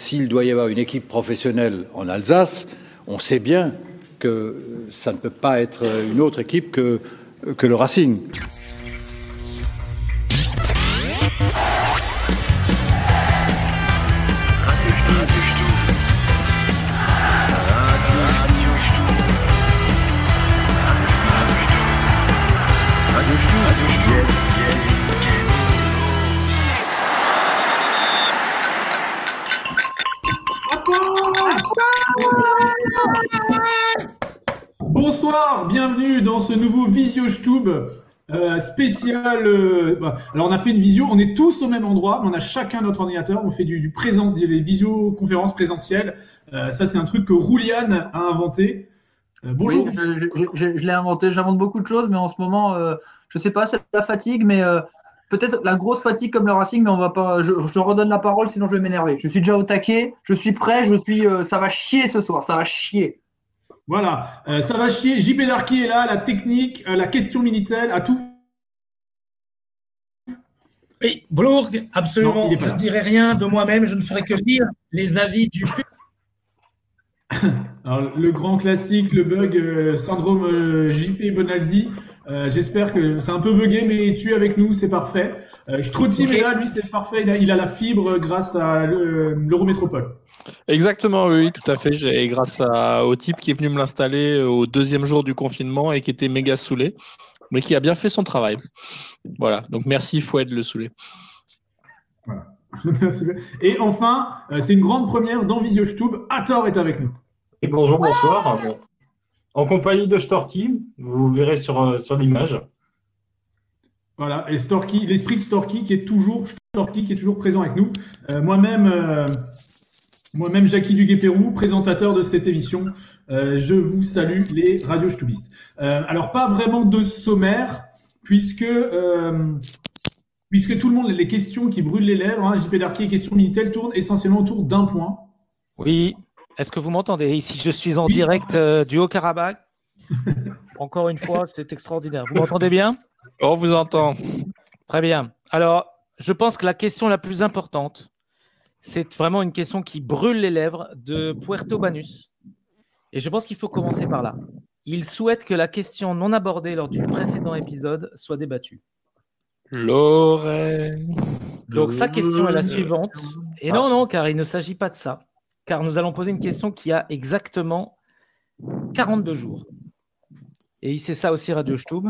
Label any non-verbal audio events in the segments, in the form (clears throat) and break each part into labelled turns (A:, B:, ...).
A: s'il doit y avoir une équipe professionnelle en Alsace, on sait bien que ça ne peut pas être une autre équipe que, le Racing.
B: Ce nouveau Visio euh, spécial. Euh, bah, alors on a fait une visio, on est tous au même endroit, mais on a chacun notre ordinateur, on fait du, présence, des visioconférences présentielles. Euh, ça c'est un truc que Roulian a inventé.
C: Euh, bonjour. Je, l'ai inventé, j'invente beaucoup de choses, mais en ce moment, je sais pas, c'est la fatigue, mais peut-être la grosse fatigue comme le Racing, mais on va pas. Je, redonne la parole, sinon je vais m'énerver. Je suis déjà au taquet, je suis prêt, je suis. ça va chier ce soir, ça va chier.
B: Voilà, euh, ça va chier. JP Darky est là, la technique, euh, la question Minitel, à tout.
D: Oui, Bourg, absolument. je ne dirai rien de moi-même, je ne ferai que lire les avis du public. (laughs)
B: Alors, le grand classique, le bug, euh, syndrome JP Bonaldi. J'espère que c'est un peu bugué, mais tu es avec nous, c'est parfait. Strutti, mais là, lui, c'est parfait. Il a, la fibre grâce à l'Eurométropole.
E: Exactement, oui, tout à fait. J'ai, grâce au type qui est venu me l'installer euh, au deuxième jour du confinement et qui était méga saoulé, mais qui a bien fait son travail. Voilà, donc merci Foued le saoulé.
B: Voilà. (laughs) Et enfin, euh, c'est une grande première dans VisioTube. Ator est avec nous.
F: Et bonjour, bonsoir. En compagnie de Storky, vous verrez sur, euh, sur l'image.
B: Voilà, et Storky, l'esprit de Storky qui est toujours Storky qui est toujours présent avec nous. moi-même, moi-même, Jackie Duguay-Pérou, présentateur de cette émission. Euh, je vous salue, les radios euh, alors, pas vraiment de sommaire, puisque, euh, puisque tout le monde, les questions qui brûlent les lèvres, hein, JP Darky et questions Minitel tournent essentiellement autour d'un point.
D: Oui. Est-ce que vous m'entendez? Ici, je suis en direct du Haut-Karabakh? (laughs) Encore une fois, c'est extraordinaire. Vous m'entendez bien?
E: On vous entend.
D: Très bien. Alors, je pense que la question la plus importante, c'est vraiment une question qui brûle les lèvres de Puerto Banus. Et je pense qu'il faut commencer par là. Il souhaite que la question non abordée lors du précédent épisode soit débattue.
E: Lorraine.
D: Donc sa question est la suivante. Et non, non, car il ne s'agit pas de ça. Car nous allons poser une question qui a exactement 42 jours. Et c'est ça aussi Radio Stub.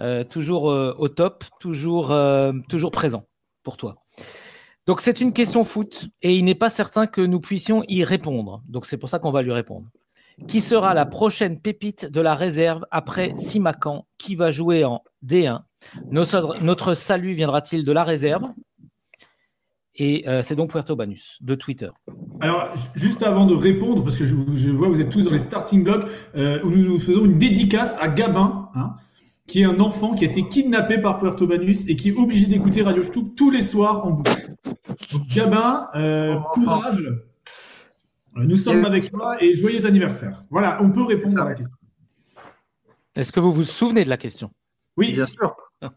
D: Euh, toujours euh, au top, toujours, euh, toujours présent pour toi. Donc c'est une question foot et il n'est pas certain que nous puissions y répondre. Donc c'est pour ça qu'on va lui répondre. Qui sera la prochaine pépite de la réserve après Simacan Qui va jouer en D1 notre, salut viendra-t-il de la réserve? Et euh, c'est donc Puerto Banus de Twitter.
B: Alors, juste avant de répondre, parce que je, vois que vous êtes tous dans les starting blocks, euh, où nous, nous faisons une dédicace à Gabin, hein, qui est un enfant qui a été kidnappé par Puerto Banus et qui est obligé d'écouter Radio Stoup tous les soirs en boucle. Gabin, euh, courage. Nous sommes avec toi et joyeux anniversaire. Voilà, on peut répondre à la question.
D: Est-ce que vous vous souvenez de la question?
B: Oui, bien sûr. (laughs)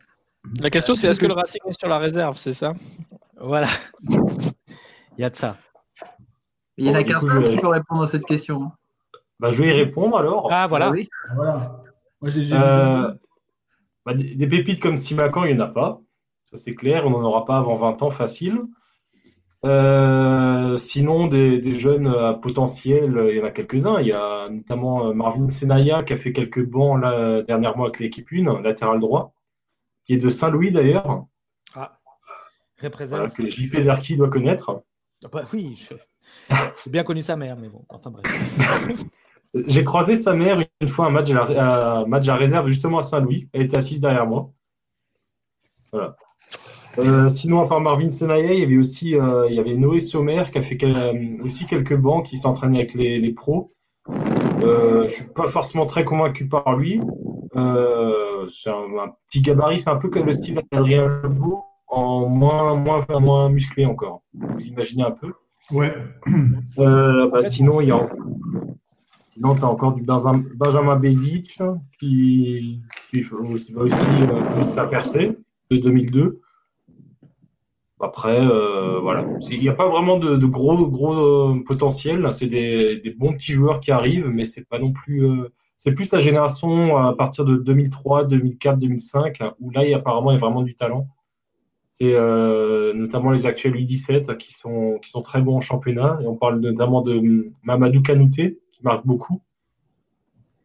E: La question, c'est est-ce que le Racing est sur la réserve, c'est ça?
D: Voilà. Il y a de ça.
C: Il y en a qu'un seul qui peut répondre à cette question.
F: Bah, je vais y répondre alors.
D: Ah, voilà.
B: voilà.
F: Moi, euh, bah, des, pépites comme Simacan, il n'y en a pas. Ça, c'est clair. On n'en aura pas avant 20 ans facile. Euh, sinon, des, jeunes à potentiel, il y en a quelques-uns. Il y a notamment euh, Marvin Senaya qui a fait quelques bancs là, dernièrement avec l'équipe 1, latéral droit, qui est de Saint-Louis d'ailleurs.
D: Ah, représente.
F: que JP Darky doit connaître.
D: Ah bah oui, j'ai bien connu sa mère, mais bon, enfin bref. (laughs)
F: J'ai croisé sa mère une fois un match à, la, match à réserve justement à Saint-Louis. Elle était assise derrière moi. Voilà. Euh, sinon, à part Marvin Senaya, il y avait aussi euh, il y avait Noé Sommer qui a fait euh, aussi quelques bancs qui s'entraînait avec les, pros. je ne suis pas forcément très convaincu par lui. c'est un, petit gabarit, c'est un peu comme le style d'Adrien Lebeau, en moins, moins, moins musclé encore. Vous imaginez un peu
B: Ouais.
F: Bah, sinon, il y a, Sinon, tu as encore du Benjamin Bezic qui, qui va aussi euh, sa percée de 2002. Après, euh, voilà. Il n'y a pas vraiment de, gros, gros euh, potentiel. C'est des, bons petits joueurs qui arrivent, mais c'est pas non plus. C'est plus la génération à partir de 2003, 2004, 2005, où là, il apparemment, il y a vraiment du talent. C'est notamment les actuels U17 qui sont, qui sont très bons en championnat. On parle notamment de Mamadou Kanouté, qui marque beaucoup.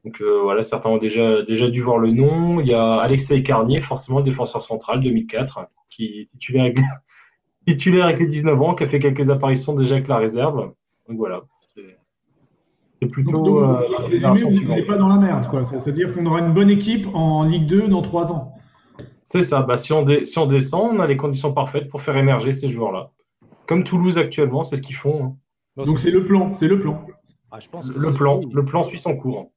F: Donc euh, voilà, certains ont déjà, déjà dû voir le nom. Il y a Alexei Carnier, forcément défenseur central 2004, qui est titulaire avec, (laughs) titulaire avec les 19 ans, qui a fait quelques apparitions déjà avec la réserve. Donc voilà. C'est plutôt.
B: Donc, donc, euh, résumé, vous n'êtes pas dans la merde, quoi. C'est-à-dire qu'on aura une bonne équipe en Ligue 2 dans trois ans.
F: C'est ça. Bah, si, on si on descend, on a les conditions parfaites pour faire émerger ces joueurs-là. Comme Toulouse actuellement, c'est ce qu'ils font.
B: Hein. Donc c'est le plan. C'est le plan.
F: Ah, je pense le plan, le plan suit son cours.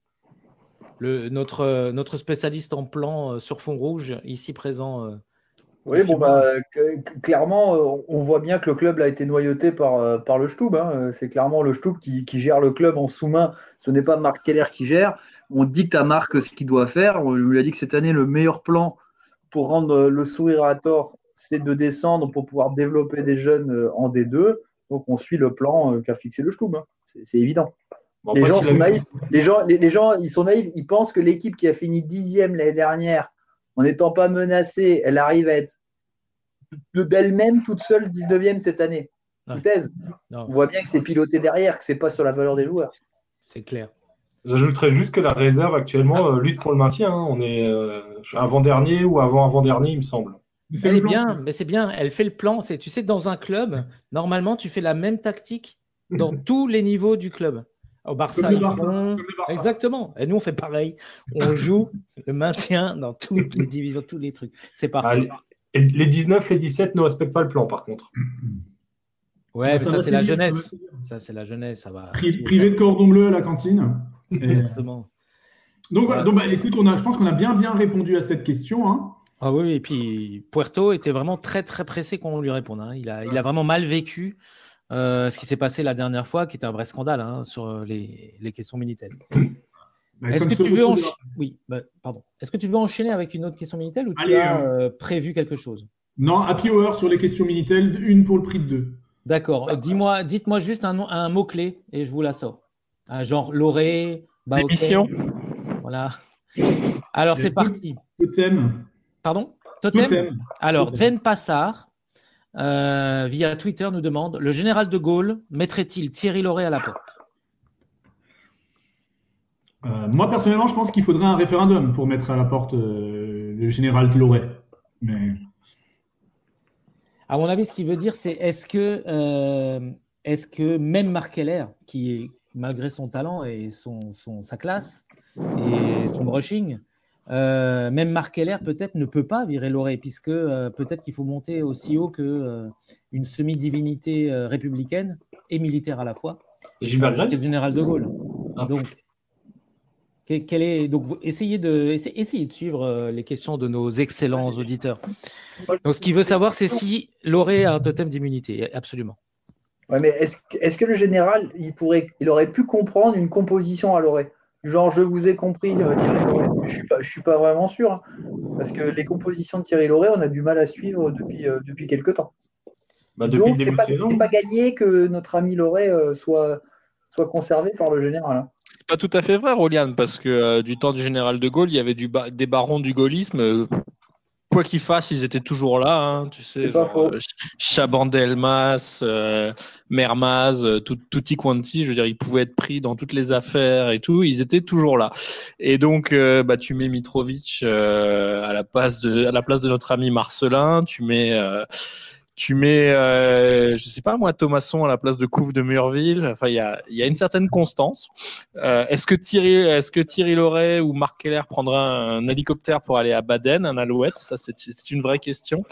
D: Le, notre, notre spécialiste en plan euh, sur fond rouge, ici présent. Euh,
G: oui, bon, bah, clairement, euh, on voit bien que le club a été noyauté par, par le Stub. Hein. C'est clairement le Stub qui, qui, gère le club en sous-main. Ce n'est pas Marc Keller qui gère. On dicte à Marc ce qu'il doit faire. On lui a dit que cette année, le meilleur plan pour rendre le sourire à tort, c'est de descendre pour pouvoir développer des jeunes en D2. Donc, on suit le plan qu'a fixé le Stub. Hein. C'est évident les, gens sont naïfs. Les, gens, les, gens, ils sont naïfs. Ils pensent que l'équipe qui a fini dixième l'année dernière, en n'étant pas menacée, elle arrive à être d'elle-même toute seule 19e cette année. Thèse. On voit bien que c'est piloté derrière, que c'est pas sur la valeur des joueurs.
D: C'est clair.
F: J'ajouterais juste que la réserve actuellement euh, lutte pour le maintien. Hein. On est euh, avant-dernier ou avant-avant-dernier, il me semble.
D: Elle est bien, mais c'est bien. Elle fait le plan. Tu sais, dans un club, normalement, tu fais la même tactique dans (laughs) tous les niveaux du club. Au Barça, Exactement. Et nous, on fait pareil. On (laughs) joue le maintien dans toutes les divisions, tous les trucs. C'est parfait.
F: et les 19, les 17 ne respectent pas le plan, par contre.
D: Ouais, mais ça, c'est la jeunesse. Ça, c'est la jeunesse. Ça va.
B: Privé de cordon bleu à la cantine. Exactement. Donc voilà. Donc, bah, écoute, on a, je pense qu'on a bien, bien répondu à cette question. Hein.
D: Ah oui, et puis Puerto était vraiment très, très pressé qu'on lui réponde. Hein. Il, a, il a vraiment mal vécu. Euh, ce qui s'est passé la dernière fois, qui était un vrai scandale hein, sur les, questions Minitel. (clears throat) Est-ce que tu veux oui, bah, pardon. Est-ce que tu veux enchaîner avec une autre question Minitel ou tu as euh, prévu quelque chose?
B: Non, happy hour sur les questions Minitel, une pour le prix de deux.
D: D'accord. Dis-moi, dites-moi juste un, un mot clé et je vous la sors. Un genre Loré,
E: Émission.
D: Voilà. Alors c'est parti.
B: Totem.
D: Pardon? Totem? Alors Den Passard euh, via Twitter, nous demande Le général de Gaulle mettrait-il Thierry Lauré à la porte?
B: Euh, Moi, personnellement, je pense qu'il faudrait un référendum pour mettre à la porte euh, le général Lauré. Mais...
D: À mon avis, ce qu'il veut dire, c'est est-ce que, est-ce que même Marc Keller, qui est malgré son talent et son, son sa classe et son brushing, euh, même Marc Keller peut-être ne peut pas virer Loré, puisque euh, peut-être qu'il faut monter aussi haut que euh, une semi-divinité républicaine et militaire à la fois.
F: Et Gilbert
D: le général de Gaulle. Ah. Donc, quel est, donc, essayez de, essayez de suivre les questions de nos excellents auditeurs. Donc, ce qu'il veut savoir, c'est si Loré a un totem d'immunité. Absolument.
G: Ouais, mais est-ce est que le général, il, pourrait, il aurait pu comprendre une composition à Loré Genre, je vous ai compris, Thierry Loré. Je ne suis, pas, suis pas vraiment sûr. Hein. parce que les compositions de Thierry Loré, on a du mal à suivre depuis, euh, depuis quelques temps. Bah, Donc, ce n'est pas, pas, gagné que notre ami Loré euh, soit, soit conservé par le général. Hein.
E: C'est pas tout à fait vrai, Roliane, parce que euh, du temps du général de Gaulle, il y avait du des barons du gaullisme quoi qu'ils fassent, ils étaient toujours là. Hein, tu sais, genre, euh, Chabandelmas, euh, Mermaz, euh, tout, tutti quanti. Je veux dire, ils pouvaient être pris dans toutes les affaires et tout. Ils étaient toujours là. Et donc, bah, tu mets Mitrovic à la place de à la place de notre ami Marcelin. Tu mets tu mets, euh, je sais pas moi, Thomasson à la place de Couve de Murville. Enfin, il y a, y a, une certaine constance. Euh, est-ce que Thierry, est-ce que Thierry Loret ou Marc Keller prendra un, hélicoptère pour aller à Baden, un Alouette? Ça, c'est une vraie question.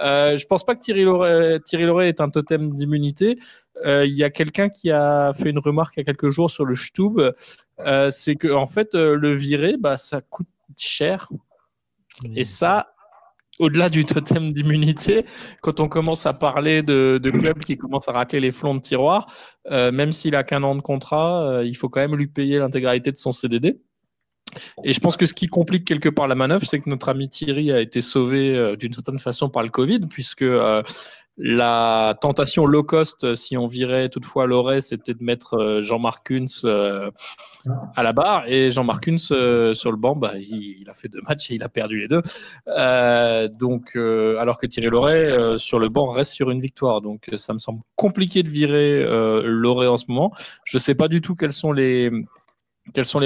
E: Euh, je pense pas que Thierry Loret, Thierry Loret est un totem d'immunité. Euh, il y a quelqu'un qui a fait une remarque il y a quelques jours sur le Stub. Euh, c'est que en fait, le virer, bah, ça coûte cher. Et ça, au-delà du totem d'immunité, quand on commence à parler de, clubs qui commencent à racler les flancs de tiroir, euh, même s'il a qu'un an de contrat, euh, il faut quand même lui payer l'intégralité de son CDD. Et je pense que ce qui complique quelque part la manœuvre, c'est que notre ami Thierry a été sauvé euh, d'une certaine façon par le Covid, puisque La tentation low cost, si on virait toutefois Loré, c'était de mettre Jean-Marc Kunz à la barre. Et Jean-Marc Kunz sur le banc, bah, il, a fait deux matchs et il a perdu les deux. donc, alors que Thierry Loré sur le banc reste sur une victoire. Donc, ça me semble compliqué de virer Loré en ce moment. Je ne sais pas du tout quelles sont les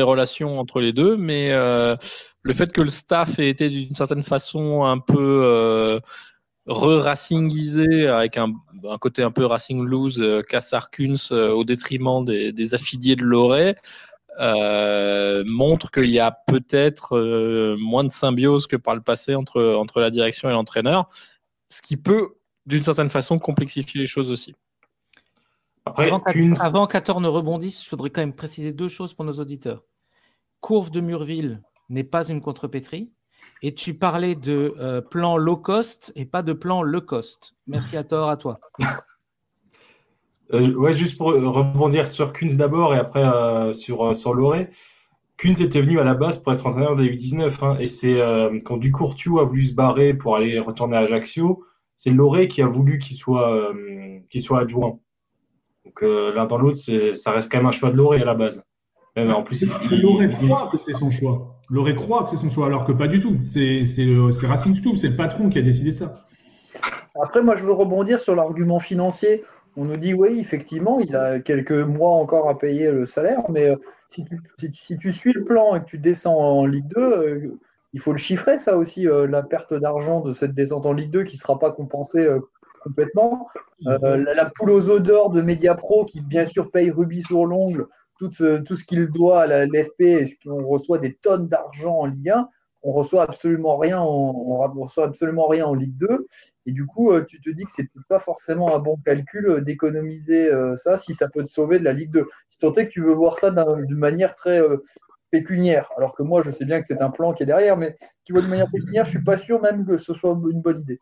E: relations entre les deux, mais euh, le fait que le staff ait été d'une certaine façon un peu euh, re-racingisé avec un, côté un peu Racing Loose, euh, Kassar Kunz au détriment des, affiliés de Loré, montre qu'il y a peut-être moins de symbiose que par le passé entre, entre la direction et l'entraîneur, ce qui peut d'une certaine façon complexifier les choses aussi
D: avant, qu'Ator ne rebondisse, je voudrais quand même préciser deux choses pour nos auditeurs. Courve de Murville n'est pas une contrepétrie. Et tu parlais de euh, plan low cost et pas de plan low cost. Merci Ator, à toi.
F: Euh, ouais, juste pour rebondir sur Kunz d'abord et après euh, sur, sur Loré. Kunz était venu à la base pour être entraîneur des U19. Hein, et c'est quand Ducourtiu a voulu se barrer pour aller retourner à Ajaccio, c'est Loré qui a voulu qu'il soit, qu'il soit adjoint. Donc euh, l'un dans l'autre, ça reste quand même un choix de Loré à la base.
B: en plus, Loré croit que c'est son choix. Loré croit que c'est son choix, alors que pas du tout. C'est Racing Stube, c'est le patron qui a décidé ça.
G: Après, moi, je veux rebondir sur l'argument financier. On nous dit, oui, effectivement, il a quelques mois encore à payer le salaire, mais euh, si, tu, si, suis le plan et que tu descends en Ligue 2, euh, il faut le chiffrer, ça aussi, la perte d'argent de cette descente en Ligue 2 qui ne sera pas compensée complètement. Euh, la, poule aux odeurs de Mediapro qui, bien sûr, paye rubis sur l'ongle tout ce, tout ce qu'il doit à l'FP et ce qu'on reçoit des tonnes d'argent en Ligue 1. On reçoit absolument rien en, on reçoit absolument rien en Ligue 2. Et du coup, euh, tu te dis que c'est peut-être pas forcément un bon calcul euh, d'économiser ça si ça peut te sauver de la Ligue 2. Si tant est que tu veux voir ça d'une manière très pécuniaire, alors que moi je sais bien que c'est un plan qui est derrière, mais tu vois de manière pécuniaire, je suis pas sûr même que ce soit une bonne idée.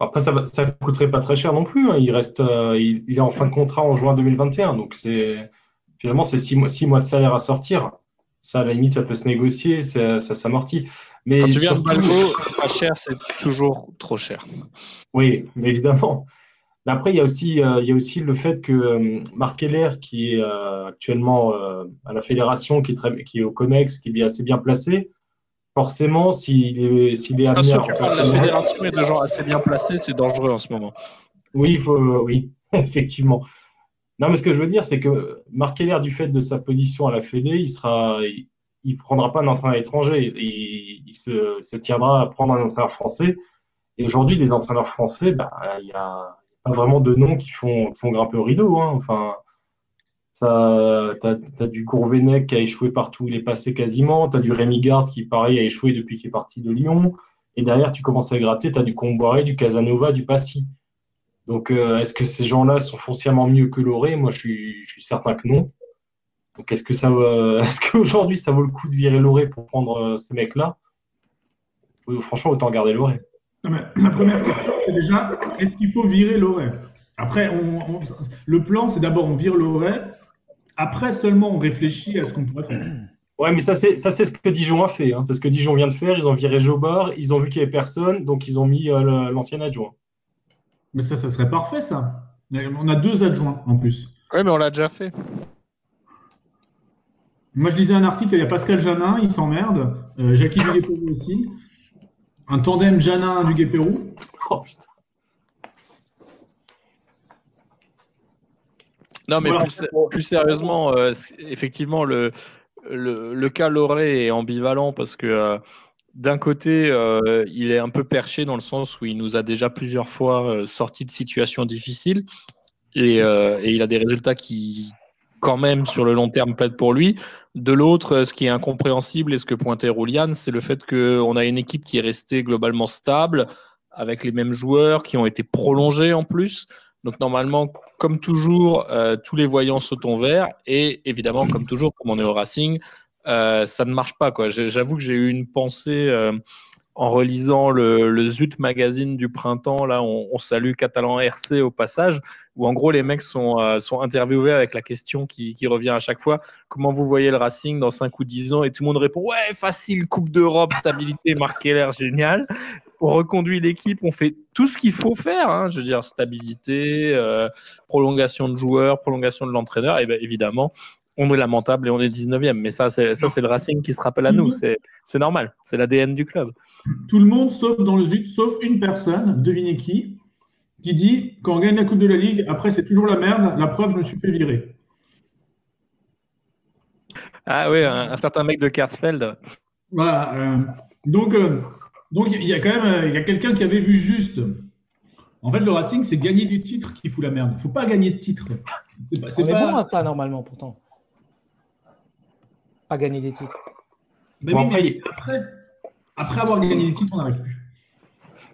F: Après, ça ne coûterait pas très cher non plus. Hein. Il, reste, euh, il, est en fin de contrat en juin 2021. Donc, c'est finalement, c'est six mois, six mois de salaire à sortir. Ça, à la limite, ça peut se négocier, ça, s'amortit.
E: Mais Quand tu viens de Balbo, pas cher, c'est toujours trop cher.
F: Oui, mais évidemment. Mais après, il y, a aussi, euh, il y a aussi le fait que euh, Marc Heller, qui est actuellement à la fédération, qui est, très, qui est au COMEX, qui est assez bien placé, forcément, s'il est, s'il est amené
E: à. la fédération et de gens assez bien placés, c'est dangereux en ce moment.
F: Oui, faut, oui, (laughs) effectivement. Non, mais ce que je veux dire, c'est que Marc Keller, du fait de sa position à la Fédé, il sera, il, prendra pas un entraîneur étranger. Il, il se, tiendra à prendre un entraîneur français. Et aujourd'hui, les entraîneurs français, bah, il y a pas vraiment de noms qui font, font grimper au rideau. Hein. Enfin, tu as, du Courvenec qui a échoué partout où il est passé quasiment. Tu as du Rémi Garde qui, pareil, a échoué depuis qu'il est parti de Lyon. Et derrière, tu commences à gratter, tu as du Comboiré, du Casanova, du Passy. Donc, euh, est-ce que ces gens-là sont foncièrement mieux que Loré Moi, je suis, certain que non. Donc, est-ce que ça, (laughs) est-ce qu'aujourd'hui, ça vaut le coup de virer Loré pour prendre euh, ces mecs-là? Franchement, autant garder Loré.
B: la première question, c'est déjà, est-ce qu'il faut virer Loré Après, le plan, c'est d'abord on vire Loré après seulement, on réfléchit à ce qu'on pourrait faire.
F: Ouais, mais ça, c'est ça, c'est ce que Dijon a fait. Hein. C'est ce que Dijon vient de faire. Ils ont viré Jobard, ils ont vu qu'il n'y avait personne, donc ils ont mis euh, l'ancien adjoint.
B: Mais ça, ça serait parfait, ça. On a deux adjoints en plus.
E: Oui, mais on l'a déjà fait.
B: Moi, je lisais un article, il y a Pascal Janin, il s'emmerde. Euh, Jackie Duguay-Pérou aussi. Un tandem Janin-Duguay-Pérou. Oh, putain.
E: Non, mais plus, sérieusement, euh, effectivement, le, le, cas Loré est ambivalent parce que euh, d'un côté, euh, il est un peu perché dans le sens où il nous a déjà plusieurs fois sorti de situations difficiles et, et, il a des résultats qui, quand même, sur le long terme, plaident pour lui. De l'autre, ce qui est incompréhensible et ce que pointait Roulian, c'est le fait qu'on a une équipe qui est restée globalement stable avec les mêmes joueurs qui ont été prolongés en plus. Donc normalement, comme toujours, euh, tous les voyants sautent en vert. Et évidemment, comme toujours, comme on est au Racing, euh, ça ne marche pas. J'avoue que j'ai eu une pensée euh, en relisant le, Zut magazine du printemps. Là, on, salue Catalan RC au passage, où en gros les mecs sont, interviewés avec la question qui, qui, revient à chaque fois comment vous voyez le Racing dans 5 ou 10 ans? Et tout le monde répond ouais, facile, Coupe d'Europe, stabilité, Marc Keller, génial. Reconduit l'équipe, on fait tout ce qu'il faut faire. Hein. je veux dire, stabilité, euh, prolongation de joueurs, prolongation de l'entraîneur. Et bien évidemment, on est lamentable et on est 19e. Mais ça, c'est, ça, c'est le Racing qui se rappelle à nous. C'est, c'est normal. C'est l'ADN du club.
B: Tout le monde, sauf dans le ZUT, sauf une personne, devinez qui, qui dit quand on gagne la Coupe de la Ligue, après c'est toujours la merde, la preuve, je me suis fait virer.
E: Ah oui, un, certain mec de Kersfeld.
B: Voilà. Euh, donc, euh, donc il y a quand même euh, il y a quelqu'un qui avait vu juste. En fait, le Racing, c'est gagner des titres qui fout la merde. Il ne faut pas gagner de titres.
D: C'est pas, bon à ça, normalement, pourtant. Pas gagner des titres.
B: Mais après, après, avoir gagné des titres, on n'arrive plus.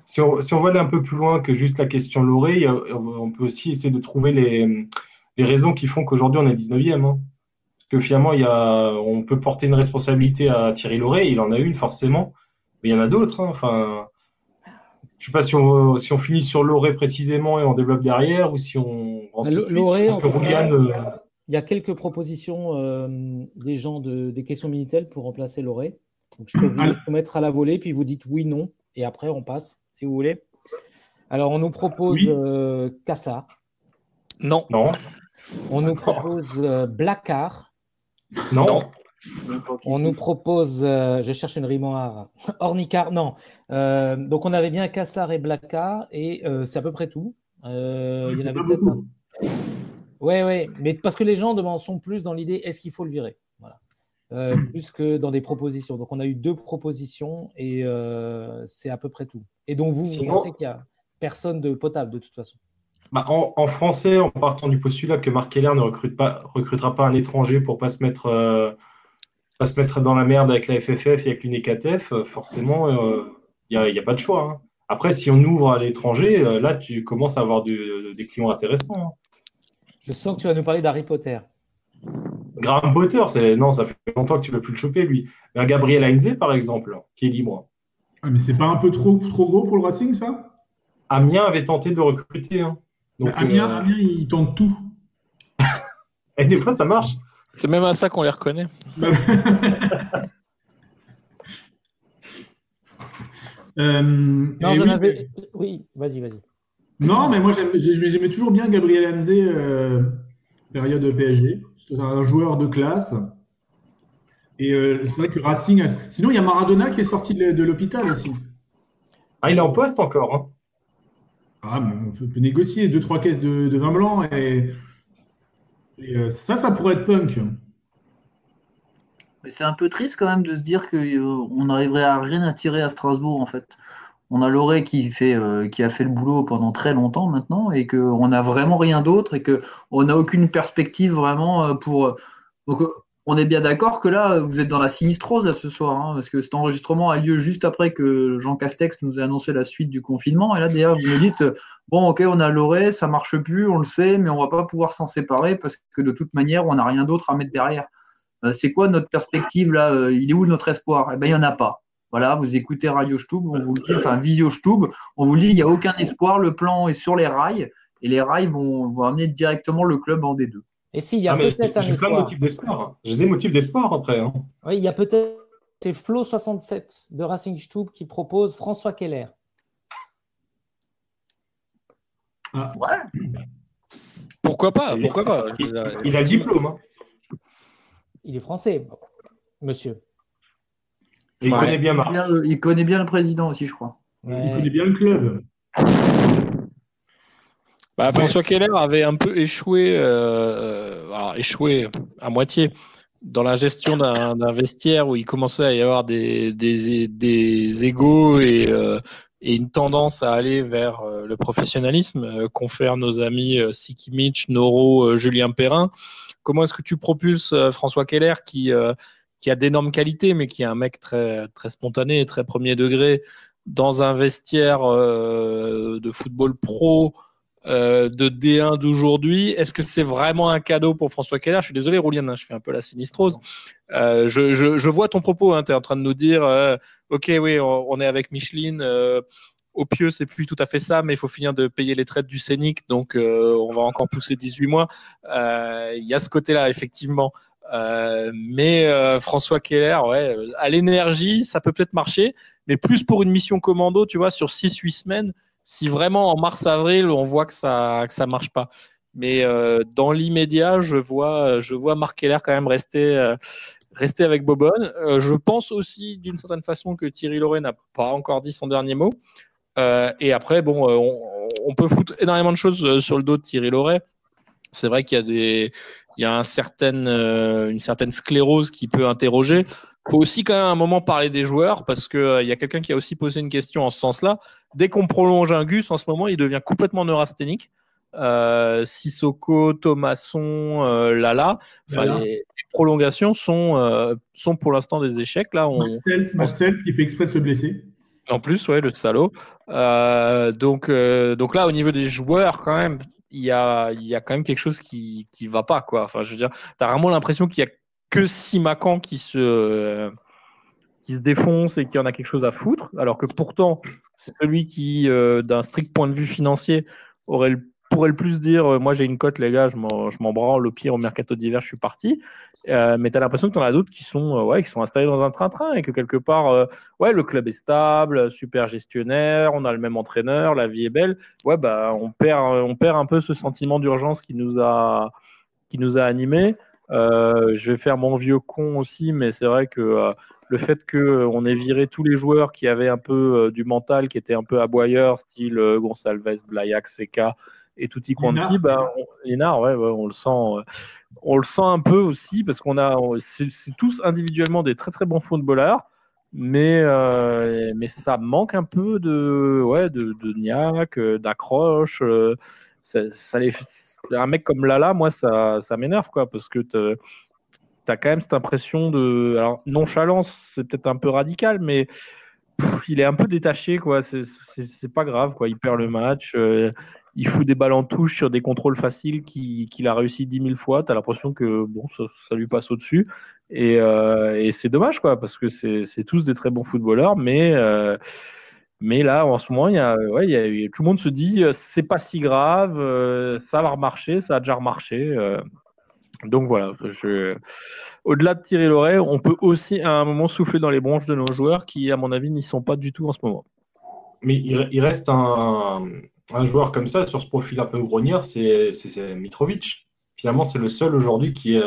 F: Si on, si on, va aller un peu plus loin que juste la question Loré, on peut aussi essayer de trouver les, les raisons qui font qu'aujourd'hui on est 19e. Hein. Parce que finalement, il y a, on peut porter une responsabilité à Thierry Loré, il en a une forcément, mais il y en a d'autres. Hein. Enfin, je ne sais pas si on, si on finit sur Loré précisément et on développe derrière, ou si on.
D: Loré, euh, il y a quelques propositions euh, des gens de, des questions Minitel pour remplacer Loré. Donc, je peux vous mettre à la volée, puis vous dites oui, non, et après on passe, si vous voulez. Alors, on nous propose euh, Cassard.
E: Non.
F: Non.
D: On nous propose euh, Blacard.
F: Non.
D: On nous propose, euh, je cherche une rimoire, (laughs) Ornicar, non. donc on avait bien Cassard et Blacard, et c'est à peu près tout. il y en avait peut-être Oui, oui, mais parce que les gens sont plus dans l'idée est-ce qu'il faut le virer? Euh, plus que dans des propositions. Donc, on a eu deux propositions et euh, c'est à peu près tout. Et donc, vous, vous pensez qu'il n'y a personne de potable de toute façon?
F: Bah, en, français, en partant du postulat que Marc Keller ne recrute pas, recrutera pas un étranger pour pas se mettre, euh, pas se mettre dans la merde avec la FFF et avec l'UNECATF, forcément, il n'y a, a, pas de choix. Hein. Après, si on ouvre à l'étranger, là, tu commences à avoir des clients intéressants. Hein.
D: Je sens que tu vas nous parler d'Harry Potter.
F: Graham Potter, c'est non, ça fait longtemps que tu ne veux plus le choper, lui. Mais un Gabriel Heinze, par exemple, qui est libre.
B: Ah, mais c'est pas un peu trop, trop gros pour le Racing, ça?
F: Amiens avait tenté de recruter. Hein.
B: Donc, Amiens, euh, Amiens, il tente tout. (laughs)
F: Et des fois, ça marche.
E: C'est même à ça qu'on les reconnaît. (laughs)
B: euh,
D: non, j'en avais. Oui, vas-y, vas-y.
B: Non, mais moi, j'aimais toujours bien Gabriel Hanze, euh, période PSG. C'est un joueur de classe. Et euh, c'est vrai que Racing. Sinon, il y a Maradona qui est sorti de, l'hôpital aussi.
F: Ah, il est en poste encore. Hein.
B: Ah, mais on peut, négocier deux, trois caisses de, vin blanc et, euh, ça, ça pourrait être punk.
G: C'est un peu triste quand même de se dire qu'on euh, n'arriverait à rien à tirer à Strasbourg en fait on a Loré qui, fait, euh, qui a fait le boulot pendant très longtemps maintenant et qu'on n'a vraiment rien d'autre et qu'on n'a aucune perspective vraiment pour. Donc, on est bien d'accord que là, vous êtes dans la sinistrose là, ce soir, hein, parce que cet enregistrement a lieu juste après que Jean Castex nous a annoncé la suite du confinement. Et là, d'ailleurs, vous me dites bon, ok, on a Loré, ça marche plus, on le sait, mais on va pas pouvoir s'en séparer parce que de toute manière, on n'a rien d'autre à mettre derrière. c'est quoi notre perspective là Il est où notre espoir? Eh bien, il n'y en a pas. Voilà, vous écoutez Radio Stub, on vous dit, enfin Visio Stub, on vous dit il n'y a aucun espoir, le plan est sur les rails et les rails vont, vont amener directement le club en D2.
D: Et s'il y a ah, peut-être un
F: J'ai plein de motifs d'espoir. J'ai des motifs d'espoir après. Hein.
D: Oui, il y a peut-être c'est Flo 67 de Racing Stub qui propose François Keller.
G: Ah. Ouais.
E: Pourquoi pas Pourquoi pas
F: il, il, a le diplôme. Hein.
D: Il est français, monsieur.
F: Il, connaît bien
G: il connaît bien le président aussi, je crois.
B: Il connaît bien le club.
E: Bah, François Keller avait un peu échoué, euh, alors, échoué à moitié dans la gestion d'un vestiaire où il commençait à y avoir des, des, des égaux et, euh, et, une tendance à aller vers euh, le professionnalisme euh, qu'ont fait nos amis Siki Mitch, Noro, Julien Perrin. Comment est-ce que tu propulses François Keller qui qui a d'énormes qualités, mais qui est un mec très, très spontané et très premier degré dans un vestiaire euh, de football pro euh, de D1 d'aujourd'hui. Est-ce que c'est vraiment un cadeau pour François Keller? Je suis désolé, Rouliane, hein, je fais un peu la sinistrose. Euh, je, vois ton propos, hein, tu es en train de nous dire, ok, oui, on, est avec Micheline. au pieu, c'est plus tout à fait ça, mais il faut finir de payer les traites du Scénic, donc on va encore pousser 18 mois. Il y a ce côté-là, effectivement. mais François Keller, ouais, à l'énergie, ça peut peut-être marcher, mais plus pour une mission commando, tu vois, sur 6-8 semaines, si vraiment en mars-avril, on voit que ça que ça marche pas. Mais euh, dans l'immédiat, je vois, je vois Marc Keller quand même rester, euh, rester avec Bobon. Euh, je pense aussi d'une certaine façon que Thierry Loret n'a pas encore dit son dernier mot. et après, bon, on, peut foutre énormément de choses sur le dos de Thierry Loret. C'est vrai qu'il y a des, il y a une certaine sclérose qui peut interroger faut aussi quand même un moment parler des joueurs parce qu'il euh, y a quelqu'un qui a aussi posé une question en ce sens-là. Dès qu'on prolonge un Gus en ce moment, il devient complètement neurasthénique. Euh, Sissoko, Thomasson, euh, Lala. Les, prolongations sont, euh, sont pour l'instant des échecs. Là, on,
B: Marcel, qui fait exprès de se blesser.
E: En plus, ouais, le salaud. donc, donc là, au niveau des joueurs, quand même, il y a, y a quand même quelque chose qui ne va pas. Quoi. Enfin, je veux dire, tu as vraiment l'impression qu'il y a que Simacan qui se, qui se défonce et qui en a quelque chose à foutre, alors que pourtant, c'est celui qui, euh, d'un strict point de vue financier, aurait pourrait le plus dire euh, Moi, j'ai une cote, les gars, je m'en branle, au pire, au mercato d'hiver, je suis parti. Euh, mais tu as l'impression que tu en as d'autres qui, sont ouais, qui sont installés dans un train-train et que quelque part, ouais, le club est stable, super gestionnaire, on a le même entraîneur, la vie est belle. Ouais, bah, on, perd, on perd un peu ce sentiment d'urgence qui nous a, qui nous a animés. Euh, je vais faire mon vieux con aussi, mais c'est vrai que euh, le fait qu'on ait viré tous les joueurs qui avaient un peu euh, du mental, qui étaient un peu aboyeurs, style Gonçalves, Blayac, Seca et Tutti Quanti, bah, on, ouais, on le sent. on le sent un peu aussi parce qu'on a, c'est tous individuellement des très très bons footballeurs, mais mais ça manque un peu de ouais de, de niaque, d'accroche. ça, ça les un mec comme Lala, moi, ça, ça m'énerve, quoi, parce que tu as quand même cette impression de. Alors, nonchalance, c'est peut-être un peu radical, mais il est un peu détaché, quoi. C'est pas grave, quoi. Il perd le match. Euh, il fout des balles en touche sur des contrôles faciles qu'il a réussi 10 000 fois. Tu as l'impression que bon, ça, lui passe au-dessus. Et, euh, et c'est dommage, quoi, parce que c'est tous des très bons footballeurs, mais. Euh, mais là, en ce moment, y a, ouais, y a, tout le monde se dit euh, c'est pas si grave, euh, ça va remarcher, ça a déjà remarché. Euh. donc voilà, je... au-delà de tirer l'oreille, on peut aussi à un moment souffler dans les bronches de nos joueurs qui, à mon avis, n'y sont pas du tout en ce moment.
F: Mais il, reste un, un, joueur comme ça sur ce profil un peu grognard, c'est Mitrovic. Finalement, c'est le seul aujourd'hui qui est,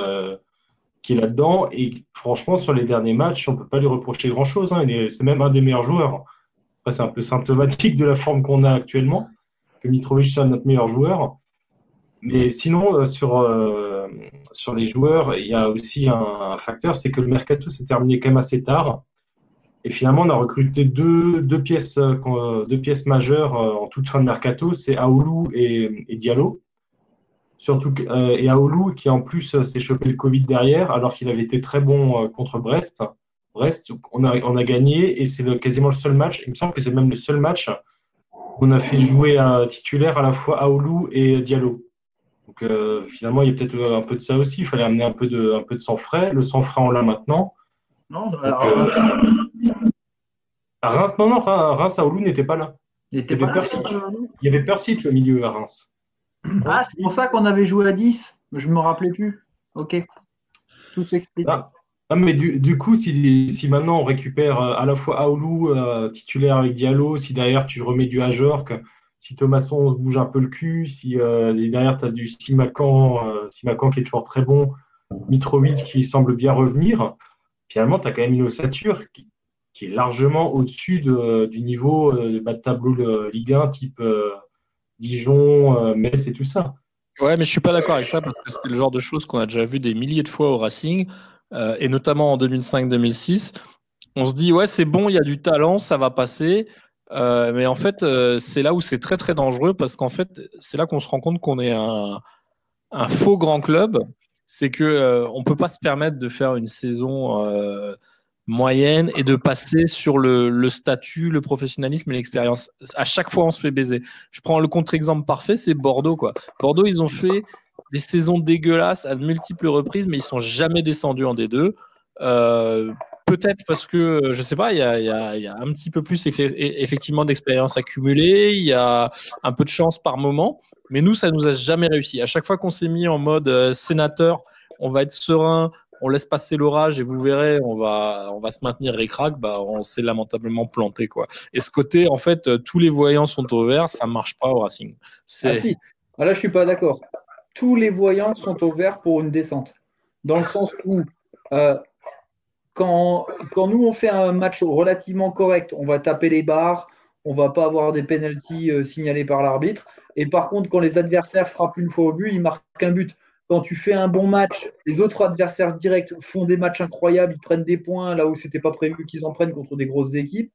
F: qui est là-dedans. Et franchement, sur les derniers matchs, on ne peut pas lui reprocher grand-chose. Hein. C'est même un des meilleurs joueurs c'est un peu symptomatique de la forme qu'on a actuellement, que Mitrovic soit notre meilleur joueur. Mais sinon, euh, sur, euh, sur les joueurs, il y a aussi un, facteur, c'est que le mercato s'est terminé quand même assez tard. Et finalement, on a recruté deux, deux pièces, euh, deux pièces majeures en toute fin de mercato, c'est Aoulou et, Diallo. Surtout, et Aoulou qui en plus s'est chopé le Covid derrière, alors qu'il avait été très bon contre Brest. Brest, on a, on a gagné et c'est quasiment le seul match, il me semble que c'est même le seul match où on a fait jouer un titulaire à la fois Aoulou et Diallo. Donc euh, finalement, il y a peut-être un peu de ça aussi, il fallait amener un peu de, un peu de sang frais. Le sang frais, on l'a maintenant. Non, euh, à Reims, non, non, Reims, Aoulou n'était pas là. Il, y avait Persic. il y avait Persic au milieu à Reims.
C: Ah, c'est pour ça qu'on avait joué à 10. Je ne me rappelais plus. Ok. Tout s'explique. Ah,
F: ah, mais du, coup, si, si, maintenant on récupère euh, à la fois Aoulou euh, titulaire avec Diallo, si derrière tu remets du Ajorc, si Thomasson se bouge un peu le cul, si, euh, derrière tu as du Simacan, Simacan qui est toujours très bon, Mitrovic qui semble bien revenir, finalement tu as quand même une ossature qui, est largement au-dessus du niveau de bas de tableau de Ligue 1 type Dijon, Metz et tout ça.
E: Ouais, mais je suis pas d'accord avec ça parce que c'est le genre de choses qu'on a déjà vu des milliers de fois au Racing. Euh, et notamment en 2005-2006, on se dit ouais c'est bon, il y a du talent, ça va passer. Euh, mais en fait, euh, c'est là où c'est très très dangereux parce qu'en fait, c'est là qu'on se rend compte qu'on est un, faux grand club. C'est que on peut pas se permettre de faire une saison moyenne et de passer sur le, le statut, le professionnalisme et l'expérience. À chaque fois, on se fait baiser. Je prends le contre-exemple parfait, c'est Bordeaux quoi. Bordeaux, ils ont fait des saisons dégueulasses à de multiples reprises, mais ils sont jamais descendus en D2. Euh, peut-être parce que, je sais pas, il y a, un petit peu plus effectivement d'expérience accumulée, il y a un peu de chance par moment, mais nous, ça nous a jamais réussi. À chaque fois qu'on s'est mis en mode euh, sénateur, on va être serein, on laisse passer l'orage et vous verrez, on va, on va se maintenir récrac, bah, on s'est lamentablement planté. Quoi. Et ce côté, en fait, tous les voyants sont au vert, ça marche pas au Racing.
G: Ah, si. ah, là, je suis pas d'accord. Tous les voyants sont au vert pour une descente. Dans le sens où, euh, quand, nous, on fait un match relativement correct, on va taper les barres, on va pas avoir des pénalties euh, signalés par l'arbitre. Et par contre, quand les adversaires frappent une fois au but, ils marquent un but quand tu fais un bon match, les autres adversaires directs font des matchs incroyables, ils prennent des points là où c'était pas prévu qu'ils en prennent contre des grosses équipes.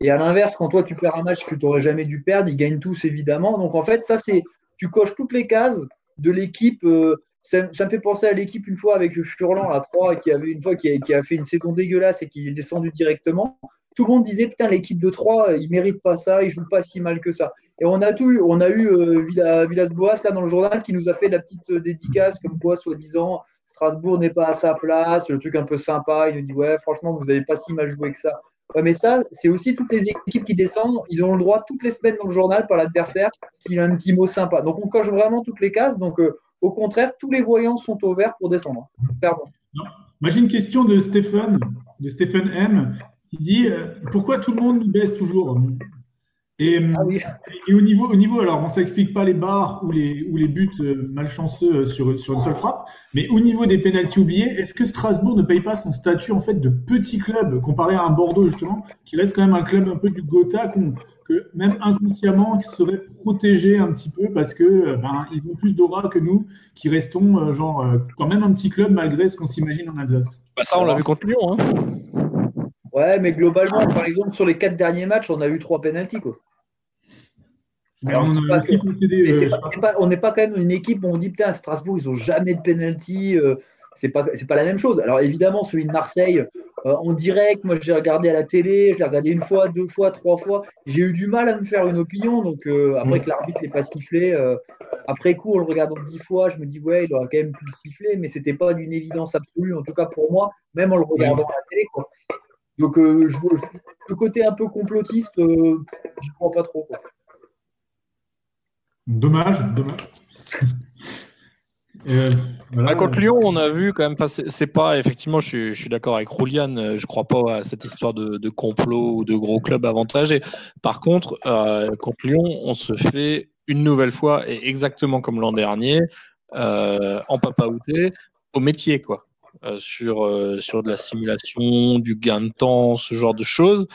G: Et à l'inverse, quand toi tu perds un match que tu n'aurais jamais dû perdre, ils gagnent tous évidemment. Donc en fait, ça c'est, tu coches toutes les cases de l'équipe. Euh, ça, me fait penser à l'équipe une fois avec Furlan, la 3, qui avait une fois qui a, fait une saison dégueulasse et qui est descendu directement. Tout le monde disait putain l'équipe de 3, ils méritent pas ça, ils jouent pas si mal que ça. Et on a tout. On a eu euh, Villas-Boas là dans le journal qui nous a fait la petite euh, dédicace comme quoi, soi-disant, Strasbourg n'est pas à sa place, le truc un peu sympa. Il nous dit ouais, franchement, vous n'avez pas si mal joué que ça. Mais ça, c'est aussi toutes les équipes qui descendent. Ils ont le droit toutes les semaines dans le journal par l'adversaire qu'il a un petit mot sympa. Donc on coche vraiment toutes les cases. Donc euh, au contraire, tous les voyants sont au vert pour descendre. Pardon.
B: Moi j'ai une question de Stéphane, de Stéphane M, qui dit pourquoi tout le monde nous baisse toujours? Et, ah et, au, niveau, au niveau, alors on ça explique pas les barres ou les, ou les buts euh, malchanceux euh, sur, sur une seule frappe, mais au niveau des pénalties oubliés, est-ce que Strasbourg ne paye pas son statut en fait de petit club comparé à un Bordeaux justement, qui reste quand même un club un peu du Gotha, que même inconsciemment qui serait protégé un petit peu parce que euh, ben, ils ont plus d'aura que nous, qui restons genre quand même un petit club malgré ce qu'on s'imagine en Alsace?
E: Bah ça on l'a vu contre Lyon. Hein.
G: Ouais, mais globalement, par exemple, sur les quatre derniers matchs, on a eu trois pénalties. Quoi. on n'est pas, quand même une équipe où on dit putain, Strasbourg, ils n'ont jamais de penalty. Euh, c'est pas, c'est pas la même chose. Alors évidemment, celui de Marseille, euh, en direct, moi j'ai regardé à la télé, je l'ai regardé une fois, deux fois, trois fois. J'ai eu du mal à me faire une opinion. Donc euh, après que l'arbitre n'ait pas sifflé, après coup, en le regardant dix fois, je me dis ouais, il aurait quand même pu le siffler, mais c'était pas d'une évidence absolue, en tout cas pour moi, même en le regardant à la télé. Quoi. Donc, euh, je, le côté un peu complotiste, euh, je ne crois pas trop.
B: Dommage, dommage. (laughs)
E: Euh, bah, contre Lyon, on a vu quand même passer. C'est pas effectivement, je suis, d'accord avec Roulian. Je crois pas à cette histoire de, complot ou de gros clubs avantagés. Par contre, contre Lyon, on se fait une nouvelle fois et exactement comme l'an dernier en papaouté au métier quoi. Euh, sur, euh, sur de la simulation, du gain de temps, ce genre de choses.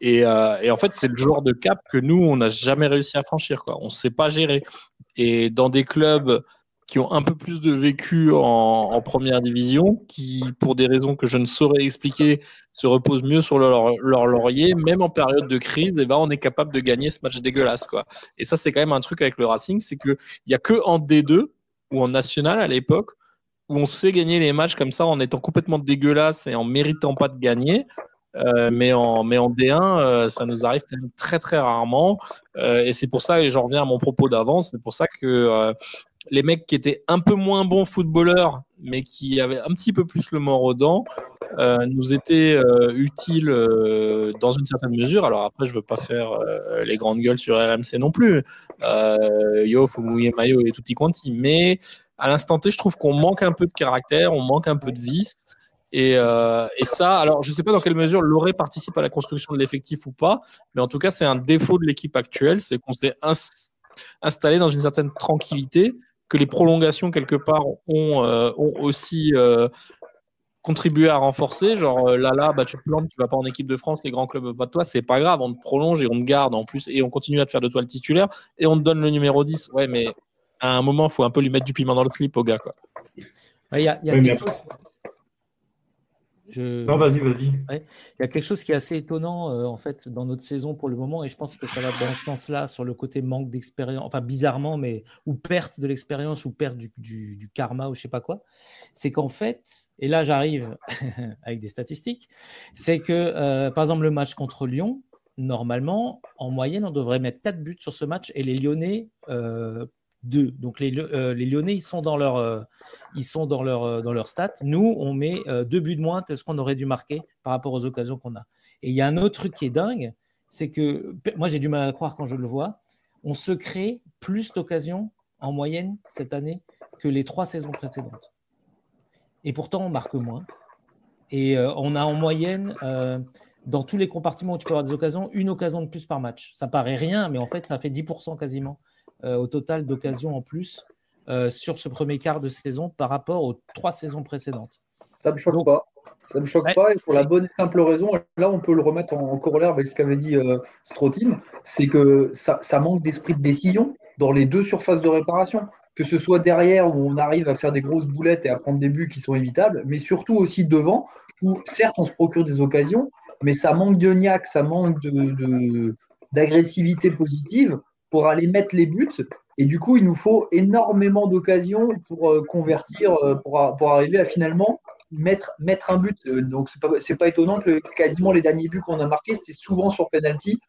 E: Et, euh, et en fait, c'est le genre de cap que nous, on n'a jamais réussi à franchir. Quoi. On ne sait pas gérer. Et dans des clubs qui ont un peu plus de vécu en, première division, qui, pour des raisons que je ne saurais expliquer, se reposent mieux sur leur, leur laurier, même en période de crise, et eh ben, on est capable de gagner ce match dégueulasse. Quoi. Et ça, c'est quand même un truc avec le Racing, c'est qu'il n'y a que en D2 ou en national à l'époque où on sait gagner les matchs comme ça en étant complètement dégueulasse et en méritant pas de gagner. Euh, mais, en, mais en D1, euh, ça nous arrive quand même très très rarement. Euh, et c'est pour ça, et j'en reviens à mon propos d'avant, c'est pour ça que les mecs qui étaient un peu moins bons footballeurs, mais qui avaient un petit peu plus le mort aux dents, nous étaient utiles dans une certaine mesure. Alors après, je veux pas faire les grandes gueules sur RMC non plus. yo, faut mouiller maillot et tout y quanti. Mais à l'instant T, je trouve qu'on manque un peu de caractère, on manque un peu de vice. Et, euh, ça, alors je ne sais pas dans quelle mesure Loré participe à la construction de l'effectif ou pas, mais en tout cas, c'est un défaut de l'équipe actuelle, c'est qu'on s'est installé dans une certaine tranquillité, que les prolongations, quelque part, ont, euh, aussi euh, contribué à renforcer. Genre, là, là, bah, tu te plantes, tu vas pas en équipe de France, les grands clubs pas de toi, c'est pas grave, on te prolonge et on te garde en plus, et on continue à te faire de toi le titulaire, et on te donne le numéro 10. Ouais, mais à un moment, il faut un peu lui mettre du piment dans le slip au gars. Quoi.
D: Il y a, quelque chose.
F: Non, vas-y, vas-y.
D: Il y a quelque chose qui est assez étonnant euh, en fait dans notre saison pour le moment, et je pense que ça va dans ce sens-là sur le côté manque d'expérience, enfin bizarrement, mais ou perte de l'expérience ou perte du, karma ou je sais pas quoi. C'est qu'en fait, et là j'arrive (laughs) avec des statistiques, c'est que euh, par exemple le match contre Lyon, normalement, en moyenne, on devrait mettre 4 buts sur ce match et les Lyonnais euh, Donc les, euh, les, Lyonnais, ils sont dans leur, euh, dans leur, euh, dans leur stat. Nous, on met deux buts de moins que ce qu'on aurait dû marquer par rapport aux occasions qu'on a. Et il y a un autre truc qui est dingue, c'est que moi j'ai du mal à croire quand je le vois. On se crée plus d'occasions en moyenne cette année que les trois saisons précédentes. et pourtant on marque moins. Et on a en moyenne, dans tous les compartiments où tu peux avoir des occasions, une occasion de plus par match. Ça paraît rien, mais en fait, ça fait 10% quasiment au total d'occasions en plus sur ce premier quart de saison par rapport aux trois saisons précédentes.
G: Ça ne me choque pas. Ça ne me choque pas, et pour la bonne et simple raison, là on peut le remettre en, corollaire avec ce qu'avait dit euh, c'est que ça, manque d'esprit de décision dans les deux surfaces de réparation. Que ce soit derrière où on arrive à faire des grosses boulettes et à prendre des buts qui sont évitables, mais surtout aussi devant où certes on se procure des occasions, mais ça manque de niaque, ça manque d'agressivité de, positive pour aller mettre les buts. Et du coup, il nous faut énormément d'occasions pour euh, convertir, euh, pour, pour arriver à finalement mettre, mettre un but. Euh, donc, c'est pas, pas étonnant que quasiment les derniers buts qu'on a marqués, c'était souvent sur penalty,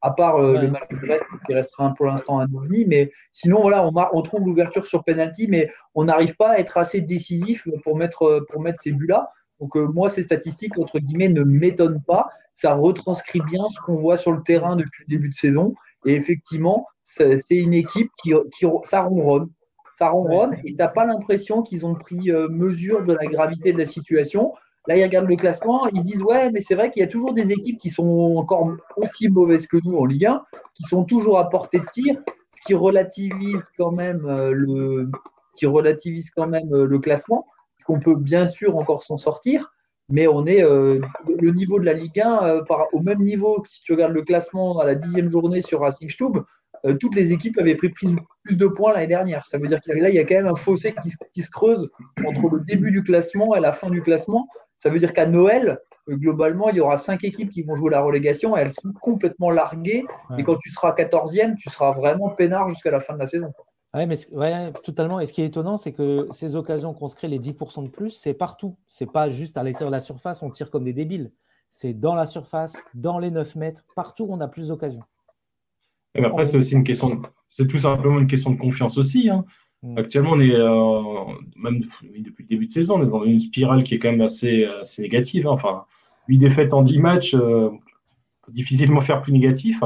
G: à part euh, le match de Brest qui restera pour l'instant un ovni. Mais sinon, voilà, on, on trouve l'ouverture sur penalty, mais on n'arrive pas à être assez décisif pour mettre, pour mettre ces buts-là. Donc, euh, moi, ces statistiques, entre guillemets, ne m'étonnent pas. Ça retranscrit bien ce qu'on voit sur le terrain depuis le début de saison. Et effectivement, c'est une équipe qui, qui ça ronronne ça ronronne et tu n'as pas l'impression qu'ils ont pris euh, mesure de la gravité de la situation. Là, ils regardent le classement, ils se disent Ouais, mais c'est vrai qu'il y a toujours des équipes qui sont encore aussi mauvaises que nous en Ligue 1, qui sont toujours à portée de tir, ce qui relativise quand même euh, le, qui relativise quand même euh, le classement, qu'on peut bien sûr encore s'en sortir, mais on est le niveau de la Ligue 1 par, au même niveau que si tu regardes le classement à la dixième journée sur Racing Stube, euh, toutes les équipes avaient pris plus, de points l'année dernière. Ça veut dire qu'il y a quand même un fossé qui, se creuse entre le début du classement et la fin du classement. Ça veut dire qu'à Noël, euh, globalement, il y aura cinq équipes qui vont jouer la relégation et elles seront complètement larguées. Et quand tu seras 14e, tu seras vraiment peinard jusqu'à la fin de la saison.
D: Oui, mais ouais, totalement. Et ce qui est étonnant, c'est que ces occasions qu'on se crée, les 10% de plus, c'est partout. C'est pas juste à l'extérieur de la surface, on tire comme des débiles. C'est dans la surface, dans les 9 mètres, partout on a plus d'occasions.
F: Et après, c'est aussi une question, c'est tout simplement une question de confiance aussi. Hein. Mm. Actuellement, on est, euh, même depuis le début de saison, on est dans une spirale qui est quand même assez, assez négative. Hein. Enfin, 8 défaites en 10 matchs, euh, difficilement faire plus négatif.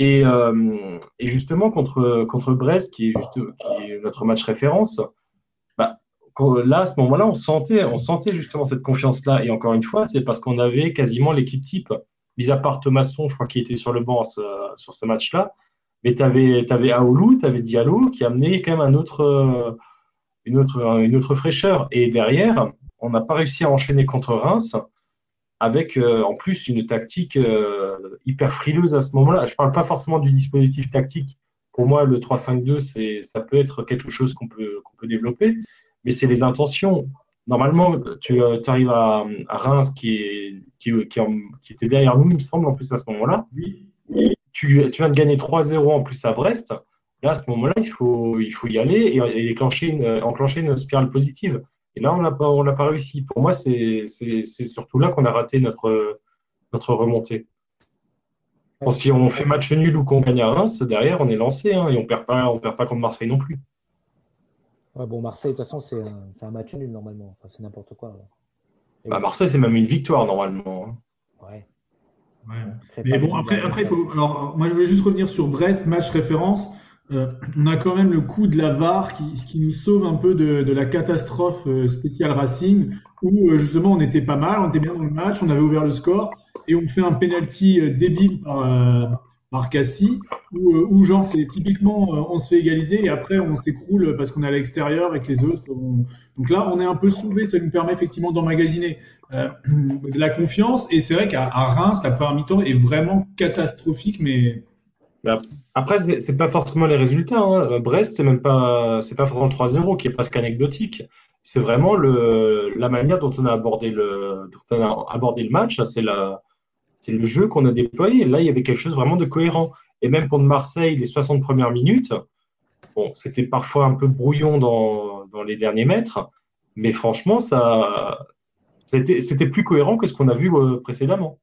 F: Et, euh, et, justement, contre, contre Brest, qui est, juste, qui est notre match référence, bah, là, à ce moment-là, on sentait, on sentait justement cette confiance-là. Et encore une fois, c'est parce qu'on avait quasiment l'équipe type mis à part Thomasson, je crois qu'il était sur le banc sur ce match-là. Mais tu avais, avais Aoulou, tu avais Diallo qui amenait quand même un autre, euh, une, autre, une autre fraîcheur. Et derrière, on n'a pas réussi à enchaîner contre Reims avec euh, en plus une tactique euh, hyper frileuse à ce moment-là. Je ne parle pas forcément du dispositif tactique. Pour moi, le 3-5-2, ça peut être quelque chose qu'on peut, qu'on peut développer, mais c'est les intentions normalement, tu, euh, arrives à, Reims qui, qui, était derrière nous, il me semble, en plus à ce moment-là. Tu, tu viens de gagner 3-0 en plus à Brest. Là, à ce moment-là, il faut, il faut y aller et, et enclencher, une, enclencher une spirale positive. Et là, on n'a pas, pas réussi. Pour moi, c'est surtout là qu'on a raté notre, notre remontée. si on fait match nul ou qu'on gagne à Reims, derrière, on est lancé hein, et on ne perd pas contre Marseille non plus
D: bon, Marseille, de toute façon, c'est un, match nul normalement. Enfin, c'est n'importe quoi.
F: Bah, Marseille, c'est même une victoire normalement.
B: Hein. Ouais. Mais bon, après, après il faut. Alors, moi, je voulais juste revenir sur Brest, match référence. Euh, on a quand même le coup de la VAR qui, qui nous sauve un peu de, de la catastrophe euh, spéciale Racing, où euh, justement on était pas mal, on était bien dans le match, on avait ouvert le score, et on fait un penalty débile par, par Cassie, où, euh, genre c'est typiquement euh, on se fait égaliser et après on s'écroule parce qu'on est à l'extérieur et que les autres. Donc là, on est un peu sauvé, ça nous permet effectivement d'emmagasiner euh, (clears throat) de la confiance. Et c'est vrai qu'à Reims, la première mi-temps est vraiment catastrophique, mais.
F: Bah, après, c'est pas forcément les résultats. Hein. Brest, c'est même pas, c'est pas forcément 3-0 qui est presque anecdotique. C'est vraiment le, la manière dont on a abordé le, dont on a abordé le match. C'est la, c'est le jeu qu'on a déployé. Là, il y avait quelque chose vraiment de cohérent. Et même pour Marseille, les 60 premières minutes, bon, c'était parfois un peu brouillon dans, les derniers mètres, mais franchement, ça, c'était plus cohérent que ce qu'on a vu euh, précédemment.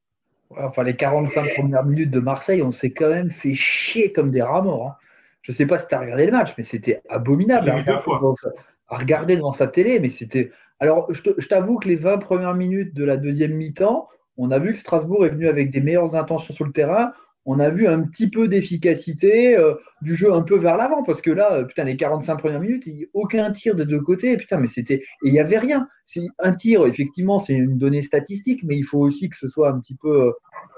G: Enfin, les 45 premières minutes de Marseille, on s'est quand même fait chier comme des rats morts. Hein. Je ne sais pas si tu as regardé le match, mais c'était abominable à regarder, devant sa télé. Mais c'était. Alors, je t'avoue que les 20 premières minutes de la deuxième mi-temps, on a vu que Strasbourg est venu avec des meilleures intentions sur le terrain. on a vu un petit peu d'efficacité euh, du jeu un peu vers l'avant parce que là, putain, les 45 premières minutes, aucun tir des deux côtés. Putain, mais c'était. Et il n'y avait rien. Un tir, effectivement, c'est une donnée statistique, mais il faut aussi que ce soit un petit peu.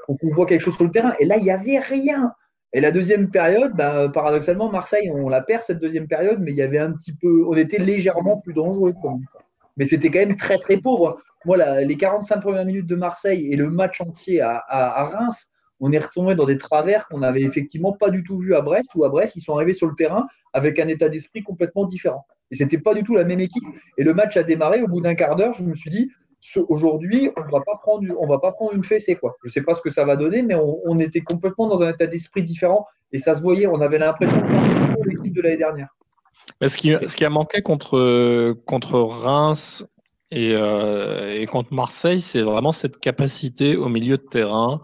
G: qu'on voit quelque chose sur le terrain. Et là, il n'y avait rien. Et la deuxième période, bah, paradoxalement, Marseille, on la perd cette deuxième période, mais il y avait un petit peu. On était légèrement plus dangereux. Mais c'était quand même très, très pauvre. Moi, les 45 premières minutes de Marseille et le match entier à Reims, on est retombé dans des travers qu'on n'avait effectivement pas du tout vu à Brest, ou à Brest, ils sont arrivés sur le terrain avec un état d'esprit complètement différent. Et c'était pas du tout la même équipe. Et le match a démarré au bout d'un quart d'heure. Je me suis dit, aujourd'hui, on va pas prendre, on va pas prendre une fessée quoi. Je sais pas ce que ça va donner, mais on, était complètement dans un état d'esprit différent et ça se voyait. On avait l'impression de l'équipe de l'année dernière.
E: Mais ce qui, ce qui a manqué contre, contre Reims et, euh, et contre Marseille, c'est vraiment cette capacité au milieu de terrain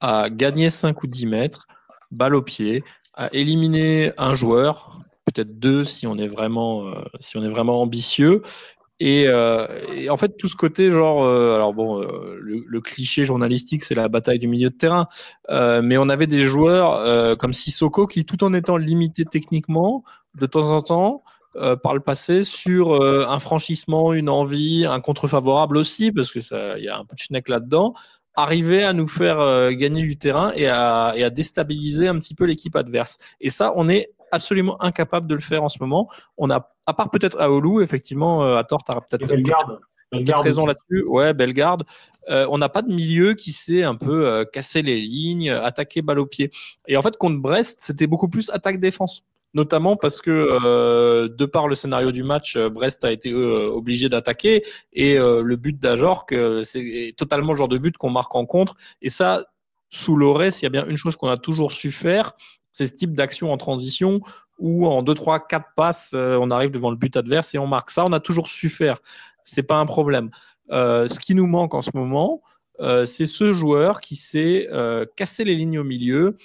E: à gagner 5 ou 10 mètres, balle au pied, à éliminer un joueur, peut-être deux si on est vraiment, euh, si on est vraiment ambitieux. Euh, et, en fait, tout ce côté, genre, euh, alors bon, le, cliché journalistique, c'est la bataille du milieu de terrain, mais on avait des joueurs comme Sissoko qui, tout en étant limité techniquement, de temps en temps, par le passé sur un franchissement, une envie, un contre favorable aussi, parce que ça, il y a un peu de schneck là-dedans, arriver à nous faire euh, gagner du terrain et à, et à déstabiliser un petit peu l'équipe adverse. Et ça, on est absolument incapable de le faire en ce moment. On a, à part peut-être Aoulou, effectivement, à tort, tu peut-être
F: Bellegarde.
E: raison là-dessus. Ouais, Bellegarde. Euh, on n'a pas de milieu qui sait un peu euh, casser les lignes, attaquer balle au pied. Et en fait, contre Brest, c'était beaucoup plus attaque-défense notamment parce que euh, de par le scénario du match, euh, Brest a été euh, obligé d'attaquer et le but d'Ajorc, c'est totalement le genre de but qu'on marque en contre. Et ça, sous l'orée, s'il y a bien une chose qu'on a toujours su faire, c'est ce type d'action en transition où en 2, 3, 4 passes, on arrive devant le but adverse et on marque. Ça, on a toujours su faire. C'est pas un problème. ce qui nous manque en ce moment, c'est ce joueur qui sait casser les lignes au milieu,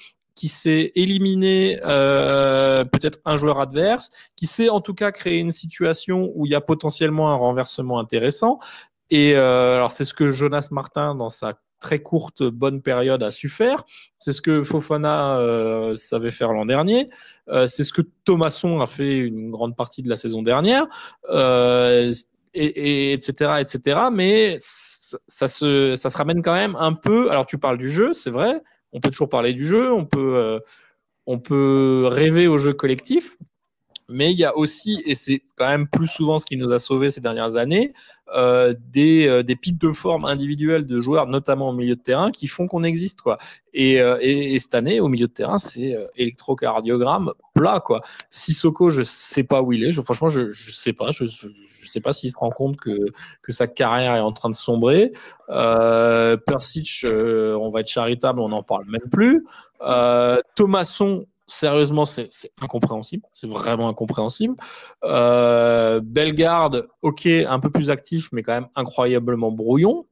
E: qui sait éliminer euh, peut-être un joueur adverse, qui sait en tout cas créer une situation où il y a potentiellement un renversement intéressant. Et euh, alors c'est ce que Jonas Martin dans sa très courte bonne période a su faire. C'est ce que Fofana euh, savait faire l'an dernier. Euh, c'est ce que Thomasson a fait une grande partie de la saison dernière. Euh, et, et, etc., etc. Mais ça se, ça se ramène quand même un peu. Alors, tu parles du jeu, c'est vrai on peut toujours parler du jeu, on peut, euh, on peut rêver au jeu collectif, mais il y a aussi, et c'est quand même plus souvent ce qui nous a sauvés ces dernières années, euh, des, euh, des pics de forme individuels de joueurs, notamment au milieu de terrain, qui font qu'on existe. Quoi. Et, euh, et, cette année, au milieu de terrain, c'est euh, électrocardiogramme plat. Quoi. Sissoko, je sais pas où il est. Je, franchement, je ne sais pas. Je ne sais pas s'il se rend compte que, que sa carrière est en train de sombrer. Euh, Persic, on va être charitable, on n'en parle même plus. Thomasson, sérieusement, c'est incompréhensible. C'est vraiment incompréhensible. Euh, Bellegarde, ok, un peu plus actif, mais quand même incroyablement brouillon.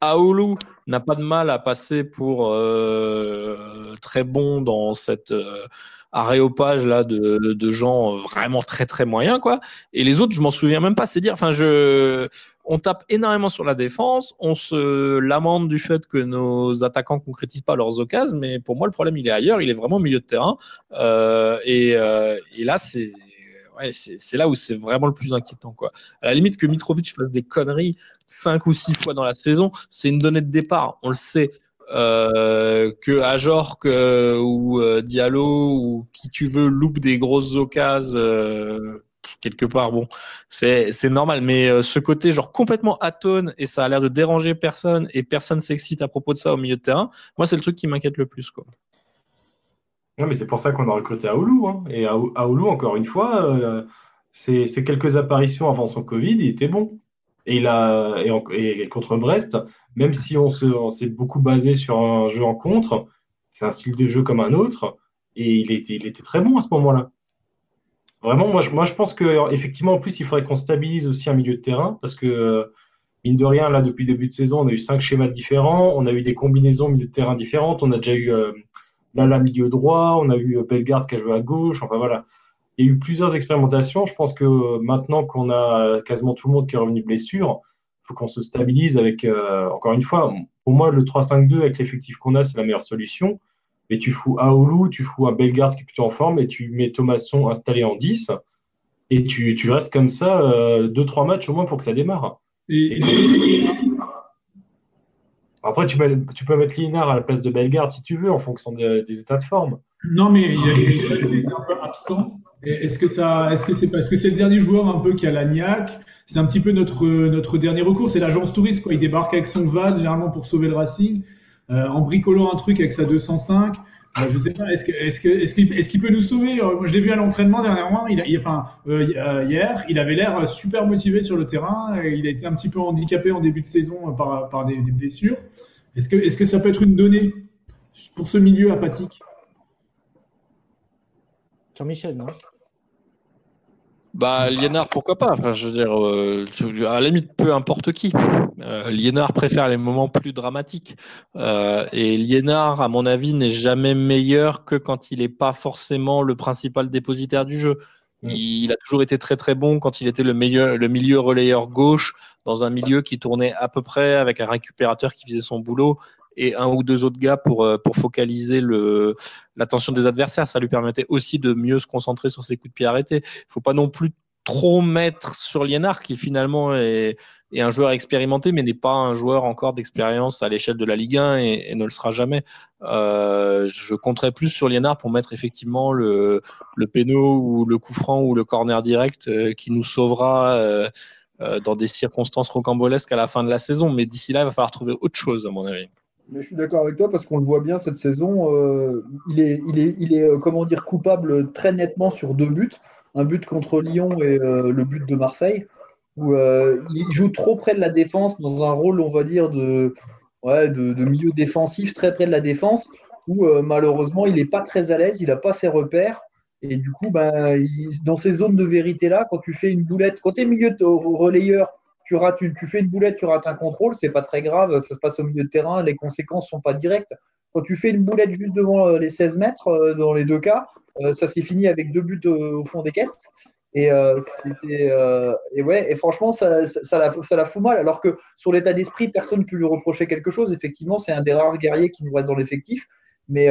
E: Aoulou n'a pas de mal à passer pour euh, très bon dans cette euh, aréopage là de, gens vraiment très très moyens quoi. Et les autres, je m'en souviens même pas. C'est dire, enfin je, on tape énormément sur la défense, on se lamente du fait que nos attaquants concrétisent pas leurs occasions, mais pour moi le problème il est ailleurs, il est vraiment au milieu de terrain. Euh, euh, et là c'est C'est là où c'est vraiment le plus inquiétant. Quoi. À la limite que Mitrovic fasse des conneries cinq ou six fois dans la saison, c'est une donnée de départ, on le sait. Euh, que Ajorc euh, ou euh, Diallo ou qui tu veux loupe des grosses occasions euh, quelque part bon c'est normal mais ce côté genre complètement atone et ça a l'air de déranger personne et personne s'excite à propos de ça au milieu de terrain moi c'est le truc qui m'inquiète le plus quoi
F: Ouais, mais c'est pour ça qu'on a recruté Aoulou. Hein. Et Aoulou, encore une fois, euh, c'est quelques apparitions avant son Covid, il était bon. Et, il a, et, contre Brest, même si on s'est beaucoup basé sur un jeu en contre, c'est un style de jeu comme un autre, et il était, il était très bon à ce moment-là. Vraiment, moi je, moi je pense qu'effectivement, en plus, il faudrait qu'on stabilise aussi un milieu de terrain, parce que, mine de rien, là, depuis le début de saison, on a eu cinq schémas différents, on a eu des combinaisons milieu de terrain différentes, on a déjà eu euh, Là, la milieu droit, on a eu Bellegarde qui a joué à gauche. Enfin voilà, il y a eu plusieurs expérimentations. Je pense que maintenant qu'on a quasiment tout le monde qui est revenu blessure, il faut qu'on se stabilise avec, euh, encore une fois, pour moi, le 3-5-2 avec l'effectif qu'on a, c'est la meilleure solution. mais tu fous Aoulou, tu fous un Bellegarde qui est plutôt en forme, et tu mets Thomasson installé en 10, et tu, tu restes comme ça 2-3 matchs au moins pour que ça démarre. Après, tu peux, mettre Linard à la place de Bellegarde si tu veux, en fonction des états de forme.
B: Non, mais il, est un peu absent. Est-ce que ça, est-ce que c'est parce que c'est le dernier joueur un peu qui a la C'est un petit peu notre notre dernier recours. C'est l'agence touriste quoi. Il débarque avec son van généralement pour sauver le Racing, euh, en bricolant un truc avec sa 205. Euh, je sais pas. Est-ce qu'il est-ce qu'il peut nous sauver? Euh, Moi, je l'ai vu à l'entraînement dernièrement. Il, enfin euh, hier, il avait l'air super motivé sur le terrain. Il a été un petit peu handicapé en début de saison par des, blessures. Est-ce que est-ce que ça peut être une donnée pour ce milieu apathique?
D: Jean-Michel, non?
E: Bah, Liénard, pourquoi pas? Enfin, Je veux dire, euh, à la limite, peu importe qui. Euh, Liénard préfère les moments plus dramatiques. Euh, et Liénard, à mon avis, n'est jamais meilleur que quand il n'est pas forcément le principal dépositaire du jeu. Mm. Il a toujours été très très bon quand il était le, meilleur, le milieu relayeur gauche dans un milieu qui tournait à peu près avec un récupérateur qui faisait son boulot et un ou deux autres gars pour, euh, pour focaliser l'attention des adversaires. Ça lui permettait aussi de mieux se concentrer sur ses coups de pied arrêtés. Il ne faut pas non plus trop mettre sur Liénard, qui finalement est, est un joueur expérimenté, mais n'est pas un joueur encore d'expérience à l'échelle de la Ligue 1 et, ne le sera jamais. Euh, je compterais plus sur Liénard pour mettre effectivement le, le péno ou le coup franc ou le corner direct euh, qui nous sauvera dans des circonstances rocambolesques à la fin de la saison. Mais d'ici là, il va falloir trouver autre chose, à mon avis.
G: Je suis d'accord avec toi parce qu'on le voit bien cette saison. Euh, il est, il est, il est euh, comment dire, coupable très nettement sur deux buts. Un but contre Lyon et euh, le but de Marseille. Où il joue trop près de la défense dans un rôle, on va dire, de, ouais, de, milieu défensif, très près de la défense. Où malheureusement, il n'est pas très à l'aise, il n'a pas ses repères. Et du coup, ben, dans ces zones de vérité-là, quand tu fais une boulette, quand tu es milieu de relayeur tu, rates fais une boulette, tu rates un contrôle, c'est pas très grave, ça se passe au milieu de terrain, les conséquences sont pas directes. Quand tu fais une boulette juste devant euh, les 16 mètres, euh, dans les deux cas, euh, ça s'est fini avec deux buts au fond des caisses. Et ouais et franchement ça, ça, la, ça, la, fout mal alors que sur l'état d'esprit personne ne peut lui reprocher quelque chose effectivement c'est un des rares guerriers qui nous reste dans l'effectif mais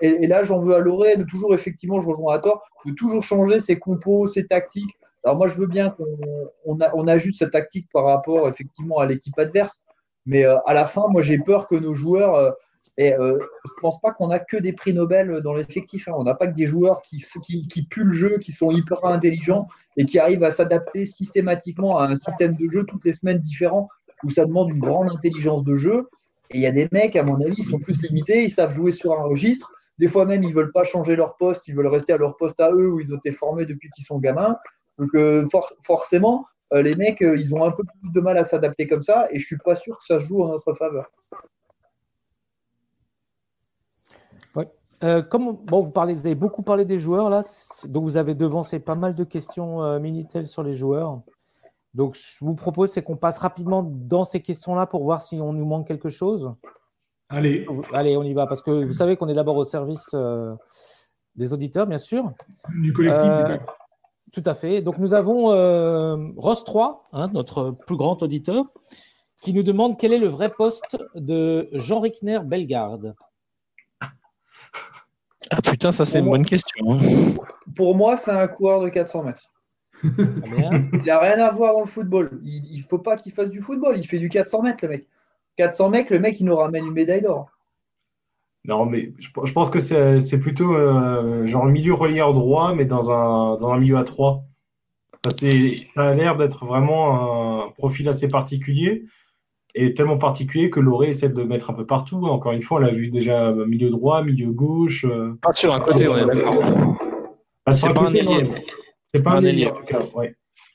G: et, là j'en veux à Loré de toujours effectivement je rejoins à tort de toujours changer ses compos ses tactiques alors moi, je veux bien qu'on on, ajuste cette tactique par rapport effectivement à l'équipe adverse, mais euh, à la fin, moi, j'ai peur que nos joueurs. Euh, euh, je pense pas qu'on a que des prix Nobel dans l'effectif. Hein. On n'a pas que des joueurs qui, qui, puent le jeu, qui sont hyper intelligents et qui arrivent à s'adapter systématiquement à un système de jeu toutes les semaines différent où ça demande une grande intelligence de jeu. Et il y a des mecs, à mon avis, ils sont plus limités, ils savent jouer sur un registre. Des fois même, ils veulent pas changer leur poste, ils veulent rester à leur poste à eux où ils ont été formés depuis qu'ils sont gamins. Donc euh, forcément, euh, les mecs, euh, ils ont un peu plus de mal à s'adapter comme ça, et je suis pas sûr que ça joue en notre faveur.
D: comme bon, vous parlez, vous avez beaucoup parlé des joueurs là, donc vous avez devancé pas mal de questions minitel sur les joueurs. Donc je vous propose c'est qu'on passe rapidement dans ces questions-là pour voir si on nous manque quelque chose.
B: Allez,
D: allez, on y va parce que vous savez qu'on est d'abord au service des auditeurs, bien sûr.
B: Du collectif.
D: Tout à fait. Donc nous avons euh, Ross 3, hein, notre plus grand auditeur, qui nous demande quel est le vrai poste de Jean Rickner Bellegarde.
E: Ah putain, ça c'est une bonne question. Hein.
G: Pour moi, c'est un coureur de 400 mètres. il n'a rien à voir dans le football. Il ne faut pas qu'il fasse du football. Il fait du 400 mètres, le mec. 400 mètres, le mec, il nous ramène une médaille d'or.
F: Non, mais je, pense que c'est plutôt euh, genre le milieu relieur droit, mais dans un, dans un milieu à 3. Ça, a l'air d'être vraiment un profil assez particulier et tellement particulier que Loré essaie de mettre un peu partout. Encore une fois, on l'a vu déjà milieu droit, milieu gauche.
E: Euh. Pas sur un côté, on est d'accord.
F: Ah, c'est pas un ailier. C'est pas un ailier, en tout cas. Ouais.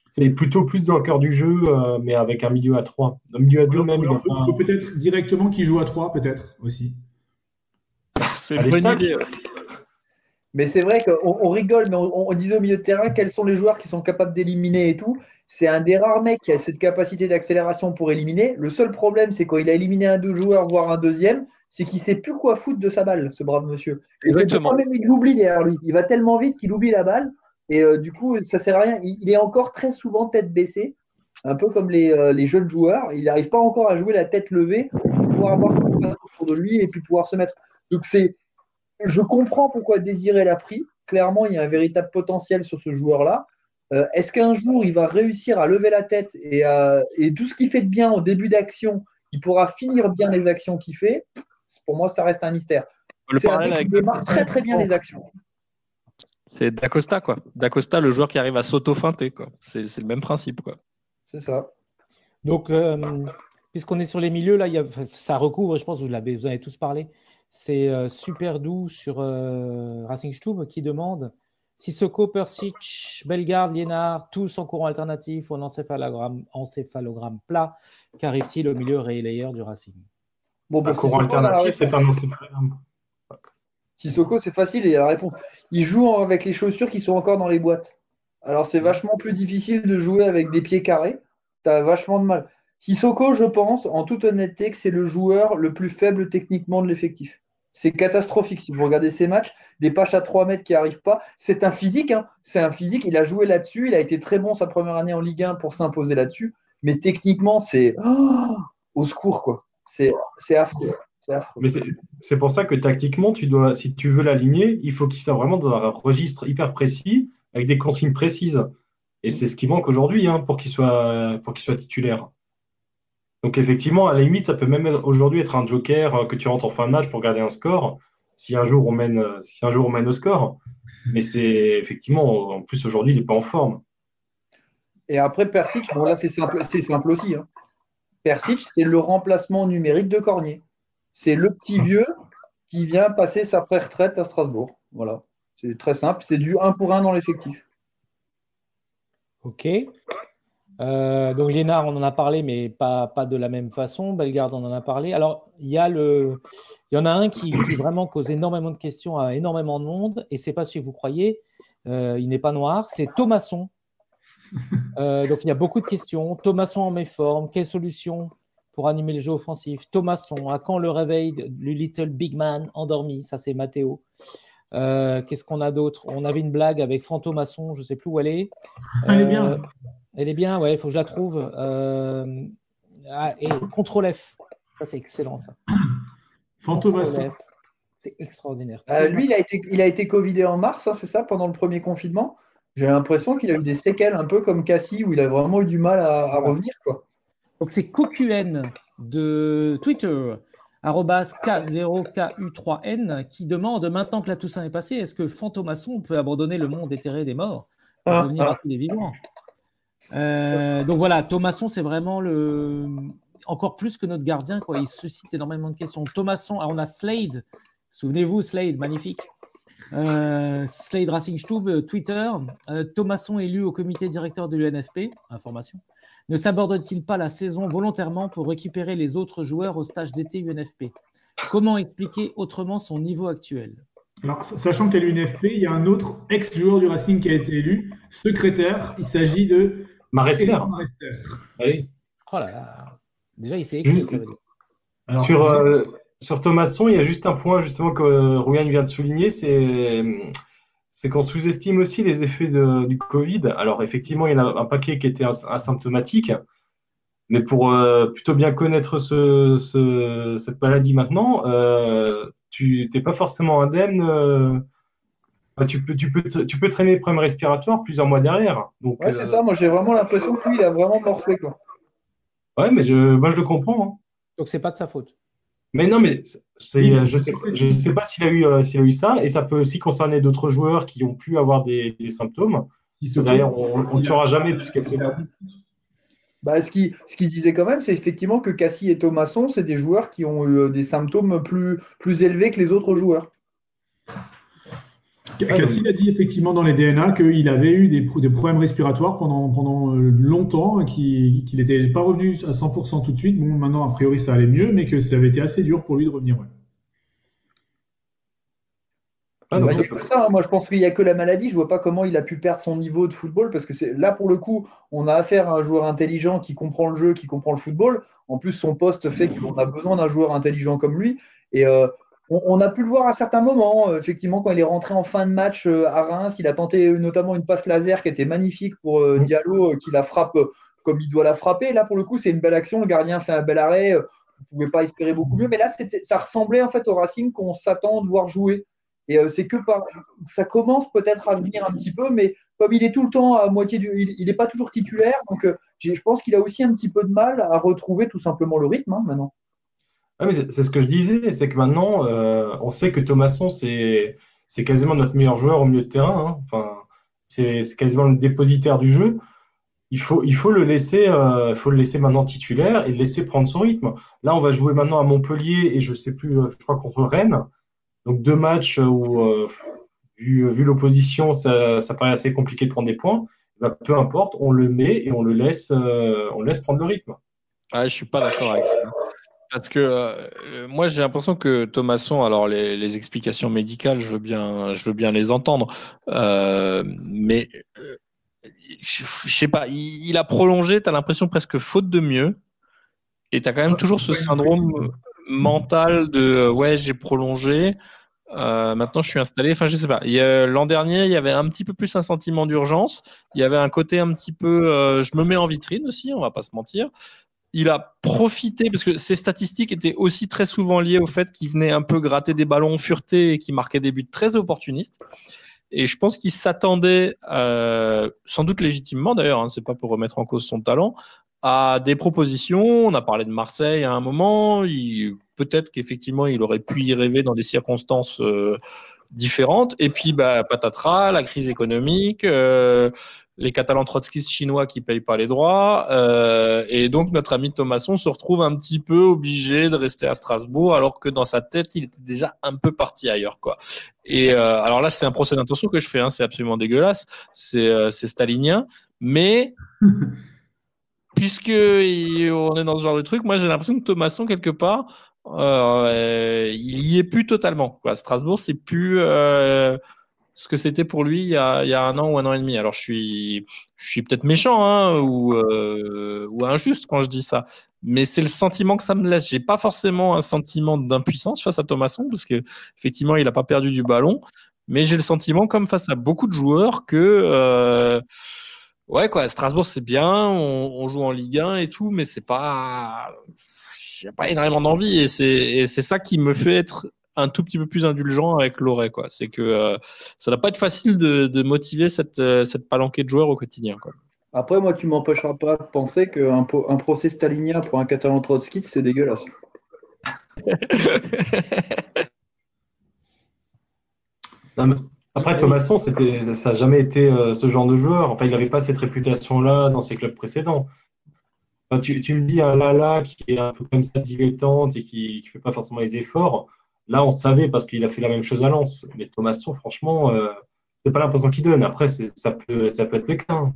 F: C'est plutôt plus dans le cœur du jeu, euh, mais avec un milieu à 3. Un milieu à 2 même.
B: Il faut, peut-être directement qu'il joue à 3, peut-être aussi.
E: C'est une bonne idée.
G: Mais c'est vrai qu'on rigole, mais on, disait au milieu de terrain quels sont les joueurs qui sont capables d'éliminer et tout. C'est un des rares mecs qui a cette capacité d'accélération pour éliminer. Le seul problème, c'est quand il a éliminé un deux joueurs, voire un deuxième, c'est qu'il sait plus quoi foutre de sa balle, ce brave monsieur. Exactement. Même, il l'oublie derrière lui. Il va tellement vite qu'il oublie la balle. Et euh, du coup, ça sert à rien. Il, est encore très souvent tête baissée, un peu comme les, euh, les jeunes joueurs. Il n'arrive pas encore à jouer la tête levée pour pouvoir avoir ce qui passe autour de lui et puis pouvoir se mettre. Donc c'est je comprends pourquoi Désiré l'a pris. Clairement, il y a un véritable potentiel sur ce joueur-là. Euh, est-ce qu'un jour, il va réussir à lever la tête et, et tout ce qu'il fait de bien au début d'action, il pourra finir bien les actions qu'il fait? Pour moi, ça reste un mystère. C'est un mec qui démarre très très bien les actions.
E: C'est D'Acosta, quoi. D'Acosta, le joueur qui arrive à s'auto-feinter, quoi. C'est le même principe, quoi.
G: C'est ça.
D: Donc, euh, puisqu'on est sur les milieux, là, ça recouvre, je pense que vous, avez, vous avez tous parlé. C'est euh, super doux sur euh, Racing Stube qui demande Sissoko, Persic, Bellegarde, Liénard, tous en courant alternatif ou en encéphalogramme, encéphalogramme plat, qu'arrive-t-il au milieu relayer du Racing?
F: Bon, bah, courant alternatif, c'est un encéphalogramme.
G: Sissoko, c'est facile, il y a la réponse. Il joue avec les chaussures qui sont encore dans les boîtes. Alors, c'est vachement plus difficile de jouer avec des pieds carrés. Tu as vachement de mal. Sissoko, je pense, en toute honnêteté, que c'est le joueur le plus faible techniquement de l'effectif. C'est catastrophique. Si vous regardez ses matchs, des paches à 3 mètres qui n'arrivent pas. C'est un physique. Hein. C'est un physique. Il a joué là-dessus. Il a été très bon sa première année en Ligue 1 pour s'imposer là-dessus. Mais techniquement, c'est oh, au secours, quoi. C'est affreux.
F: Mais c'est pour ça que tactiquement, tu dois, si tu veux l'aligner, il faut qu'il soit vraiment dans un registre hyper précis, avec des consignes précises. Et c'est ce qui manque aujourd'hui hein, pour qu'il soit, pour qu'il soit titulaire. Donc effectivement, à la limite, ça peut même aujourd'hui être un joker euh, que tu rentres en fin de match pour garder un score, si un jour on mène, si un jour on mène au score. Mais c'est effectivement, en plus aujourd'hui, il n'est pas en forme.
G: Et après, Persic, bon là c'est simple, c'est simple aussi. Hein. Persic, c'est le remplacement numérique de Cornier. C'est le petit vieux qui vient passer sa pré-retraite à Strasbourg. Voilà. C'est très simple. C'est du 1 pour 1 dans l'effectif.
D: Ok. Euh, donc Lénard, on en a parlé, mais pas, pas de la même façon. Bellegarde, on en a parlé. Alors, il y, a le... il y en a un qui, vraiment cause énormément de questions à énormément de monde, et c'est pas si vous croyez, euh, il n'est pas noir, c'est Thomasson. (laughs) Euh, donc il y a beaucoup de questions. Thomasson en méforme, quelle solution pour animer le jeu offensif? Thomasson, à quand le réveil du Little Big Man endormi? Ça, c'est Mathéo. Euh, qu'est-ce qu'on a d'autre? On avait une blague avec Fantomasson, je ne sais plus où elle est.
B: elle est bien. Euh,
D: elle est bien, ouais, il faut que je la trouve. Euh, ah, et Contrôle F. Ça, c'est excellent, ça.
B: Fantomasson.
D: C'est extraordinaire.
G: lui, il a, été, il a été Covidé en mars, hein, c'est ça, pendant le premier confinement. J'ai l'impression qu'il a eu des séquelles un peu comme Cassie, où il a vraiment eu du mal à, à revenir. Quoi.
D: Donc c'est CoQN de Twitter, K0KU3N, qui demande maintenant que la Toussaint est passée, est-ce que Fantomasson peut abandonner le monde éthéré des morts pour ah, devenir ah. des vivants? Euh, Donc voilà, Thomasson, c'est vraiment le. Encore plus que notre gardien, quoi. Il suscite énormément de questions. Thomasson, on a Slade. Souvenez-vous, Slade, magnifique. Euh, Slade Racing Stube, Twitter. Euh, Thomasson élu au comité directeur de l'UNFP. Information. Ne s'aborde-t-il pas la saison volontairement pour récupérer les autres joueurs au stage d'été UNFP Comment expliquer autrement son niveau actuel?
B: Alors, sachant qu'à l'UNFP, il y a un autre ex-joueur du Racing qui a été élu, secrétaire. Il s'agit de
F: Marester.
D: Oui. Oh là là. Déjà, il s'est écrit, ça veut
F: dire. sur, euh, sur Thomasson, il y a juste un point justement que Rouyan vient de souligner, c'est c'est qu'on sous-estime aussi les effets du Covid. Alors effectivement, il y en a un paquet qui était asymptomatique, mais pour euh, plutôt bien connaître cette maladie maintenant, euh, tu n'es pas forcément indemne. Euh, tu, peux, tu, peux, tu peux traîner des problèmes respiratoires plusieurs mois derrière.
G: Donc, ouais, c'est ça. Moi, j'ai vraiment l'impression que lui, il a vraiment morflé. Quoi.
F: Ouais, mais je, moi, je le comprends. Hein.
D: Donc, c'est pas de sa faute.
F: Mais non, mais je ne sais, pas s'il a, eu, euh, a eu ça, et ça peut aussi concerner d'autres joueurs qui ont pu avoir des, symptômes. D'ailleurs, on ne saura jamais puisqu'elle se
G: bah, ce qu'il ce disait quand même, c'est effectivement que Cassie et Thomasson, c'est des joueurs qui ont eu euh, des symptômes plus, plus élevés que les autres joueurs.
B: Cassie a dit effectivement dans les DNA qu'il avait eu des, des, problèmes respiratoires pendant, pendant euh, longtemps, qu'il n'était pas revenu à 100% tout de suite. Bon, maintenant, a priori, ça allait mieux, mais que ça avait été assez dur pour lui de revenir.
G: Ah, bah, ça, hein. Moi, je pense qu'il n'y a que la maladie. Je ne vois pas comment il a pu perdre son niveau de football parce que c'est là, pour le coup, on a affaire à un joueur intelligent qui comprend le jeu, qui comprend le football. En plus, son poste fait qu'on a besoin d'un joueur intelligent comme lui. Et euh, on, a pu le voir à certains moments, euh, effectivement, quand il est rentré en fin de match euh, à Reims, il a tenté notamment une passe laser qui était magnifique pour euh, Diallo, qui la frappe comme il doit la frapper. Là, pour le coup, c'est une belle action. Le gardien fait un bel arrêt. Vous ne pouvez pas espérer beaucoup mieux. Mais là, ça ressemblait en fait au Racing qu'on s'attend de voir jouer. Et c'est que par, ça commence peut-être à venir un petit peu, mais comme il est tout le temps à moitié du, il n'est pas toujours titulaire, donc je pense qu'il a aussi un petit peu de mal à retrouver tout simplement le rythme hein, maintenant.
F: Ah, c'est ce que je disais, c'est que maintenant, on sait que Thomasson, c'est quasiment notre meilleur joueur au milieu de terrain. Hein. Enfin, c'est quasiment le dépositaire du jeu il faut, il faut le laisser, euh, faut le laisser maintenant titulaire et le laisser prendre son rythme. Là, on va jouer maintenant à Montpellier et je sais plus, euh, je crois contre Rennes. Donc deux matchs où, euh, vu, vu l'opposition, ça, ça paraît assez compliqué de prendre des points. Bah, peu importe, on le met et on le laisse, on laisse prendre le rythme.
E: Ah, je suis pas d'accord avec ça. Parce que moi j'ai l'impression que Thomasson, alors les, les, explications médicales, je veux bien, je veux bien les entendre, mais je, sais pas, il, a prolongé, tu as l'impression presque faute de mieux. Et tu as quand même toujours ce syndrome mental de ouais, j'ai prolongé. Euh, maintenant, je suis installé. Enfin, je sais pas. L'an dernier, il y avait un petit peu plus un sentiment d'urgence. Il y avait un côté un petit peu, euh, je me mets en vitrine aussi. On va pas se mentir. Il a profité parce que ses statistiques étaient aussi très souvent liées au fait qu'il venait un peu gratter des ballons furetés et qu'il marquait des buts très opportunistes. Et je pense qu'il s'attendait, euh, sans doute légitimement d'ailleurs, hein, c'est pas pour remettre en cause son talent, à des propositions. On a parlé de Marseille à un moment. Peut-être qu'effectivement, il aurait pu y rêver dans des circonstances euh, différentes. Et puis, bah, patatras, la crise économique, euh, les Catalans trotskistes chinois qui payent pas les droits. Euh, et donc, notre ami Thomasson se retrouve un petit peu obligé de rester à Strasbourg, alors que dans sa tête, il était déjà un peu parti ailleurs, quoi. Et euh, alors là, c'est un procès d'intention que je fais, hein, c'est absolument dégueulasse, c'est euh, stalinien, mais (laughs) puisque on est dans ce genre de truc, moi j'ai l'impression que Thomasson quelque part, il y est plus totalement. Quoi. Strasbourg, c'est plus ce que c'était pour lui il y, a, un an ou un an et demi. Alors je suis, je suis peut-être méchant hein, ou, euh, ou injuste quand je dis ça, mais c'est le sentiment que ça me laisse. J'ai pas forcément un sentiment d'impuissance face à Thomasson parce que effectivement il a pas perdu du ballon, mais j'ai le sentiment comme face à beaucoup de joueurs que euh, ouais quoi, Strasbourg c'est bien, on, joue en Ligue 1 et tout, mais c'est pas a pas énormément d'envie et c'est ça qui me fait être un tout petit peu plus indulgent avec Loret. Quoi. C'est que euh, ça n'a pas être facile de, de motiver cette, euh, cette palanquée de joueurs au quotidien. Quoi.
G: Après, moi, tu m'empêcheras pas de penser qu'un un procès stalinien pour un Catalan Trotsky, c'est dégueulasse. (laughs)
F: Après, Thomasson, ça n'a jamais été euh, ce genre de joueur. Enfin, il n'avait pas cette réputation-là dans ses clubs précédents tu, me dis un Lala qui est un peu comme ça dilettante et qui ne fait pas forcément les efforts. Là, on savait parce qu'il a fait la même chose à Lens. Mais Thomasson, franchement, euh, c'est pas l'impression qu'il donne. Après, ça peut, ça peut être le cas. Hein.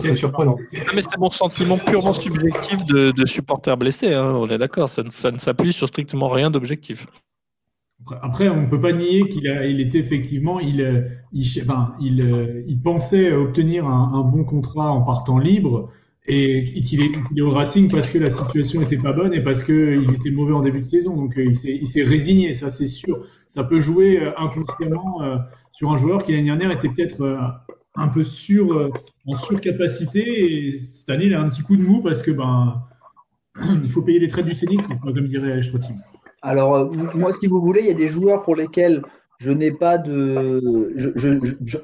F: C'est surprenant.
E: mais c'est mon sentiment purement subjectif de, de supporter blessé. Hein. on est d'accord. Ça, ne s'appuie sur strictement rien d'objectif.
B: Après, on ne peut pas nier qu'il il était effectivement, il, il, il, il pensait obtenir un, un, bon contrat en partant libre et, qu'il est, au Racing parce que la situation n'était pas bonne et parce qu'il était mauvais en début de saison. Donc euh, il s'est résigné, ça c'est sûr. Ça peut jouer euh, inconsciemment euh, sur un joueur qui l'année dernière était peut-être un peu sur, en surcapacité et cette année il a un petit coup de mou parce que ben (clears throat) il faut payer les traits du Scénic, comme dirait Strotim.
G: Alors moi si vous voulez, il y a des joueurs pour lesquels je n'ai pas de.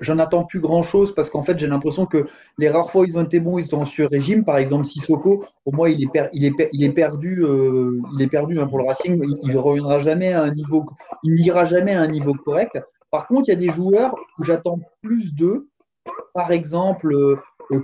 G: J'en attends plus grand chose parce qu'en fait, j'ai l'impression que les rares fois où ils ont été bons, ils sont sur régime. Par exemple, Sissoko, au moins, il est, il est, il est perdu, euh, il est perdu hein, pour le Racing. Il ne reviendra jamais à un niveau. Il n'ira jamais à un niveau correct. Par contre, il y a des joueurs où j'attends plus d'eux. Par exemple, euh,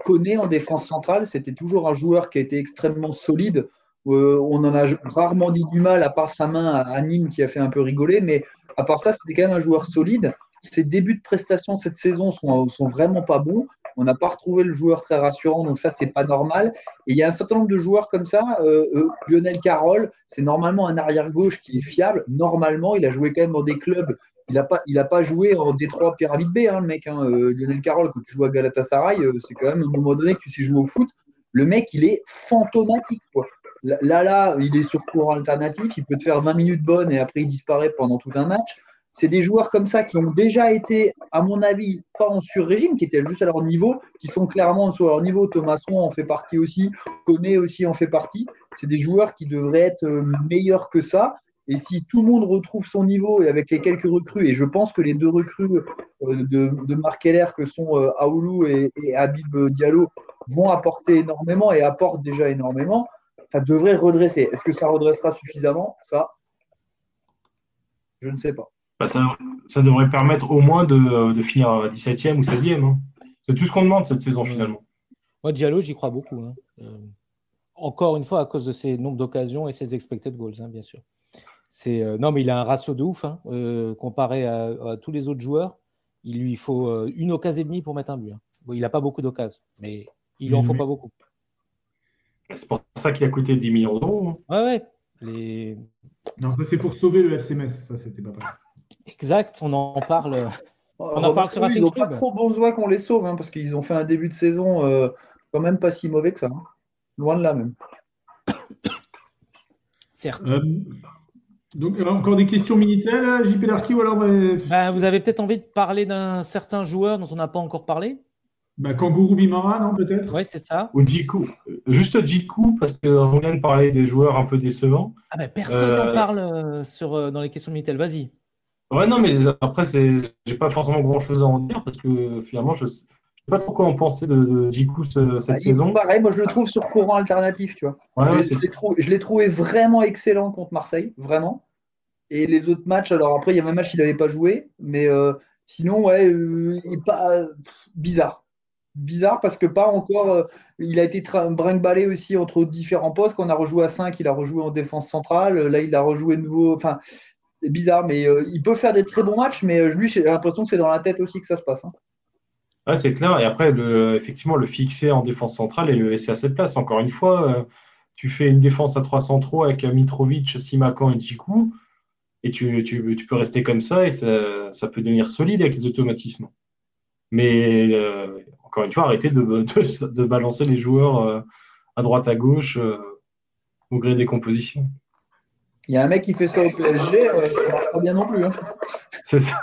G: Koné en défense centrale, c'était toujours un joueur qui a été extrêmement solide. Euh, on en a rarement dit du mal, à part sa main à Nîmes qui a fait un peu rigoler, mais à part ça, c'était quand même un joueur solide. Ses débuts de prestation cette saison sont, sont vraiment pas bons. On n'a pas retrouvé le joueur très rassurant, donc ça, c'est pas normal. Et il y a un certain nombre de joueurs comme ça. Euh, euh, Lionel Carroll, c'est normalement un arrière-gauche qui est fiable. Normalement, il a joué quand même dans des clubs. Il n'a pas, joué en Détroit Pyramide B, hein, le mec. Hein. Euh, Lionel Carroll, quand tu joues à Galatasaray, c'est quand même un moment donné que tu sais jouer au foot. Le mec, il est fantomatique. Là, là, il est sur courant alternatif, il peut te faire 20 minutes bonnes et après il disparaît pendant tout un match. C'est des joueurs comme ça qui ont déjà été, à mon avis, pas en sur-régime, qui étaient juste à leur niveau, qui sont clairement sur leur niveau. Thomasson en fait partie aussi, Koné aussi en fait partie. C'est des joueurs qui devraient être euh, meilleurs que ça. Et si tout le monde retrouve son niveau et avec les quelques recrues, et je pense que les deux recrues de, de Marc Keller que sont Aoulou et, et Habib Diallo vont apporter énormément et apportent déjà énormément, ça devrait redresser. Est-ce que ça redressera suffisamment Ça, je ne sais pas.
F: Bah, ça, devrait permettre au moins de, finir 17e ou 16e. Hein. C'est tout ce qu'on demande cette saison finalement.
D: Moi, Diallo, j'y crois beaucoup. Hein. Euh, encore une fois, à cause de ses nombres d'occasions et ses expected goals, hein, bien sûr. C'est euh, non, mais il a un ratio de ouf euh, comparé à, tous les autres joueurs. Il lui faut une occasion et demie pour mettre un but. il n'a pas beaucoup d'occasions, mais il en faut pas beaucoup.
F: C'est pour ça qu'il a coûté 10 millions d'euros.
D: Ouais, ouais. Les...
B: Non, ça c'est pour sauver le FCMS. Ça, c'était pas pareil.
D: Exact, on en parle. (laughs)
G: On en parle sur Ils n'ont pas trop besoin qu'on les sauve, hein, parce qu'ils ont fait un début de saison euh, quand même pas si mauvais que ça. Hein. Loin de là même. (coughs)
D: Certes.
B: Euh, donc, euh, encore des questions Minitel, JP Larky, ou alors.
D: Bah, vous avez peut-être envie de parler d'un certain joueur dont on n'a pas encore parlé?
B: Bah, Kangourou Bimara, non, peut-être?
D: Oui, c'est ça.
F: Ou Jiku. Juste Jiku, parce qu'on vient de parler des joueurs un peu décevants.
D: Ah, mais personne n'en parle sur, dans les questions Minitel, vas-y.
F: Ouais, non, mais après, c'est, j'ai pas forcément grand chose à en dire parce que finalement, je sais pas trop quoi en penser de, de Jiku cette bah, saison.
G: Pareil, moi je le trouve sur courant alternatif, tu vois. je, l'ai trouvé, vraiment excellent contre Marseille, vraiment. Et les autres matchs, alors après, il y a un match il n'avait pas joué, mais euh, sinon, ouais, euh, il est pas bizarre. Bizarre parce que pas encore. Euh, il a été brinque-ballé aussi entre différents postes. Quand on a rejoué à 5, il a rejoué en défense centrale. Là, il a rejoué de nouveau. Enfin, c'est bizarre, mais euh, il peut faire des très bons matchs, mais euh, lui, j'ai l'impression que c'est dans la tête aussi que ça se passe.
F: Hein. c'est clair. Et après, effectivement, le fixer en défense centrale et le laisser à cette place. Encore une fois, tu fais une défense à 3 centraux avec Mitrovic, Simakan et Djikou, et tu, tu, peux rester comme ça et ça, ça, peut devenir solide avec les automatismes. Mais encore une fois, arrêtez de, de, de balancer les joueurs à droite, à gauche au gré des compositions.
G: Il y a un mec qui fait ça au PSG, euh, ça ne marche pas bien non plus. Hein.
F: C'est ça.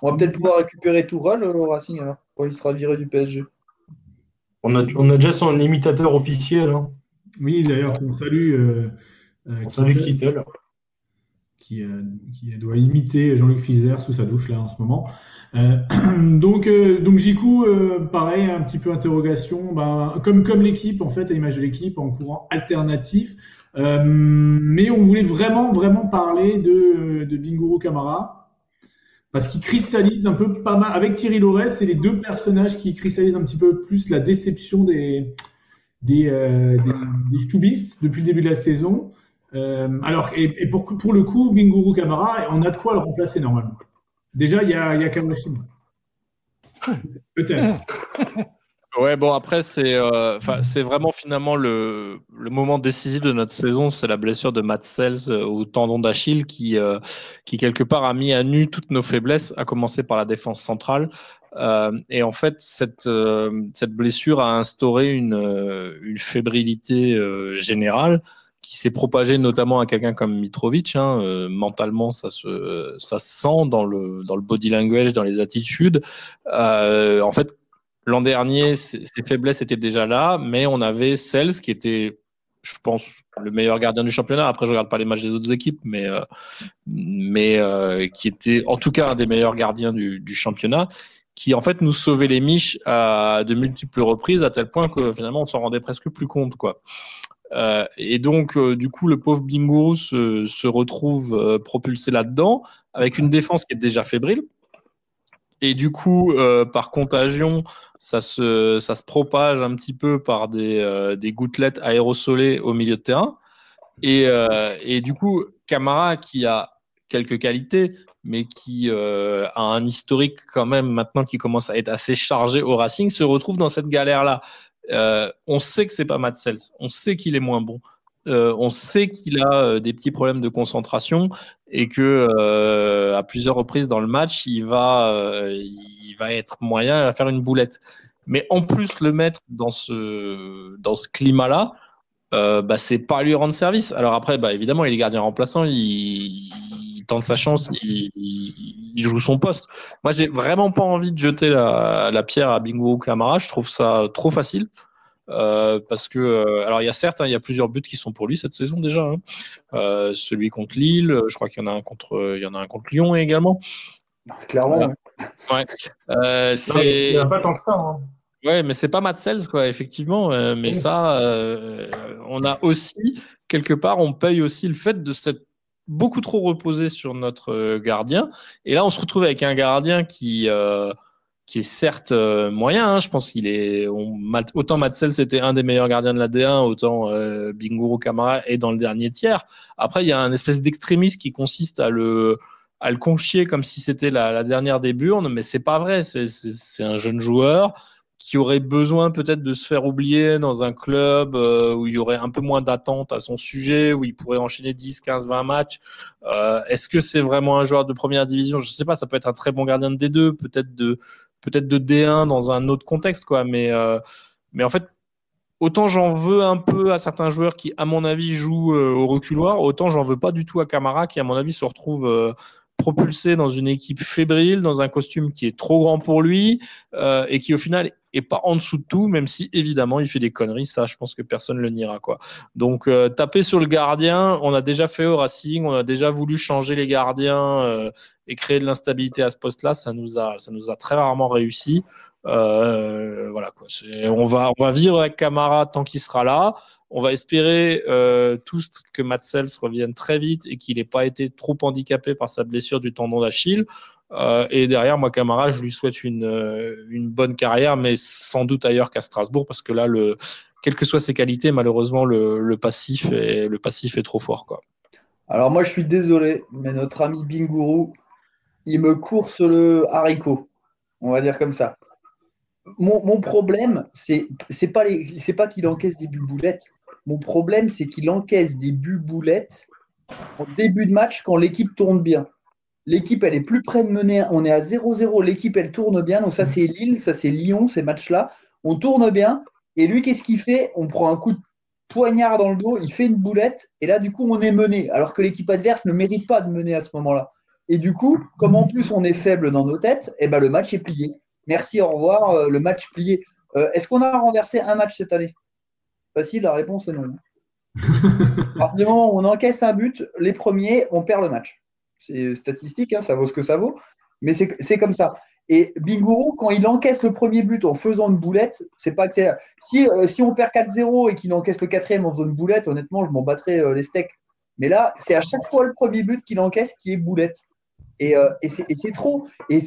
G: On va peut-être pouvoir récupérer Tourelle au Racing alors, quand il sera viré du PSG.
F: On a, on a déjà son imitateur officiel. Hein.
B: Oui, d'ailleurs, on salue. Euh,
F: euh, on salue Kittel.
B: Qui, qui, doit imiter Jean-Luc Fizer sous sa douche là en ce moment. Euh, (clears throat) donc, euh, donc Jiku, euh, pareil, un petit peu interrogation. Ben, comme comme l'équipe, en fait, à l'image de l'équipe, en courant alternatif. mais on voulait vraiment, vraiment parler de, Binguru Kamara. Parce qu'il cristallise un peu pas mal. Avec Thierry Lorès, c'est les deux personnages qui cristallisent un petit peu plus la déception des, des, des, depuis le début de la saison. alors, et, pour, pour le coup, Binguru Kamara, on a de quoi le remplacer normalement. Déjà, il y a, y a Kawashima. Peut-être. (laughs)
E: Ouais, bon, après, c'est euh, c'est vraiment finalement le, le, moment décisif de notre saison. C'est la blessure de Matt Sells euh, au tendon d'Achille qui, euh, qui, quelque part, a mis à nu toutes nos faiblesses, à commencer par la défense centrale. et en fait, cette, cette blessure a instauré une, une fébrilité générale qui s'est propagé notamment à quelqu'un comme Mitrovic. Hein, euh, mentalement, ça se, ça sent dans le, dans le body language, dans les attitudes. Euh, en fait, l'an dernier, ses faiblesses étaient déjà là, mais on avait Sels qui était, je pense, le meilleur gardien du championnat. Après, je regarde pas les matchs des autres équipes, mais, euh, mais qui était en tout cas un des meilleurs gardiens du, du championnat qui en fait nous sauvait les miches à de multiples reprises à tel point que finalement on s'en rendait presque plus compte quoi. Euh, et donc, euh, du coup, le pauvre Bingo se, se retrouve euh, propulsé là-dedans, avec une défense qui est déjà fébrile. Et du coup, par contagion, ça se, ça se propage un petit peu par des, des gouttelettes aérosolées au milieu de terrain. Et, et du coup, Camara, qui a quelques qualités, mais qui a un historique quand même maintenant qui commence à être assez chargé au Racing, se retrouve dans cette galère-là. Euh, on sait que c'est pas Matt Sells, on sait qu'il est moins bon. Euh, on sait qu'il a euh, des petits problèmes de concentration et que à plusieurs reprises dans le match, il va, il va être moyen à faire une boulette. Mais en plus, le mettre dans ce, dans ce climat-là, bah, c'est pas lui rendre service. Alors après, bah, évidemment, il est gardien remplaçant, il, tente sa chance, il, joue son poste. Moi, j'ai vraiment pas envie de jeter la, pierre à Bingo Camara. Je trouve ça trop facile. parce que, alors il y a certes, hein, il y a plusieurs buts qui sont pour lui cette saison déjà. Hein. celui contre Lille, je crois qu'il y en a un contre, il y en a un contre Lyon également.
G: Clairement.
E: Ouais. c'est.
F: Il n'y a pas tant que ça. Hein.
E: Ouais, mais c'est pas Matt Sells, quoi, effectivement. mais ça, on a aussi, quelque part, on paye aussi le fait de cette beaucoup trop reposé sur notre euh, gardien. Et là, on se retrouve avec un gardien qui, euh, qui est certes euh, moyen. Hein. je pense qu'il est. Autant Matzel, c'était un des meilleurs gardiens de la D1, autant euh, Binguru Kamara est dans le dernier tiers. Après, il y a un espèce d'extrémisme qui consiste à le à le conchier comme si c'était la, la, dernière des burnes, mais c'est pas vrai. C'est un jeune joueur qui aurait besoin peut-être de se faire oublier dans un club euh, où il y aurait un peu moins d'attente à son sujet, où il pourrait enchaîner 10, 15, 20 matchs. Euh, Est-ce que c'est vraiment un joueur de première division? Je ne sais pas, ça peut être un très bon gardien de D2, peut-être de, de D1 dans un autre contexte, quoi. Mais, euh, mais en fait, autant j'en veux un peu à certains joueurs qui, à mon avis, jouent au reculoir, autant j'en veux pas du tout à Camara qui, à mon avis, se retrouve propulsé dans une équipe fébrile, dans un costume qui est trop grand pour lui euh, et qui au final est pas en dessous de tout, même si évidemment il fait des conneries. Ça, je pense que personne ne le niera quoi. Donc euh, taper sur le gardien, on a déjà fait au Racing, on a déjà voulu changer les gardiens euh, et créer de l'instabilité à ce poste-là. Ça nous a, ça nous a très rarement réussi. Euh, voilà quoi. On va, on va vivre avec Camara tant qu'il sera là. On va espérer euh, tous que Matsels revienne très vite et qu'il n'ait pas été trop handicapé par sa blessure du tendon d'Achille. Euh, et derrière, moi, Camara, je lui souhaite une, une bonne carrière, mais sans doute ailleurs qu'à Strasbourg, parce que là, le, quelles que soient ses qualités, malheureusement, le, le, passif, est, le passif est trop fort. Quoi.
G: Alors moi, je suis désolé, mais notre ami Binguru, il me course le haricot, on va dire comme ça. Mon, problème, c'est c'est pas, pas qu'il encaisse des buts boulettes. Mon problème, c'est qu'il encaisse des buts boulettes en début de match quand l'équipe tourne bien. L'équipe, elle est plus près de mener. On est à 0-0. L'équipe, elle tourne bien. Donc, ça, c'est Lille, ça, c'est Lyon, ces matchs-là. On tourne bien. Et lui, qu'est-ce qu'il fait? On prend un coup de poignard dans le dos. Il fait une boulette. Et là, du coup, on est mené. Alors que l'équipe adverse ne mérite pas de mener à ce moment-là. Et du coup, comme en plus on est faible dans nos têtes, eh ben, le match est plié. Merci, au revoir. Euh, le match plié. Euh, est-ce qu'on a renversé un match cette année? Facile, la réponse est non. (laughs) à partir du moment où on encaisse un but, les premiers, on perd le match. C'est statistique, hein, ça vaut ce que ça vaut, mais c'est comme ça. Et Binguru, quand il encaisse le premier but en faisant une boulette, c'est pas que si, euh, si on perd 4-0 et qu'il encaisse le quatrième en faisant une boulette, honnêtement, je m'en battrais euh, les steaks. Mais là, c'est à chaque fois le premier but qu'il encaisse qui est boulette. Et, euh, et c'est trop. Et,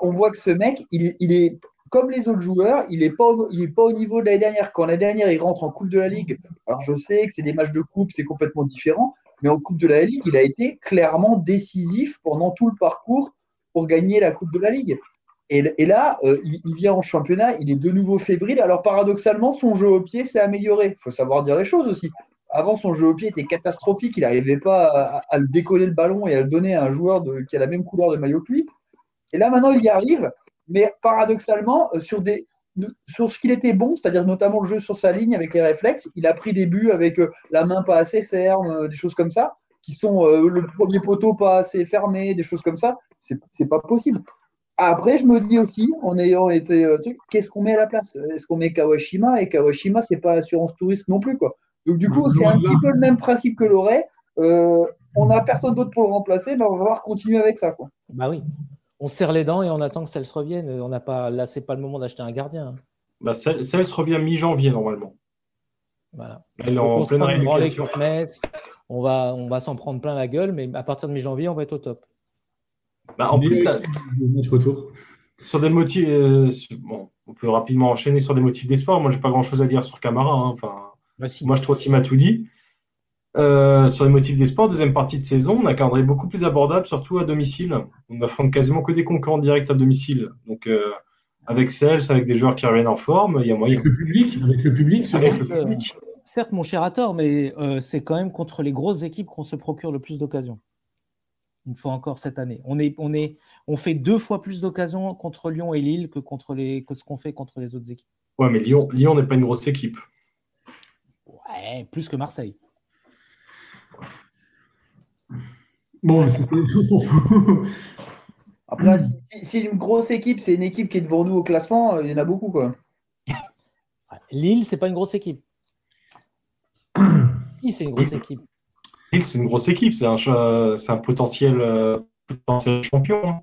G: on voit que ce mec, il, il est comme les autres joueurs, il n'est pas, pas au niveau de l'année dernière. Quand l'année dernière, il rentre en Coupe de la Ligue, alors je sais que c'est des matchs de coupe, c'est complètement différent, mais en Coupe de la Ligue, il a été clairement décisif pendant tout le parcours pour gagner la Coupe de la Ligue. Et, là, euh, il, vient en championnat, il est de nouveau fébrile. Alors paradoxalement, son jeu au pied s'est amélioré. Il faut savoir dire les choses aussi. Avant, son jeu au pied était catastrophique. Il n'arrivait pas à, le décoller le ballon et à le donner à un joueur qui a la même couleur de maillot que lui. Et là, maintenant, il y arrive mais paradoxalement, euh, sur, ce qu'il était bon, c'est-à-dire notamment le jeu sur sa ligne avec les réflexes, il a pris des buts avec euh, la main pas assez ferme, euh, des choses comme ça, qui sont le premier poteau pas assez fermé, des choses comme ça. C'est pas possible. Après, je me dis aussi, en ayant été qu'est-ce qu'on met à la place? Est-ce qu'on met Kawashima? Et Kawashima, c'est pas assurance touriste non plus, quoi. Donc du coup, c'est un petit peu le même principe que l'aurait. on n'a personne d'autre pour le remplacer, mais on va voir continuer avec ça, quoi.
D: Bah oui on serre les dents et on attend que celle se revienne. On n'a pas, là, c'est pas le moment d'acheter un gardien.
F: Bah, celle, se revient mi-janvier normalement.
D: Voilà. Elle on, pleine on va, on va s'en prendre plein la gueule, mais à partir de mi-janvier, on va être au top.
F: Bah, en plus, là, sur des motifs, euh, bon, on peut rapidement enchaîner sur des motifs d'espoir. Moi, j'ai pas grand-chose à dire sur Camara. Hein. Enfin, moi, je trouve qu'il m'a tout dit. Euh, sur les motifs des sports, deuxième partie de saison, on a un calendrier beaucoup plus abordable, surtout à domicile. On affronte quasiment que des concurrents directs à domicile. Donc, euh, avec Cels, avec des joueurs qui reviennent en forme, il y a moyen.
B: Avec le public, avec le public,
D: certes, euh, certes, mon cher Hator, mais c'est quand même contre les grosses équipes qu'on se procure le plus d'occasions. Une fois encore cette année. On, est, on, est, on fait deux fois plus d'occasions contre Lyon et Lille que, contre les, que ce qu'on fait contre les autres équipes.
F: Ouais, mais Lyon, Lyon n'est pas une grosse équipe.
D: Ouais, plus que Marseille.
B: Bon, c'est (laughs)
G: Après, si, une grosse équipe, c'est une équipe qui est devant nous au classement, euh, il y en a beaucoup, quoi.
D: Lille, c'est pas une grosse équipe. (coughs) Qui c'est une grosse équipe
F: Lille, c'est une grosse équipe. C'est un, un potentiel, euh, potentiel champion.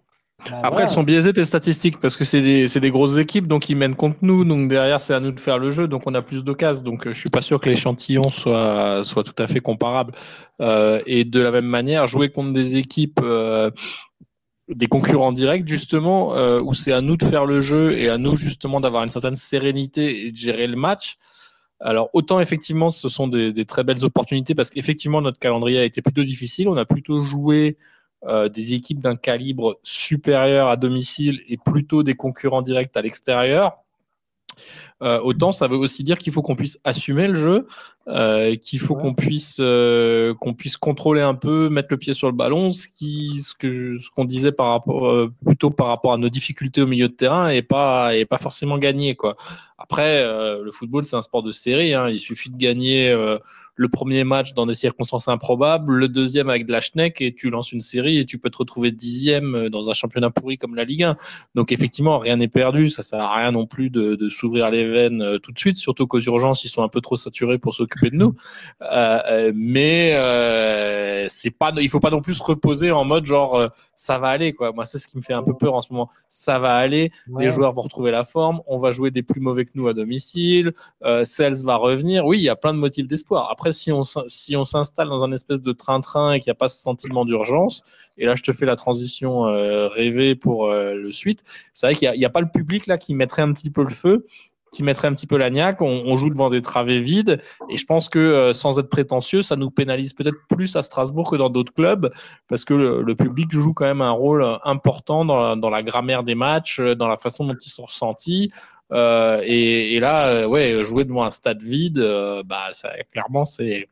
E: Bah Après, elles sont biaisées tes statistiques parce que c'est des, des, grosses équipes, donc ils mènent contre nous. Donc derrière, c'est à nous de faire le jeu, donc on a plus d'occasions. Donc euh, je suis pas sûr que l'échantillon soit, soit tout à fait comparable. Euh, et de la même manière, jouer contre des équipes, euh, des concurrents directs, justement, euh, où c'est à nous de faire le jeu et à nous justement d'avoir une certaine sérénité et de gérer le match. Alors autant effectivement, ce sont des, des très belles opportunités parce qu'effectivement notre calendrier a été plutôt difficile. On a plutôt joué euh, des équipes d'un calibre supérieur à domicile et plutôt des concurrents directs à l'extérieur. Euh, autant ça veut aussi dire qu'il faut qu'on puisse assumer le jeu, euh, qu'il faut qu'on puisse euh, qu'on puisse contrôler un peu, mettre le pied sur le ballon, ce qui ce que ce qu'on disait par rapport plutôt par rapport à nos difficultés au milieu de terrain et pas et pas forcément gagner quoi. Après le football c'est un sport de série, hein, il suffit de gagner le premier match dans des circonstances improbables, le deuxième avec de la schneck et tu lances une série et tu peux te retrouver dixième dans un championnat pourri comme la Ligue 1. Donc effectivement, rien n'est perdu. Ça sert à rien non plus de, de s'ouvrir les veines euh, tout de suite, surtout qu'aux urgences, ils sont un peu trop saturés pour s'occuper de nous. Euh, mais euh, c'est pas, il faut pas non plus se reposer en mode genre ça va aller quoi. Moi, c'est ce qui me fait un peu peur en ce moment. Ça va aller. Les joueurs vont retrouver la forme. On va jouer des plus mauvais que nous à domicile. Euh, Sales va revenir. Oui, il y a plein de motifs d'espoir. Après si on si on s'installe dans un espèce de train-train et qu'il n'y a pas ce sentiment d'urgence, et là, je te fais la transition euh, rêvée pour euh, le suite. C'est vrai qu'il n'y a, pas le public là qui mettrait un petit peu le feu qui mettrait un petit peu la niaque. On, joue devant des travées vides. Et je pense que, euh, sans être prétentieux, ça nous pénalise peut-être plus à Strasbourg que dans d'autres clubs, parce que le, public joue quand même un rôle important dans la, dans la, grammaire des matchs, dans la façon dont ils sont ressentis. Euh, et, là, euh, ouais, jouer devant un stade vide, euh, bah, ça, clairement, c'est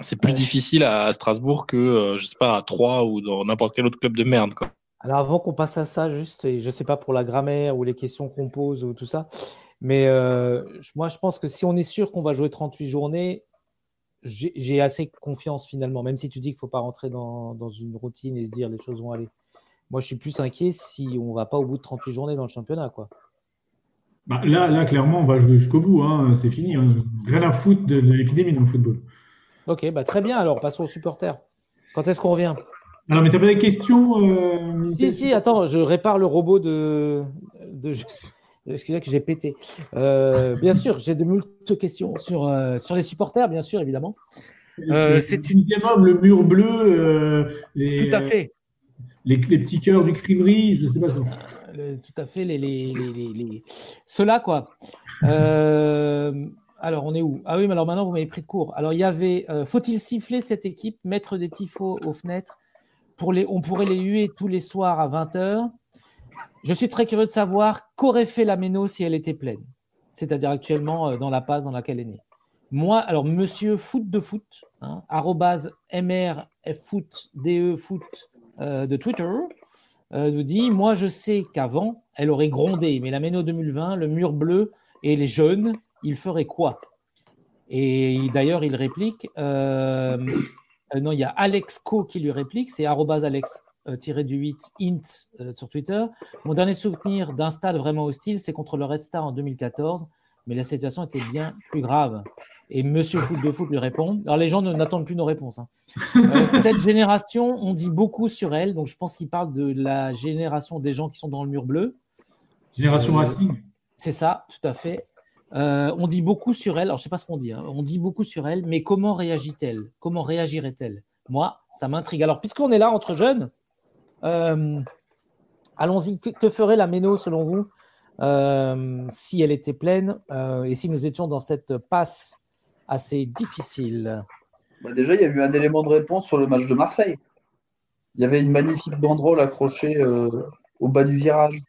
E: c'est plus difficile à, Strasbourg que, je sais pas, à Troyes ou dans n'importe quel autre club de merde. Quoi.
D: Alors avant qu'on passe à ça, juste, et je sais pas pour la grammaire ou les questions qu'on pose ou tout ça, mais moi je pense que si on est sûr qu'on va jouer 38 journées, j'ai assez confiance finalement, même si tu dis qu'il faut pas rentrer dans, dans, une routine et se dire les choses vont aller. Moi je suis plus inquiet si on va pas au bout de 38 journées dans le championnat. quoi.
B: Bah, là, là, clairement, on va jouer jusqu'au bout. Hein. C'est fini. Hein. Rien à foutre de, l'épidémie dans le football.
D: Ok, bah, très bien. Alors, passons aux supporters. Quand est-ce qu'on revient?
B: Alors, mais tu pas des questions
D: euh, Si, si, attends, je répare le robot de. de... Excusez-moi que j'ai pété. Euh, bien sûr, j'ai de multiples questions sur, euh, sur les supporters, bien sûr, évidemment.
B: c'est une le mur bleu.
D: Tout à fait.
B: Les, les, petits cœurs du crimerie, je ne sais pas. Ça
D: tout à fait les, les, les, ceux-là, quoi. Euh, alors, on est où? Ah oui, mais alors maintenant, vous m'avez pris de court. Alors, il y avait euh, faut-il siffler cette équipe, mettre des tifos aux fenêtres pour les, On pourrait les huer tous les soirs à 20h. Je suis très curieux de savoir qu'aurait fait la Méno si elle était pleine, c'est-à-dire actuellement euh, dans la passe dans laquelle elle est née. Moi, alors, monsieur foot de foot, hein, mrffoot, de foot de Twitter, euh, nous dit Moi, je sais qu'avant, elle aurait grondé, mais la Méno 2020, le mur bleu et les jeunes, il ferait quoi? Et d'ailleurs, il réplique euh, euh, Non, il y a Alex Co qui lui réplique c'est alex du 8 int sur Twitter. Mon dernier souvenir d'un stade vraiment hostile, c'est contre le Red Star en 2014, mais la situation était bien plus grave. Et Monsieur Foot de Foot lui répond. Alors les gens n'attendent plus nos réponses. Hein. (laughs) Euh, cette génération, on dit beaucoup sur elle, donc je pense qu'il parle de la génération des gens qui sont dans le mur bleu.
B: Génération euh, Racing.
D: C'est ça, tout à fait. Euh, on dit beaucoup sur elle. Alors je sais pas ce qu'on dit. Hein. On dit beaucoup sur elle, mais comment réagit-elle? Comment réagirait-elle? Moi, ça m'intrigue. Alors puisqu'on est là entre jeunes, allons-y. Que, ferait la Méno selon vous si elle était pleine et si nous étions dans cette passe assez difficile?
G: Bah, Déjà, il y a eu un élément de réponse sur le match de Marseille. Il y avait une magnifique banderole accrochée euh, au bas du virage,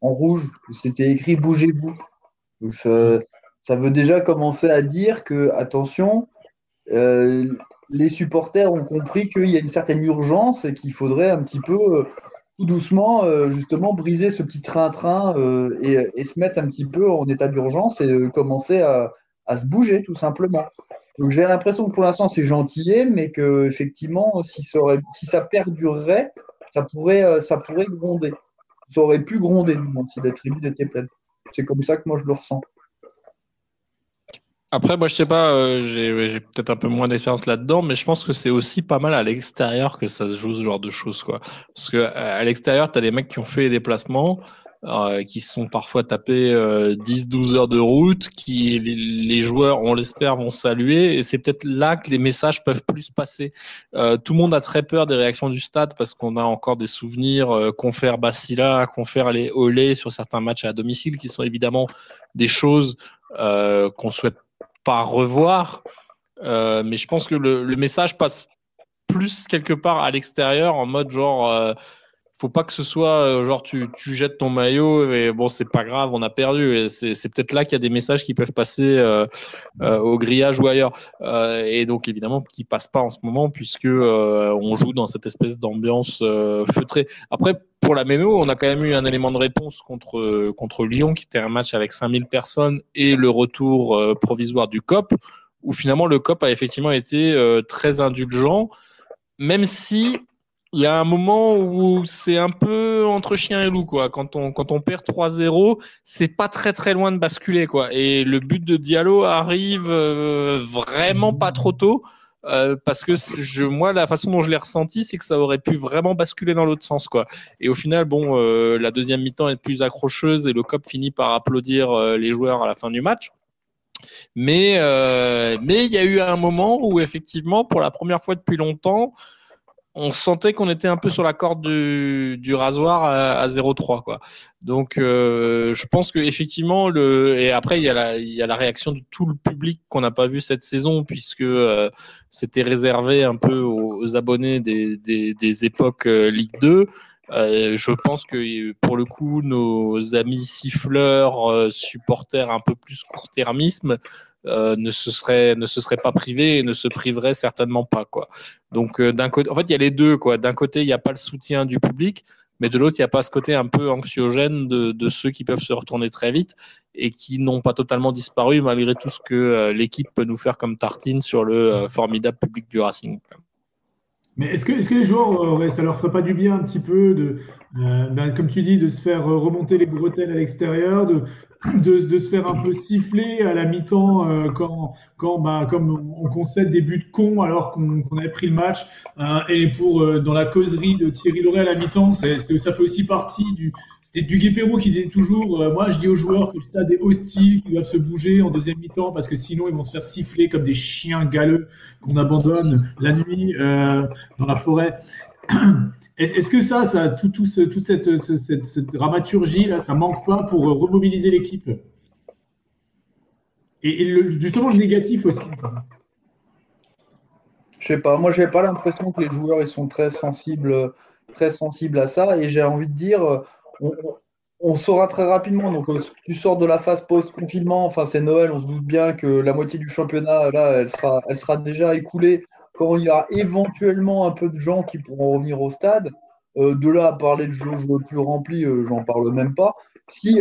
G: en rouge. C'était écrit Bougez-vous. ça, veut déjà commencer à dire que, attention, euh, les supporters ont compris qu'il y a une certaine urgence et qu'il faudrait un petit peu euh, tout doucement, justement, briser ce petit train-train et, et, se mettre un petit peu en état d'urgence et commencer à, se bouger tout simplement. Donc j'ai l'impression que pour l'instant c'est gentillet, mais que effectivement si ça, ça perdurerait, ça pourrait, euh, ça pourrait gronder. Ça aurait pu gronder du moins si la tribu était pleine. C'est comme ça que moi je le ressens.
E: Après, moi, je sais pas, euh, j'ai peut-être un peu moins d'expérience là-dedans, mais je pense que c'est aussi pas mal à l'extérieur que ça se joue ce genre de choses, quoi. Parce que à l'extérieur, tu as des mecs qui ont fait les déplacements, euh, qui sont parfois tapés 10-12 heures de route, qui les, joueurs, on l'espère, vont saluer, et c'est peut-être là que les messages peuvent plus passer. tout le monde a très peur des réactions du stade parce qu'on a encore des souvenirs confère Basila, confère les Olé sur certains matchs à domicile, qui sont évidemment des choses qu'on souhaite pas revoir. Euh, mais je pense que le, message passe plus quelque part à l'extérieur en mode genre euh, faut pas que ce soit euh, genre tu, tu, jettes ton maillot et bon c'est pas grave on a perdu. C'est peut-être là qu'il y a des messages qui peuvent passer au grillage ou ailleurs. Et donc évidemment qui passent pas en ce moment puisque on joue dans cette espèce d'ambiance feutrée. Après pour la Méno, on a quand même eu un élément de réponse contre, contre Lyon, qui était un match avec 5000 personnes, et le retour euh, provisoire du COP, où finalement le COP a effectivement été euh, très indulgent, même si il y a un moment où c'est un peu entre chien et loup, quoi. Quand on, quand on perd 3-0, c'est pas très très loin de basculer, quoi. Et le but de Diallo arrive euh, vraiment pas trop tôt. Euh, parce que je, moi, la façon dont je l'ai ressenti, c'est que ça aurait pu vraiment basculer dans l'autre sens, quoi. Et au final, bon, euh, la deuxième mi-temps est plus accrocheuse et le COP finit par applaudir les joueurs à la fin du match. Mais mais il y a eu un moment où effectivement, pour la première fois depuis longtemps, on sentait qu'on était un peu sur la corde du, rasoir à, à 0,3 quoi. Donc euh, je pense que effectivement le et après il y a la réaction de tout le public qu'on n'a pas vu cette saison puisque euh, c'était réservé un peu aux, abonnés des époques euh, Ligue 2. Euh, je pense que pour le coup, nos amis siffleurs, supporters un peu plus court-termisme, euh, ne se serait ne se serait pas privé et ne se priverait certainement pas quoi. Donc euh, d'un côté, en fait, il y a les deux quoi. D'un côté, il n'y a pas le soutien du public, mais de l'autre, il n'y a pas ce côté un peu anxiogène de, de, ceux qui peuvent se retourner très vite et qui n'ont pas totalement disparu malgré tout ce que euh, l'équipe peut nous faire comme tartine sur le formidable public du Racing.
B: Mais est-ce que, les joueurs, ça leur ferait pas du bien un petit peu de, ben, comme tu dis, de se faire remonter les bretelles à l'extérieur, de, de, se faire un peu siffler à la mi-temps euh, quand, quand bah, comme on concède des buts cons alors qu'on avait pris le match. Euh, et pour euh, dans la causerie de Thierry Loret à la mi-temps, ça fait aussi partie du. C'était du Guépéro qui disait toujours Moi, je dis aux joueurs que le stade est hostile, qu'ils doivent se bouger en deuxième mi-temps parce que sinon, ils vont se faire siffler comme des chiens galeux qu'on abandonne la nuit dans la forêt. (clears throat) Est-ce que ça, ça tout, tout toute cette, dramaturgie là, ça manque pas pour remobiliser l'équipe? Et, justement le négatif aussi.
G: Je sais pas, moi j'ai pas l'impression que les joueurs ils sont très sensibles, très sensibles à ça. Et j'ai envie de dire, on, saura très rapidement. Donc tu sors de la phase post-confinement, enfin c'est Noël, on se doute bien que la moitié du championnat là, elle sera, elle sera déjà écoulée quand il y a éventuellement un peu de gens qui pourront revenir au stade, euh, de là à parler de jeux plus remplis, euh, j'en parle même pas. Si,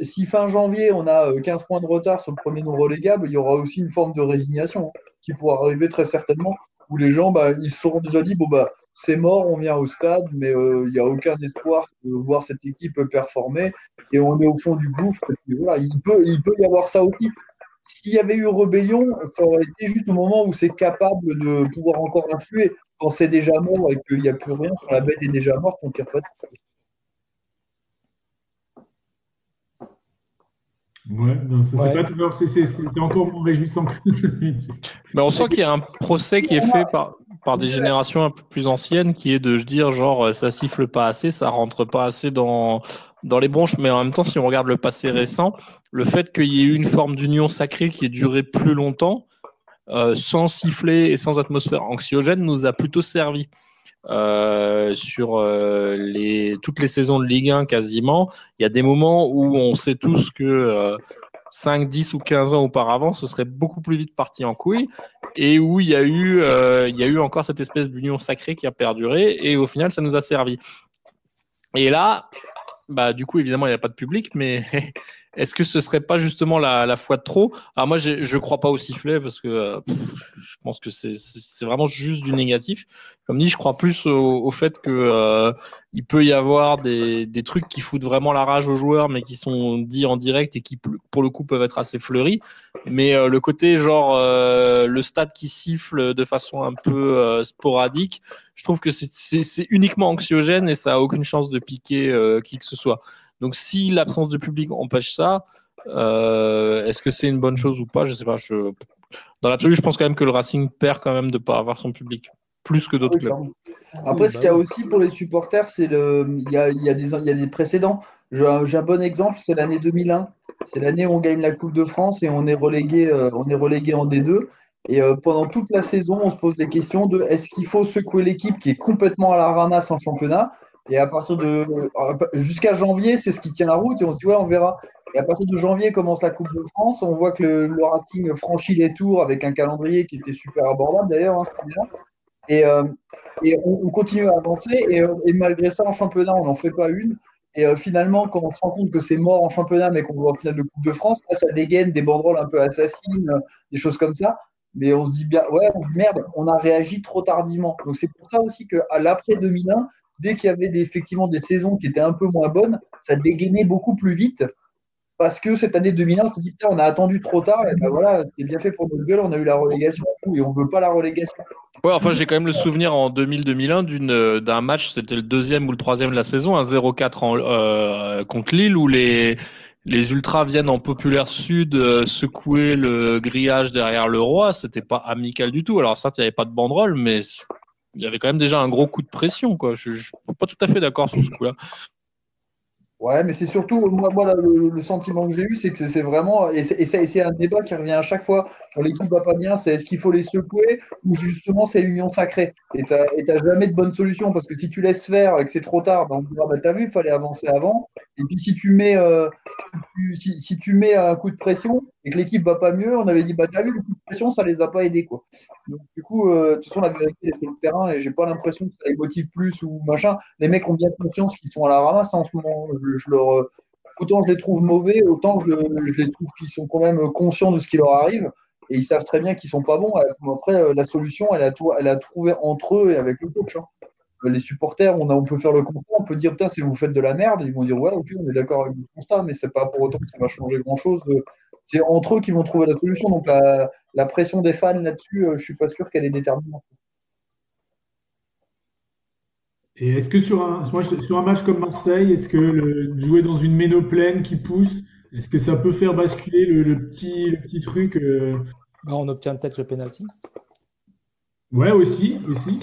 G: si fin janvier, on a 15 euh, points de retard sur le premier non relégable, il y aura aussi une forme de résignation hein, qui pourra arriver très certainement, où les gens, bah, ils se seront déjà dit, bon, bah, c'est mort, on vient au stade, mais il n'y a aucun espoir de voir cette équipe performer, et on est au fond du gouffre. voilà, il peut y avoir ça aussi. S'il y avait eu rébellion, ça aurait été juste au moment où c'est capable de pouvoir encore influer. Quand c'est déjà mort et qu'il n'y a plus rien, quand la bête est déjà morte, on ne tire pas de
B: Ouais, c'est encore moins réjouissant que.
E: Mais on sent qu'il y a un procès qui est fait par, par des générations un peu plus anciennes qui est de se dire genre ça siffle pas assez, ça rentre pas assez dans, dans les bronches, mais en même temps, si on regarde le passé récent, le fait qu'il y ait eu une forme d'union sacrée qui ait duré plus longtemps, euh, sans siffler et sans atmosphère anxiogène, nous a plutôt servi. Euh, sur euh, toutes les saisons de Ligue 1 quasiment, il y a des moments où on sait tous que 5, 10 ou 15 ans auparavant, ce serait beaucoup plus vite parti en couille et où il y a eu encore cette espèce d'union sacrée qui a perduré et au final, ça nous a servi. Et là, bah, du coup, évidemment, il n'y a pas de public, mais (laughs) est-ce que ce serait pas justement la, la fois de trop? Alors moi, je ne crois pas au sifflet parce que euh, je pense que c'est vraiment juste du négatif. Comme dit, je crois plus au, fait que euh, peut y avoir des, des, trucs qui foutent vraiment la rage aux joueurs, mais qui sont dits en direct et qui, pour le coup, peuvent être assez fleuris. Mais euh, le côté genre le stade qui siffle de façon un peu sporadique, je trouve que c'est uniquement anxiogène et ça a aucune chance de piquer qui que ce soit. Donc si l'absence de public empêche ça, euh, est-ce que c'est une bonne chose ou pas? Je sais pas. Je... Dans l'absolu, je pense quand même que le Racing perd quand même de ne pas avoir son public, plus que d'autres clubs.
G: Après, ce qu'il y a aussi pour les supporters, c'est le, il y a, il y a des, il y a des précédents. J'ai un, bon exemple, c'est l'année 2001. C'est l'année où on gagne la Coupe de France et on est relégué, euh, on est relégué en D2. Et euh, pendant toute la saison, on se pose les questions de est-ce qu'il faut secouer l'équipe qui est complètement à la ramasse en championnat? Et à partir de jusqu'à janvier, c'est ce qui tient la route et on se dit ouais, on verra. Et à partir de janvier commence la Coupe de France. On voit que le, Racing franchit les tours avec un calendrier qui était super abordable d'ailleurs. Hein, et, euh, et on, continue à avancer. Et, et, malgré ça, en championnat, on n'en fait pas une. Et euh, finalement, quand on se rend compte que c'est mort en championnat, mais qu'on va en finale de Coupe de France, ça dégaine des banderoles un peu assassines, des choses comme ça. Mais on se dit bien, ouais, merde, on a réagi trop tardivement. Donc c'est pour ça aussi qu'à l'après 2001, dès qu'il y avait effectivement des saisons qui étaient un peu moins bonnes, ça dégainait beaucoup plus vite. Parce que cette année 2001, on se dit, on a attendu trop tard, et ben voilà, c'est bien fait pour notre gueule, on a eu la relégation et on veut pas la relégation.
E: Ouais, enfin, j'ai quand même le souvenir en 2000-2001 euh, d'un match, c'était le deuxième ou le troisième de la saison, un 0-4 euh, contre Lille, où les, les ultras viennent en populaire sud euh, secouer le grillage derrière le roi. C'était pas amical du tout. Alors certes, il n'y avait pas de banderole, mais il y avait quand même déjà un gros coup de pression. Quoi. Je ne suis pas tout à fait d'accord sur ce coup-là.
G: Ouais, mais c'est surtout, moi, le, sentiment que j'ai eu, c'est que c'est vraiment, et c'est un débat qui revient à chaque fois, quand l'équipe va pas bien, c'est est-ce qu'il faut les secouer ou justement c'est l'union sacrée? Et tu n'as jamais de bonne solution, parce que si tu laisses faire et que c'est trop tard, ben, on bah, t'as vu, il fallait avancer avant. Et puis si tu mets, euh, si, tu mets un coup de pression et que l'équipe va pas mieux, on avait dit, bah t'as vu, le coup de pression, ça les a pas aidés, quoi. Donc, du coup, euh, de toute façon, la vérité est sur le terrain et j'ai pas l'impression que ça les motive plus ou machin. Les mecs ont bien conscience qu'ils sont à la ramasse en ce moment. Leur, autant je les trouve mauvais, autant je, les trouve qu'ils sont quand même conscients de ce qui leur arrive et ils savent très bien qu'ils sont pas bons. Après, euh, la solution, elle a, elle a trouvé entre eux et avec le coach. Hein les supporters, on, a, on peut faire le constat, on peut dire, putain, si vous faites de la merde, ils vont dire, ouais, ok, on est d'accord avec le constat, mais c'est pas pour autant que ça va changer grand-chose. C'est entre eux qui vont trouver la solution. Donc la, pression des fans là-dessus, euh, je suis pas sûr qu'elle est déterminante.
B: Et est-ce que sur un, sur un match comme Marseille, est-ce que le, jouer dans une ménoplaine qui pousse, est-ce que ça peut faire basculer le, petit, le petit truc euh?
D: bah, On obtient peut-être le penalty.
B: Ouais, aussi, aussi.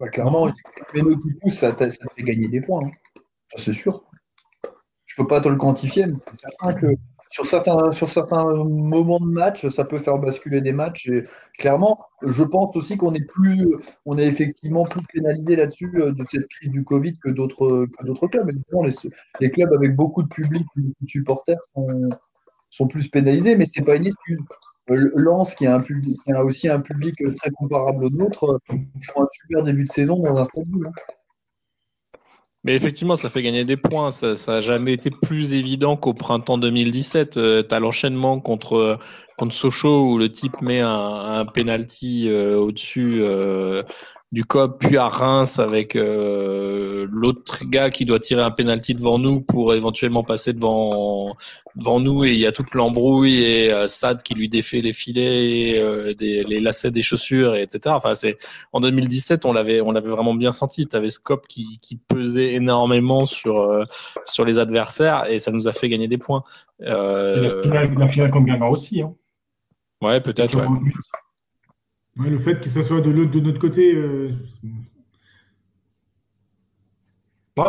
G: Bah, clairement, une qui pousse, ça, ça fait gagner des points. Hein. C'est sûr. Je peux pas te le quantifier, mais c'est certain que sur certains, sur certains moments de match, ça peut faire basculer des matchs. Et clairement, je pense aussi qu'on est plus, on est effectivement plus pénalisé là-dessus euh, de cette crise du Covid que d'autres, que d'autres clubs. Les, les, clubs avec beaucoup de public, beaucoup de supporters sont, sont plus pénalisés, mais c'est pas une excuse. Lens, qui a, aussi un public très comparable au nôtre, font un super début de saison dans un stade. Hein.
E: Mais effectivement, ça fait gagner des points. Ça n'a jamais été plus évident qu'au printemps 2017. tu as l'enchaînement contre, contre Sochaux où le type met un, un penalty euh, au-dessus euh, du COP, puis à Reims avec euh, l'autre gars qui doit tirer un penalty devant nous pour éventuellement passer devant devant nous et il y a toute l'embrouille et euh, Sad qui lui défait les filets, euh, des, les lacets des chaussures, et etc. Enfin, c'est en 2017, on l'avait on l'avait vraiment bien senti. Tu avais Scop qui, qui pesait énormément sur euh, sur les adversaires et ça nous a fait gagner des points.
F: La finale, la, finale, contre Guingamp aussi. Hein.
E: Ouais, peut-être. Ouais
B: le fait que ça soit de, de notre côté. Euh,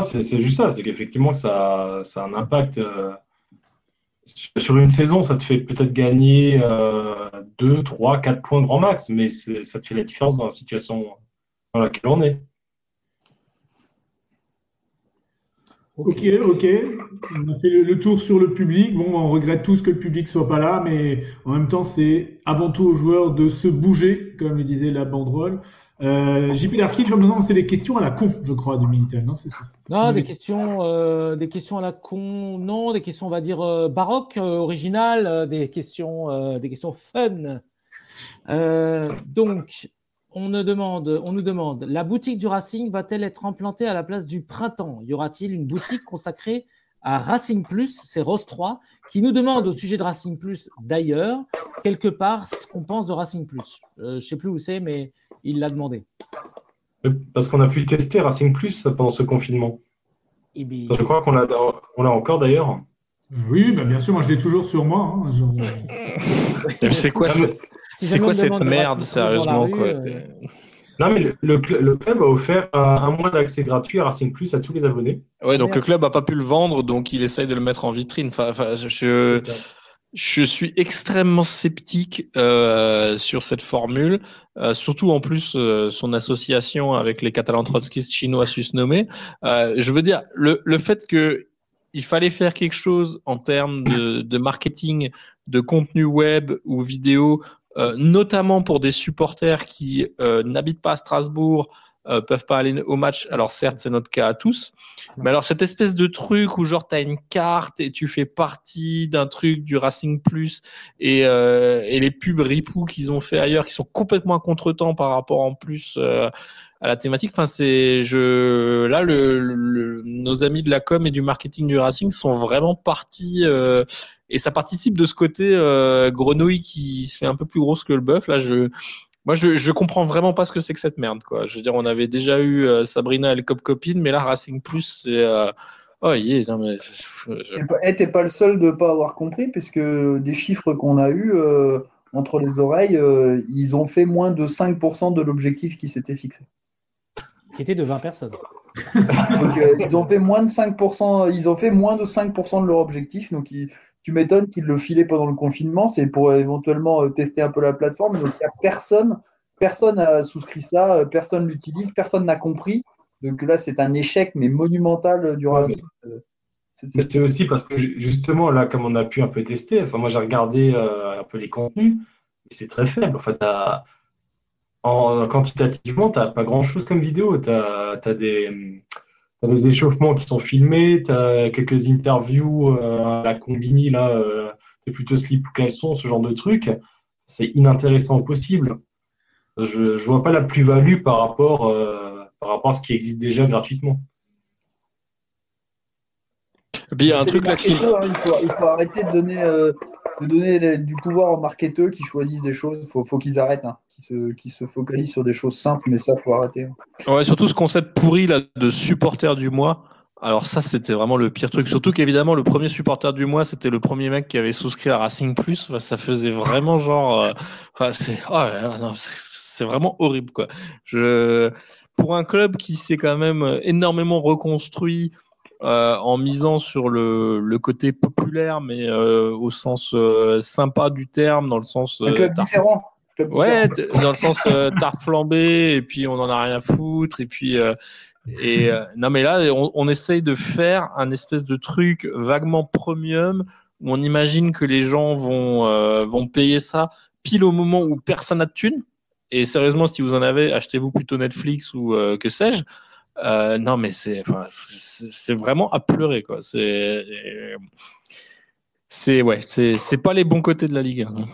F: c'est juste ça, c'est qu'effectivement, ça, ça a un impact. Euh, sur une saison, ça te fait peut-être gagner 2, 3, 4 points grand max, mais ça te fait la différence dans la situation dans laquelle on est.
B: Ok, ok. On a fait le, tour sur le public. Bon, on regrette tous que le public soit pas là, mais en même temps, c'est avant tout aux joueurs de se bouger, comme le disait la banderole. Euh, JP Larkin, je me demande c'est des questions à la con, je crois, du Minitel. Non,
D: des, questions, euh, des questions à la con, non, des questions, on va dire, euh, baroques, euh, originales, des, questions, des questions fun. donc, on, nous demande, on nous demande, la boutique du Racing va-t-elle être implantée à la place du printemps? Y aura-t-il une boutique consacrée à Racing Plus, c'est Rose 3, qui nous demande au sujet de Racing Plus d'ailleurs, quelque part, ce qu'on pense de Racing Plus. je ne sais plus où c'est, mais il l'a demandé.
F: Parce qu'on a pu tester Racing Plus pendant ce confinement. Eh je crois qu'on l'a, encore d'ailleurs.
B: Oui, bah, bien sûr, moi je l'ai toujours sur moi. Hein, (laughs)
E: c'est quoi, c'est quoi cette merde, sérieusement quoi, euh,
F: Non, mais le, club a offert un, mois d'accès gratuit à Racing Plus à tous les abonnés.
E: Ouais, donc le club n'a pas pu le vendre, donc il essaye de le mettre en vitrine. Enfin, je, je suis extrêmement sceptique euh, sur cette formule, euh, surtout en plus euh, son association avec les Catalans trotskistes chinois susnommés. Euh, je veux dire, le, le fait que il fallait faire quelque chose en termes de, de marketing, de contenu web ou vidéo, euh, notamment pour des supporters qui n'habitent pas à Strasbourg, euh, peuvent pas aller au match. Alors certes, c'est notre cas à tous. Mais alors cette espèce de truc où genre tu as une carte et tu fais partie d'un truc du Racing Plus et, euh, et les pubs ripoux qu'ils ont fait ailleurs qui sont complètement à contretemps par rapport en plus euh, à la thématique. Enfin c'est je là le, nos amis de la com et du marketing du Racing sont vraiment partis euh, et ça participe de ce côté euh, grenouille qui se fait un peu plus grosse que le bœuf. Là je moi, je, je comprends vraiment pas ce que c'est que cette merde, quoi. Je veux dire, on avait déjà eu euh, Sabrina et le Cop Copine, mais là, Racing Plus, c'est. Euh... Oh, yeah, non, mais.
G: Je... T'es pas le seul de pas avoir compris, puisque des chiffres qu'on a eus euh, entre les oreilles, euh, ils ont fait moins de 5% de l'objectif qui s'était fixé.
D: Qui était de 20 personnes. (laughs)
G: donc, euh, ils ont fait moins de 5%, ils ont fait moins de 5% de leur objectif, donc ils tu m'étonnes qu'ils le filaient pendant le confinement, c'est pour éventuellement euh, tester un peu la plateforme. Donc il n'y a personne, personne n'a souscrit ça, euh, personne l'utilise, personne n'a compris. Donc là, c'est un échec, mais monumental euh, du Racing.
F: C'est aussi parce que justement, là, comme on a pu un peu tester, enfin, moi j'ai regardé un peu les contenus, c'est très faible. En fait, en, quantitativement, tu n'as pas grand chose comme vidéo. Tu as, des tu as des échauffements qui sont filmés, tu as quelques interviews euh, à la combini, là, euh, es plutôt slip ou caleçon, ce genre de truc. C'est inintéressant au possible. Je ne vois pas la plus-value par, rapport, euh, par rapport à ce qui existe déjà gratuitement.
E: Et puis il y a un truc là qui.
G: Hein, il, faut, il, faut, arrêter de donner, euh, de donner du pouvoir aux marketeurs qui choisissent des choses. Il faut, faut qu'ils arrêtent. Hein qui se focalise sur des choses simples, mais ça, faut arrêter.
E: Ouais, surtout ce concept pourri là de supporter du mois. Alors ça, c'était vraiment le pire truc. Surtout qu'évidemment, le premier supporter du mois, c'était le premier mec qui avait souscrit à Racing Plus. ça faisait vraiment genre, euh, enfin, c'est, oh, c'est vraiment horrible quoi. Je, pour un club qui s'est quand même énormément reconstruit. Euh, en misant sur le, le côté populaire, mais euh, au sens sympa du terme, dans le sens.
G: Un club différent.
E: Ouais, dans le sens euh, tarte flambée, et puis on en a rien à foutre, et puis. Euh, et euh, non, mais là, on, on, essaye de faire un espèce de truc vaguement premium où on imagine que les gens vont, euh, vont payer ça pile au moment où personne n'a de thunes. Et sérieusement, si vous en avez, achetez-vous plutôt Netflix ou que sais-je. non, mais c'est enfin, c'est vraiment à pleurer, quoi. C'est. C'est ouais, c'est pas les bons côtés de la Ligue. Hein.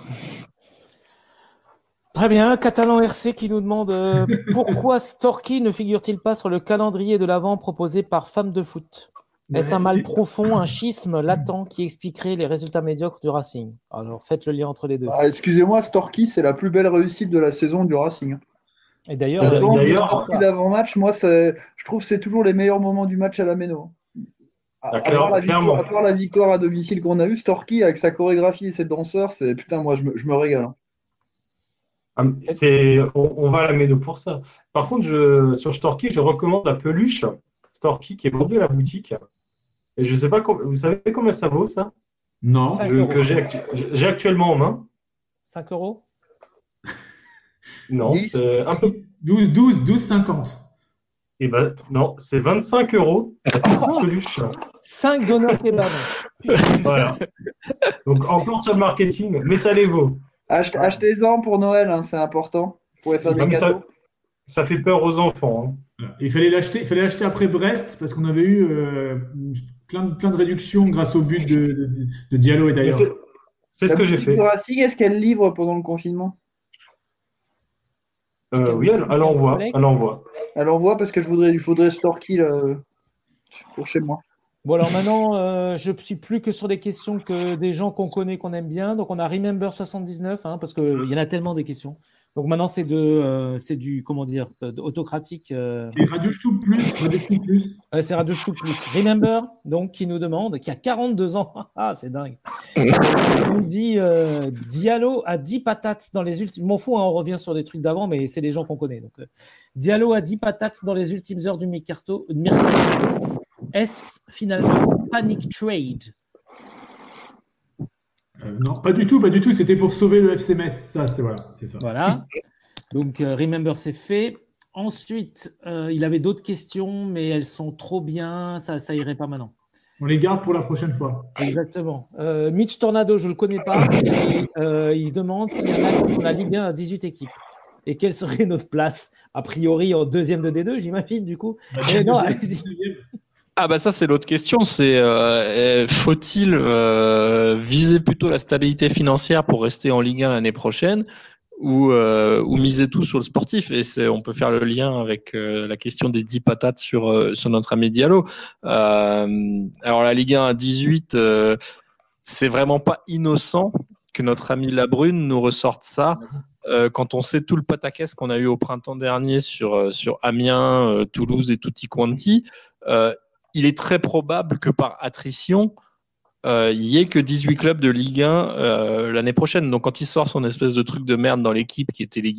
D: Très bien, Catalan RC qui nous demande euh, (laughs) pourquoi Storky ne figure-t-il pas sur le calendrier de l'avant proposé par Femme de Foot? Est-ce un mal profond, un schisme latent qui expliquerait les résultats médiocres du Racing? Alors faites le lien entre les deux.
G: Ah, excusez-moi, Storky, c'est la plus belle réussite de la saison du Racing.
D: Et d'ailleurs, euh,
G: d'avant-match, moi, je trouve que c'est toujours les meilleurs moments du match à la Méno. À, part la, victoire, la, victoire, à domicile qu'on a eu, Storky avec sa chorégraphie et ses danseurs, c'est putain, moi je me, régale. Hein.
F: Ah, c'est, on, va à la Médo pour ça. Par contre, je, sur Storky, je recommande la peluche Storky qui est vendue à la boutique. Et je sais pas, vous savez combien ça vaut ça?
B: Non.
F: que j'ai, actuellement en main.
D: 5 euros?
F: Non, c'est un peu.
B: 12, 12, 12, 50.
F: Eh ben, non, c'est 25 euros. peluche.
D: 5 donneurs kebab.
F: voilà. Donc encore sur le marketing, mais ça les vaut.
G: Achetez-en pour Noël, hein, c'est important. Vous pouvez faire des cadeaux.
F: ça fait peur aux enfants.
B: Hein. Il fallait l'acheter, il fallait l'acheter après Brest parce qu'on avait eu euh, plein, de, plein de réductions grâce au but de, de, Diallo et d'ailleurs.
F: C'est ce que j'ai fait.
G: Racing, est-ce qu'elle livre pendant le confinement?
F: Euh, Oui, elle, elle envoie. Elle envoie.
G: Elle envoie parce que je voudrais, je voudrais Storky pour chez moi.
D: Bon, alors maintenant, euh, je ne suis plus que sur des questions que des gens qu'on connaît, qu'on aime bien. Donc, on a Remember 79, hein, parce qu'il y en a tellement des questions. Donc, maintenant, c'est de, euh, c'est du, comment dire, autocratique.
B: Euh... C'est Radio Plus. Radio Plus.
D: c'est Radio Plus. Remember, donc, qui nous demande, qui a 42 ans. (laughs) ah, c'est dingue. on dit euh, Diallo a 10 patates dans les ultimes. M'en fous, hein, on revient sur des trucs d'avant, mais c'est les gens qu'on connaît. Donc, Diallo a 10 patates dans les ultimes heures du Mercato. Est-ce finalement Panic Trade
B: euh, Non, pas du tout, pas du tout. C'était pour sauver le FCMS. Ça, c'est voilà, c'est ça.
D: Voilà. Donc, euh, Remember, c'est fait. Ensuite, euh, il avait d'autres questions, mais elles sont trop bien. Ça, ça irait pas maintenant.
B: On les garde pour la prochaine fois.
D: Exactement. Mitch Tornado, je ne le connais pas. il demande s'il y en a pour la Ligue 1 à 18 équipes et quelle serait notre place A priori en deuxième de D2, j'imagine, du coup.
E: Bah, non, ah bah ça c'est l'autre question, c'est euh, faut-il euh, viser plutôt la stabilité financière pour rester en Ligue 1 l'année prochaine ou, euh, ou miser tout sur le sportif? Et c'est on peut faire le lien avec la question des 10 patates sur sur notre ami Diallo. alors la Ligue 1 à 18 c'est vraiment pas innocent que notre ami Labrune nous ressorte ça quand on sait tout le pataquès qu'on a eu au printemps dernier sur, sur Amiens, Toulouse et Tutti Quanti, il est très probable que par attrition, euh, il n'y ait que 18 clubs de Ligue 1 euh, l'année prochaine. Donc quand il sort son espèce de truc de merde dans l'équipe qui était les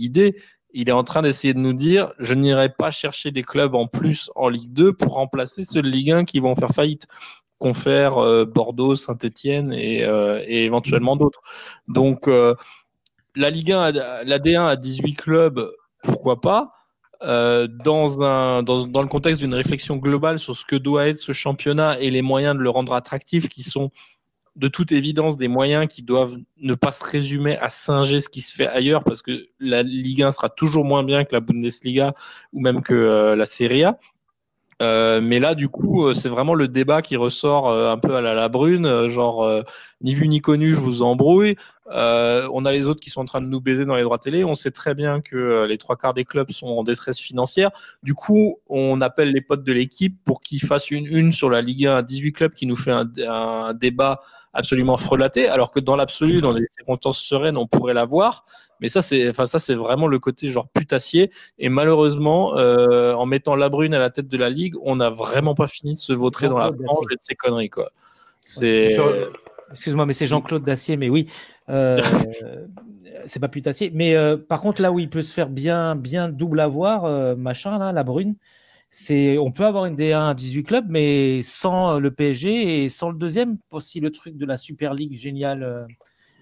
E: il est en train d'essayer de nous dire je n'irai pas chercher des clubs en plus en Ligue 2 pour remplacer ceux de Ligue 1 qui vont faire faillite. Confère, euh, Bordeaux, Saint-Etienne et, et, éventuellement d'autres. Donc la Ligue 1, la D1 a 18 clubs, pourquoi pas? Euh, dans, un, dans, dans, le contexte d'une réflexion globale sur ce que doit être ce championnat et les moyens de le rendre attractif, qui sont de toute évidence des moyens qui doivent ne pas se résumer à singer ce qui se fait ailleurs, parce que la Ligue 1 sera toujours moins bien que la Bundesliga ou même que euh, la Serie A. Euh, mais là, du coup, c'est vraiment le débat qui ressort un peu à la, la brune, genre ni vu ni connu, je vous embrouille. On a les autres qui sont en train de nous baiser dans les droits télé. On sait très bien que les trois quarts des clubs sont en détresse financière. Du coup, on appelle les potes de l'équipe pour qu'ils fassent une une sur la Ligue 1 à 18 clubs qui nous fait un, un débat absolument frelaté, alors que dans l'absolu, dans les circonstances sereines, on pourrait l'avoir. Mais ça, c'est, enfin, ça, c'est vraiment le côté genre putassier. Et malheureusement, euh, en mettant la brune à la tête de la ligue, on n'a vraiment pas fini de se vautrer dans la branche et de ces conneries, quoi. C'est.
D: Excuse-moi, mais c'est Jean-Claude Dacier, mais oui. Euh, (laughs) c'est pas putassier. Mais euh, par contre, là où il peut se faire bien, bien double avoir, euh, machin, là, la brune, c'est, on peut avoir une D1 à 18 clubs, mais sans le PSG et sans le deuxième, si le truc de la Super League géniale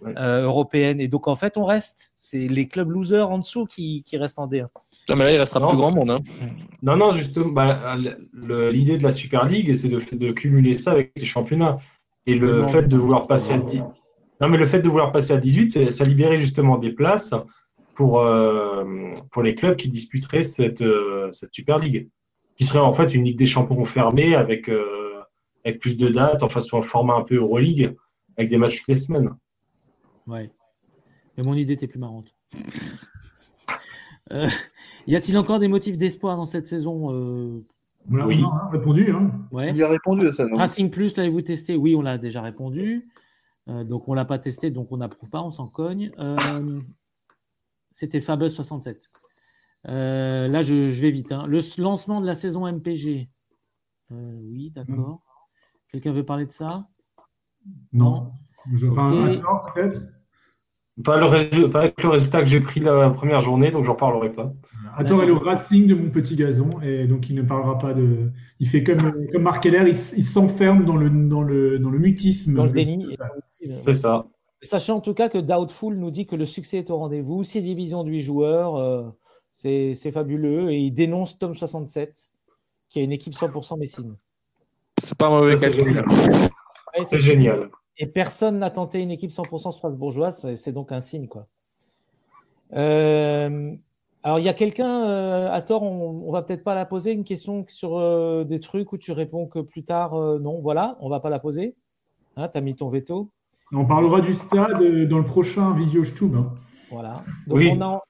D: euh, européenne. Et donc, en fait, on reste. C'est les clubs losers en dessous qui, qui restent en D1.
E: Non, mais là, il restera plus grand monde. Hein.
F: Non, non, justement, bah, l'idée de la Super League, c'est de, de cumuler ça avec les championnats. Et le fait de vouloir passer à 10... Non, mais le fait de vouloir passer à 18, ça libérait justement des places pour, euh, pour les clubs qui disputeraient cette, euh, cette Super League, qui serait en fait une Ligue des Champions fermée avec, avec plus de dates, enfin sur un format un peu Euroleague, avec des matchs toutes les semaines.
D: Ouais. Mais mon idée était plus marrante. Euh, y a-t-il encore des motifs d'espoir dans cette saison
B: euh... Oui, on a répondu. Hein.
G: Ouais. Il a répondu à ça.
D: Racing Plus, l'avez-vous testé? Oui, on l'a déjà répondu. Euh, donc on l'a pas testé, donc on n'approuve pas, on s'en cogne. Euh, c'était Fabus 67. là, je, vais vite. Hein. Le lancement de la saison MPG. oui, d'accord. Quelqu'un veut parler de ça?
B: Non. Je okay. peut-être?
F: Pas, le avec le résultat que j'ai pris la première journée, donc j'en parlerai pas.
B: Attends, est le Racing de mon petit gazon, et donc il ne parlera pas de. Il fait comme, comme Marc Heller, il, s'enferme dans le, dans, le, dans le mutisme.
D: Dans le déni.
F: C'est ça.
D: Sachant en tout cas que Doubtful nous dit que le succès est au rendez-vous, six divisions de 8 joueurs, euh, c'est fabuleux, et il dénonce Tom 67, qui a une équipe 100% Messine.
E: C'est pas mauvais calcul.
F: c'est génial.
D: Et personne n'a tenté une équipe 100% strasbourgeoise, c'est donc un signe. quoi. Euh, Alors, il y a quelqu'un, euh, à tort, on, on va peut-être pas la poser, une question sur euh, des trucs où tu réponds que plus tard, euh, non, voilà, on va pas la poser. Hein, tu as mis ton veto.
B: On parlera du stade dans le prochain Visio Stube. Hein.
D: Voilà. Donc,
F: Oui.
D: on a...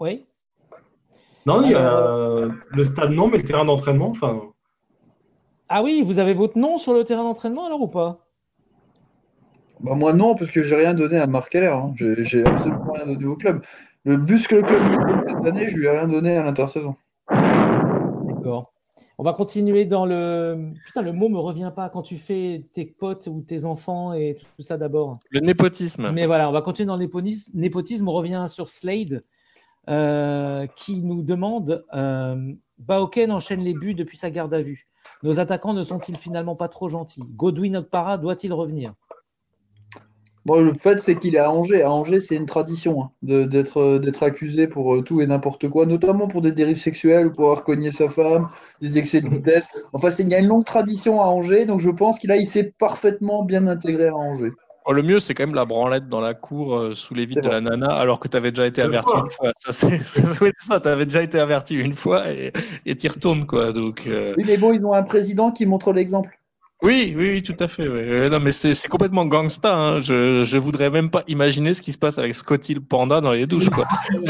D: Oui
F: Non, il y a le stade non, mais le terrain d'entraînement, enfin.
D: Ah oui, vous avez votre nom sur le terrain d'entraînement alors ou pas?
G: Bah, moi, non, parce que j'ai rien donné à Marc Keller. hein. J'ai absolument rien donné au club. Le, vu ce que le club lui donne cette année, je lui ai rien donné à l'intersaison.
D: D'accord. On va continuer dans le. Putain, le mot me revient pas quand tu fais tes potes ou tes enfants et tout ça d'abord.
E: Le népotisme.
D: Mais voilà, on va continuer dans le népotisme. népotisme. On revient sur Slade euh, qui nous demande euh, Baoken enchaîne les buts depuis sa garde à vue. Nos attaquants ne sont-ils finalement pas trop gentils? Godwin Okpara doit-il revenir?
G: Bon, le fait, c'est qu'il est à Angers. À Angers, c'est une tradition hein, de- d'être euh, d'être accusé pour euh, tout et n'importe quoi, notamment pour des dérives sexuelles ou pour avoir cogné sa femme, des excès de vitesse. Enfin, c'est- il y a une longue tradition à Angers, donc je pense qu'il a, il s'est parfaitement bien intégré à Angers.
E: Oh, le mieux, c'est quand même la branlette dans la cour euh, sous les vitres
G: C'est
E: de la nana, alors que tu avais déjà été averti une fois. Ça, c'est (laughs) ça, tu avais déjà été averti une fois et tu y retournes. Quoi. Donc, euh,
G: Oui, mais bon, ils ont un président qui montre l'exemple.
E: Oui, oui, tout à fait. Euh, non, mais c'est complètement gangsta. Hein. Je, je voudrais même pas imaginer ce qui se passe avec Scotty le panda dans les douches. Quoi. (laughs)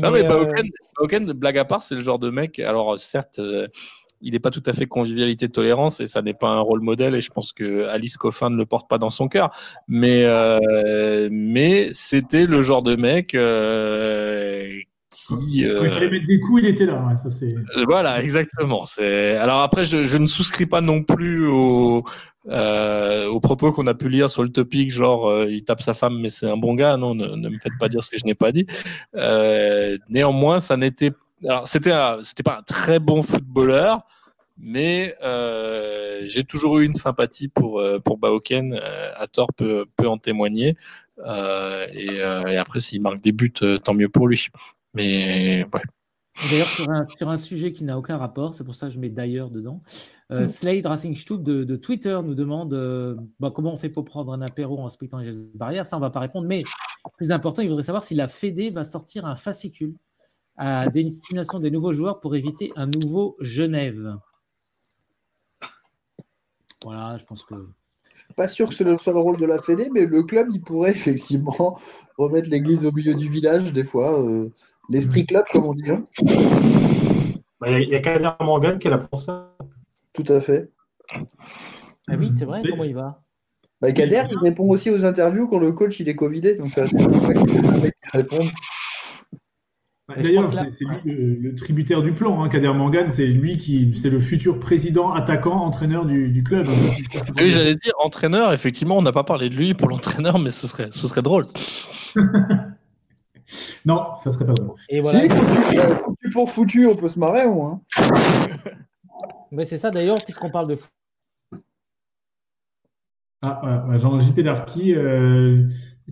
E: Non, mais
D: euh,
E: Baoken, Baoken, blague à part, c'est le genre de mec. Alors, certes, euh, il n'est pas tout à fait convivialité tolérance et ça n'est pas un rôle modèle. Et je pense que Alice Coffin ne le porte pas dans son cœur. Mais, euh, mais c'était le genre de mec euh.
B: Quand il
E: euh,
B: fallait mettre des coups, il était là. ouais, ça, c'est...
E: voilà, exactement. C'est alors après, je, je ne souscris pas non plus au, euh, aux propos qu'on a pu lire sur le topic, genre euh, il tape sa femme, mais c'est un bon gars. Non, ne, ne me faites pas dire ce que je n'ai pas dit. Euh, néanmoins, ça n'était, alors c'était, c'était pas un très bon footballeur, mais euh, j'ai toujours eu une sympathie pour euh, pour Baoken. Euh, Hathor peut peut en témoigner. Euh, et, euh, et après, s'il marque des buts, euh, tant mieux pour lui. Mais ouais.
D: D'ailleurs, sur un, sur un sujet qui n'a aucun rapport, c'est pour ça que je mets d'ailleurs dedans. euh, Slade Racing Stube de, de Twitter nous demande euh, bah, comment on fait pour prendre un apéro en respectant les gestes barrières? Ça, on va pas répondre. Mais plus important, il voudrait savoir si la Fédé va sortir un fascicule à destination des nouveaux joueurs pour éviter un nouveau Genève. Voilà, je pense que.
G: Je suis pas sûr que ce soit le rôle de la Fédé, mais le club, il pourrait effectivement remettre l'église au milieu du village, des fois. euh, L'esprit club, comme on dit. hein.
F: bah, Il y a- il y a Kader Morgan qui est là pour ça.
G: Tout à fait.
D: Ah oui, c'est vrai,
B: Mais-
D: comment il va?
G: Bah, Kader, il répond aussi aux interviews quand le coach il est Covidé, donc c'est assez sympa qu'il y ait un mec qui réponde.
B: Bah, D'ailleurs, c'est, lui le, le tributaire du plan. Hein, Kader Mangan, c'est lui qui, c'est le futur président, attaquant, entraîneur du, du club. hein,
E: Oui, j'allais dire entraîneur. Effectivement, on n'a pas parlé de lui pour l'entraîneur, mais ce serait, ce serait drôle. (laughs)
B: Non, ça serait pas drôle.
D: Et voilà.
G: Si, foutu, euh, foutu pour foutu, on peut se marrer au moins. (laughs)
D: Mais c'est ça d'ailleurs, puisqu'on parle de.
B: Ah, ouais, Jean JP Darky, euh,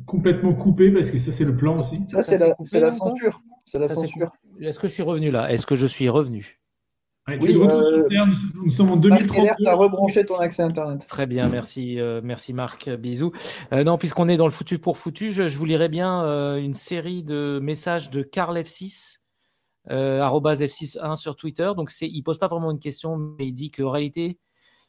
B: complètement coupé parce que ça, c'est le plan aussi.
G: Ça, c'est la,
D: c'est coupé,
G: c'est la
D: là, encore
G: censure. C'est la
D: Ça, c'est
G: censure.
D: Est-ce que je suis revenu là? Est-ce que je suis revenu?
G: Oui,
B: tu
G: euh,
B: Terre, nous, sommes- nous sommes en
G: Marc Keller,
B: 2032.
G: t'as rebranché ton accès Internet.
D: Très bien, merci, euh, merci Marc, euh, bisous. Euh, non, puisqu'on est dans le foutu pour foutu, je, je vous lirai bien euh, une série de messages de Carl F6, euh, arobase F61 sur Twitter. Donc, c'est, il pose pas vraiment une question, mais il dit qu'en réalité,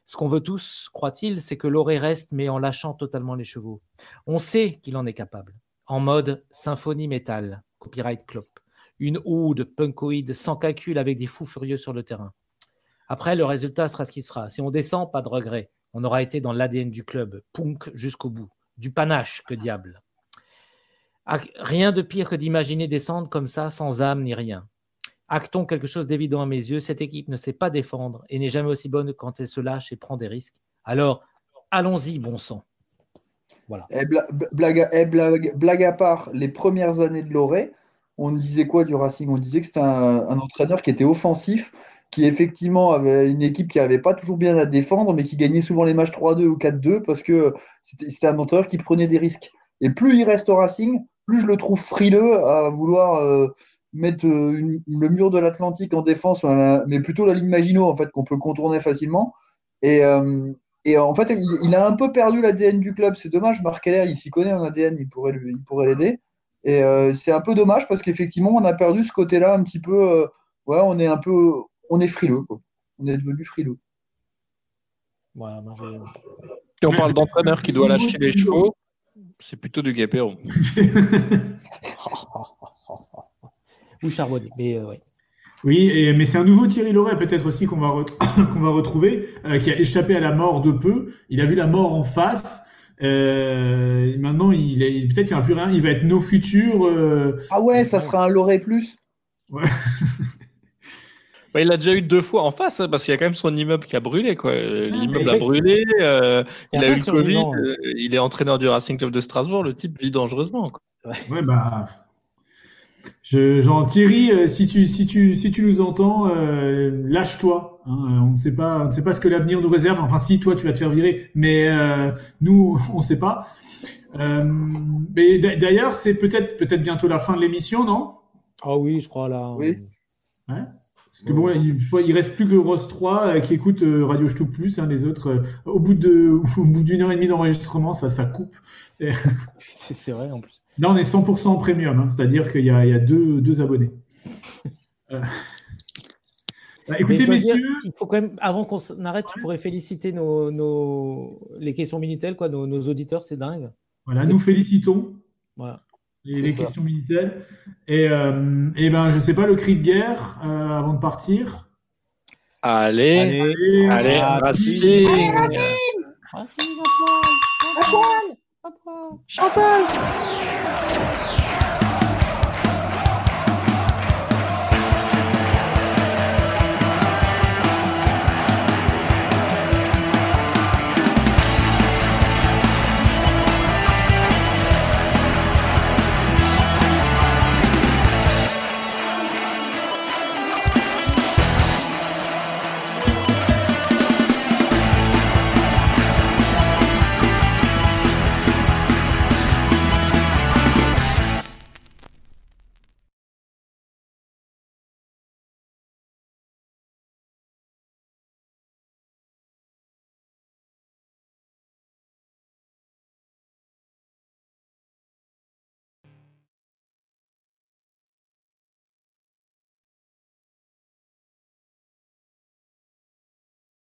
D: ce qu'on veut tous, croit-il, c'est que l'orée reste, mais en lâchant totalement les chevaux. On sait qu'il en est capable. En mode symphonie métal, copyright clop. Une oude punkoïde sans calcul avec des fous furieux sur le terrain. Après, le résultat sera ce qu'il sera. Si on descend, pas de regret. On aura été dans l'ADN du club, punk jusqu'au bout. Du panache, que diable. Ah, Rien de pire que d'imaginer descendre comme ça, sans âme ni rien. Actons quelque chose d'évident à mes yeux. Cette équipe ne sait pas défendre et n'est jamais aussi bonne quand elle se lâche et prend des risques. Alors, allons-y, bon sang. Voilà.
G: Blague- blague à part, les premières années de Loré, on disait quoi du Racing? On disait que c'était un, entraîneur qui était offensif, qui effectivement avait une équipe qui n'avait pas toujours bien à défendre, mais qui gagnait souvent les matchs 3-2 ou 4-2 parce que c'était un entraîneur qui prenait des risques. Et plus il reste au Racing, plus je le trouve frileux à vouloir euh, mettre euh, le mur de l'Atlantique en défense, euh, mais plutôt la ligne Maginot en fait qu'on peut contourner facilement. Et, en fait, il, a un peu perdu l'ADN du club. C'est dommage, Marc Keller, il s'y connaît en ADN, il pourrait l'aider. Et c'est un peu dommage parce qu'effectivement, on a perdu ce côté-là un petit peu. ouais, on est un peu. On est frileux, quoi. On est devenu frileux.
E: si on parle d'entraîneur qui doit lâcher les chevaux, c'est plutôt du Guépéron. (laughs)
D: Ou charbonné, mais ouais.
B: Oui, mais c'est un nouveau Thierry Loret peut-être aussi qu'on va, (coughs) qu'on va retrouver, euh, qui a échappé à la mort de peu. Il a vu la mort en face. Euh, maintenant, il, peut-être qu'il n'y aura plus rien. Il va être nos futurs. Euh,
G: ah ouais, ça sera un Loret plus.
B: Ouais. (laughs)
E: Bah, il a déjà eu deux fois en face, hein, parce qu'il y a quand même son immeuble qui a brûlé. Quoi. Ah, L'immeuble a brûlé, il a eu le Covid, il est entraîneur du Racing Club de Strasbourg, le type vit dangereusement.
B: Quoi. Ouais, bah, je, Jean Thierry, euh, si tu, si tu, si tu nous entends, euh, lâche-toi. Hein, on ne sait pas, on ne sait pas ce que l'avenir nous réserve. Enfin, si toi tu vas te faire virer, mais euh, nous, (laughs) on ne sait pas. mais d'ailleurs, c'est peut-être, peut-être bientôt la fin de l'émission, non?
D: Ah oui, je crois là.
G: Oui.
B: Ouais. Parce que bon, il, il reste plus que Rose 3 qui écoute Radio Stoup Plus. Hein, les autres, au bout de, (laughs) au bout d'une heure et demie d'enregistrement, ça, ça coupe. (laughs)
D: c'est vrai en plus.
B: Là, on est 100% premium, hein, c'est-à-dire qu'il y, a, deux, deux abonnés. Euh,
D: bah, écoutez, messieurs. il faut quand même, avant qu'on arrête, tu pourrais féliciter nos, les questions Minitel, quoi, nos, auditeurs, c'est dingue.
B: Voilà, nous félicitons. Voilà. Les, questions Minitel. Et, euh, et ben, je sais pas, le cri de guerre euh, avant de partir.
E: Allez, allez, allez.
H: Racing, Chantal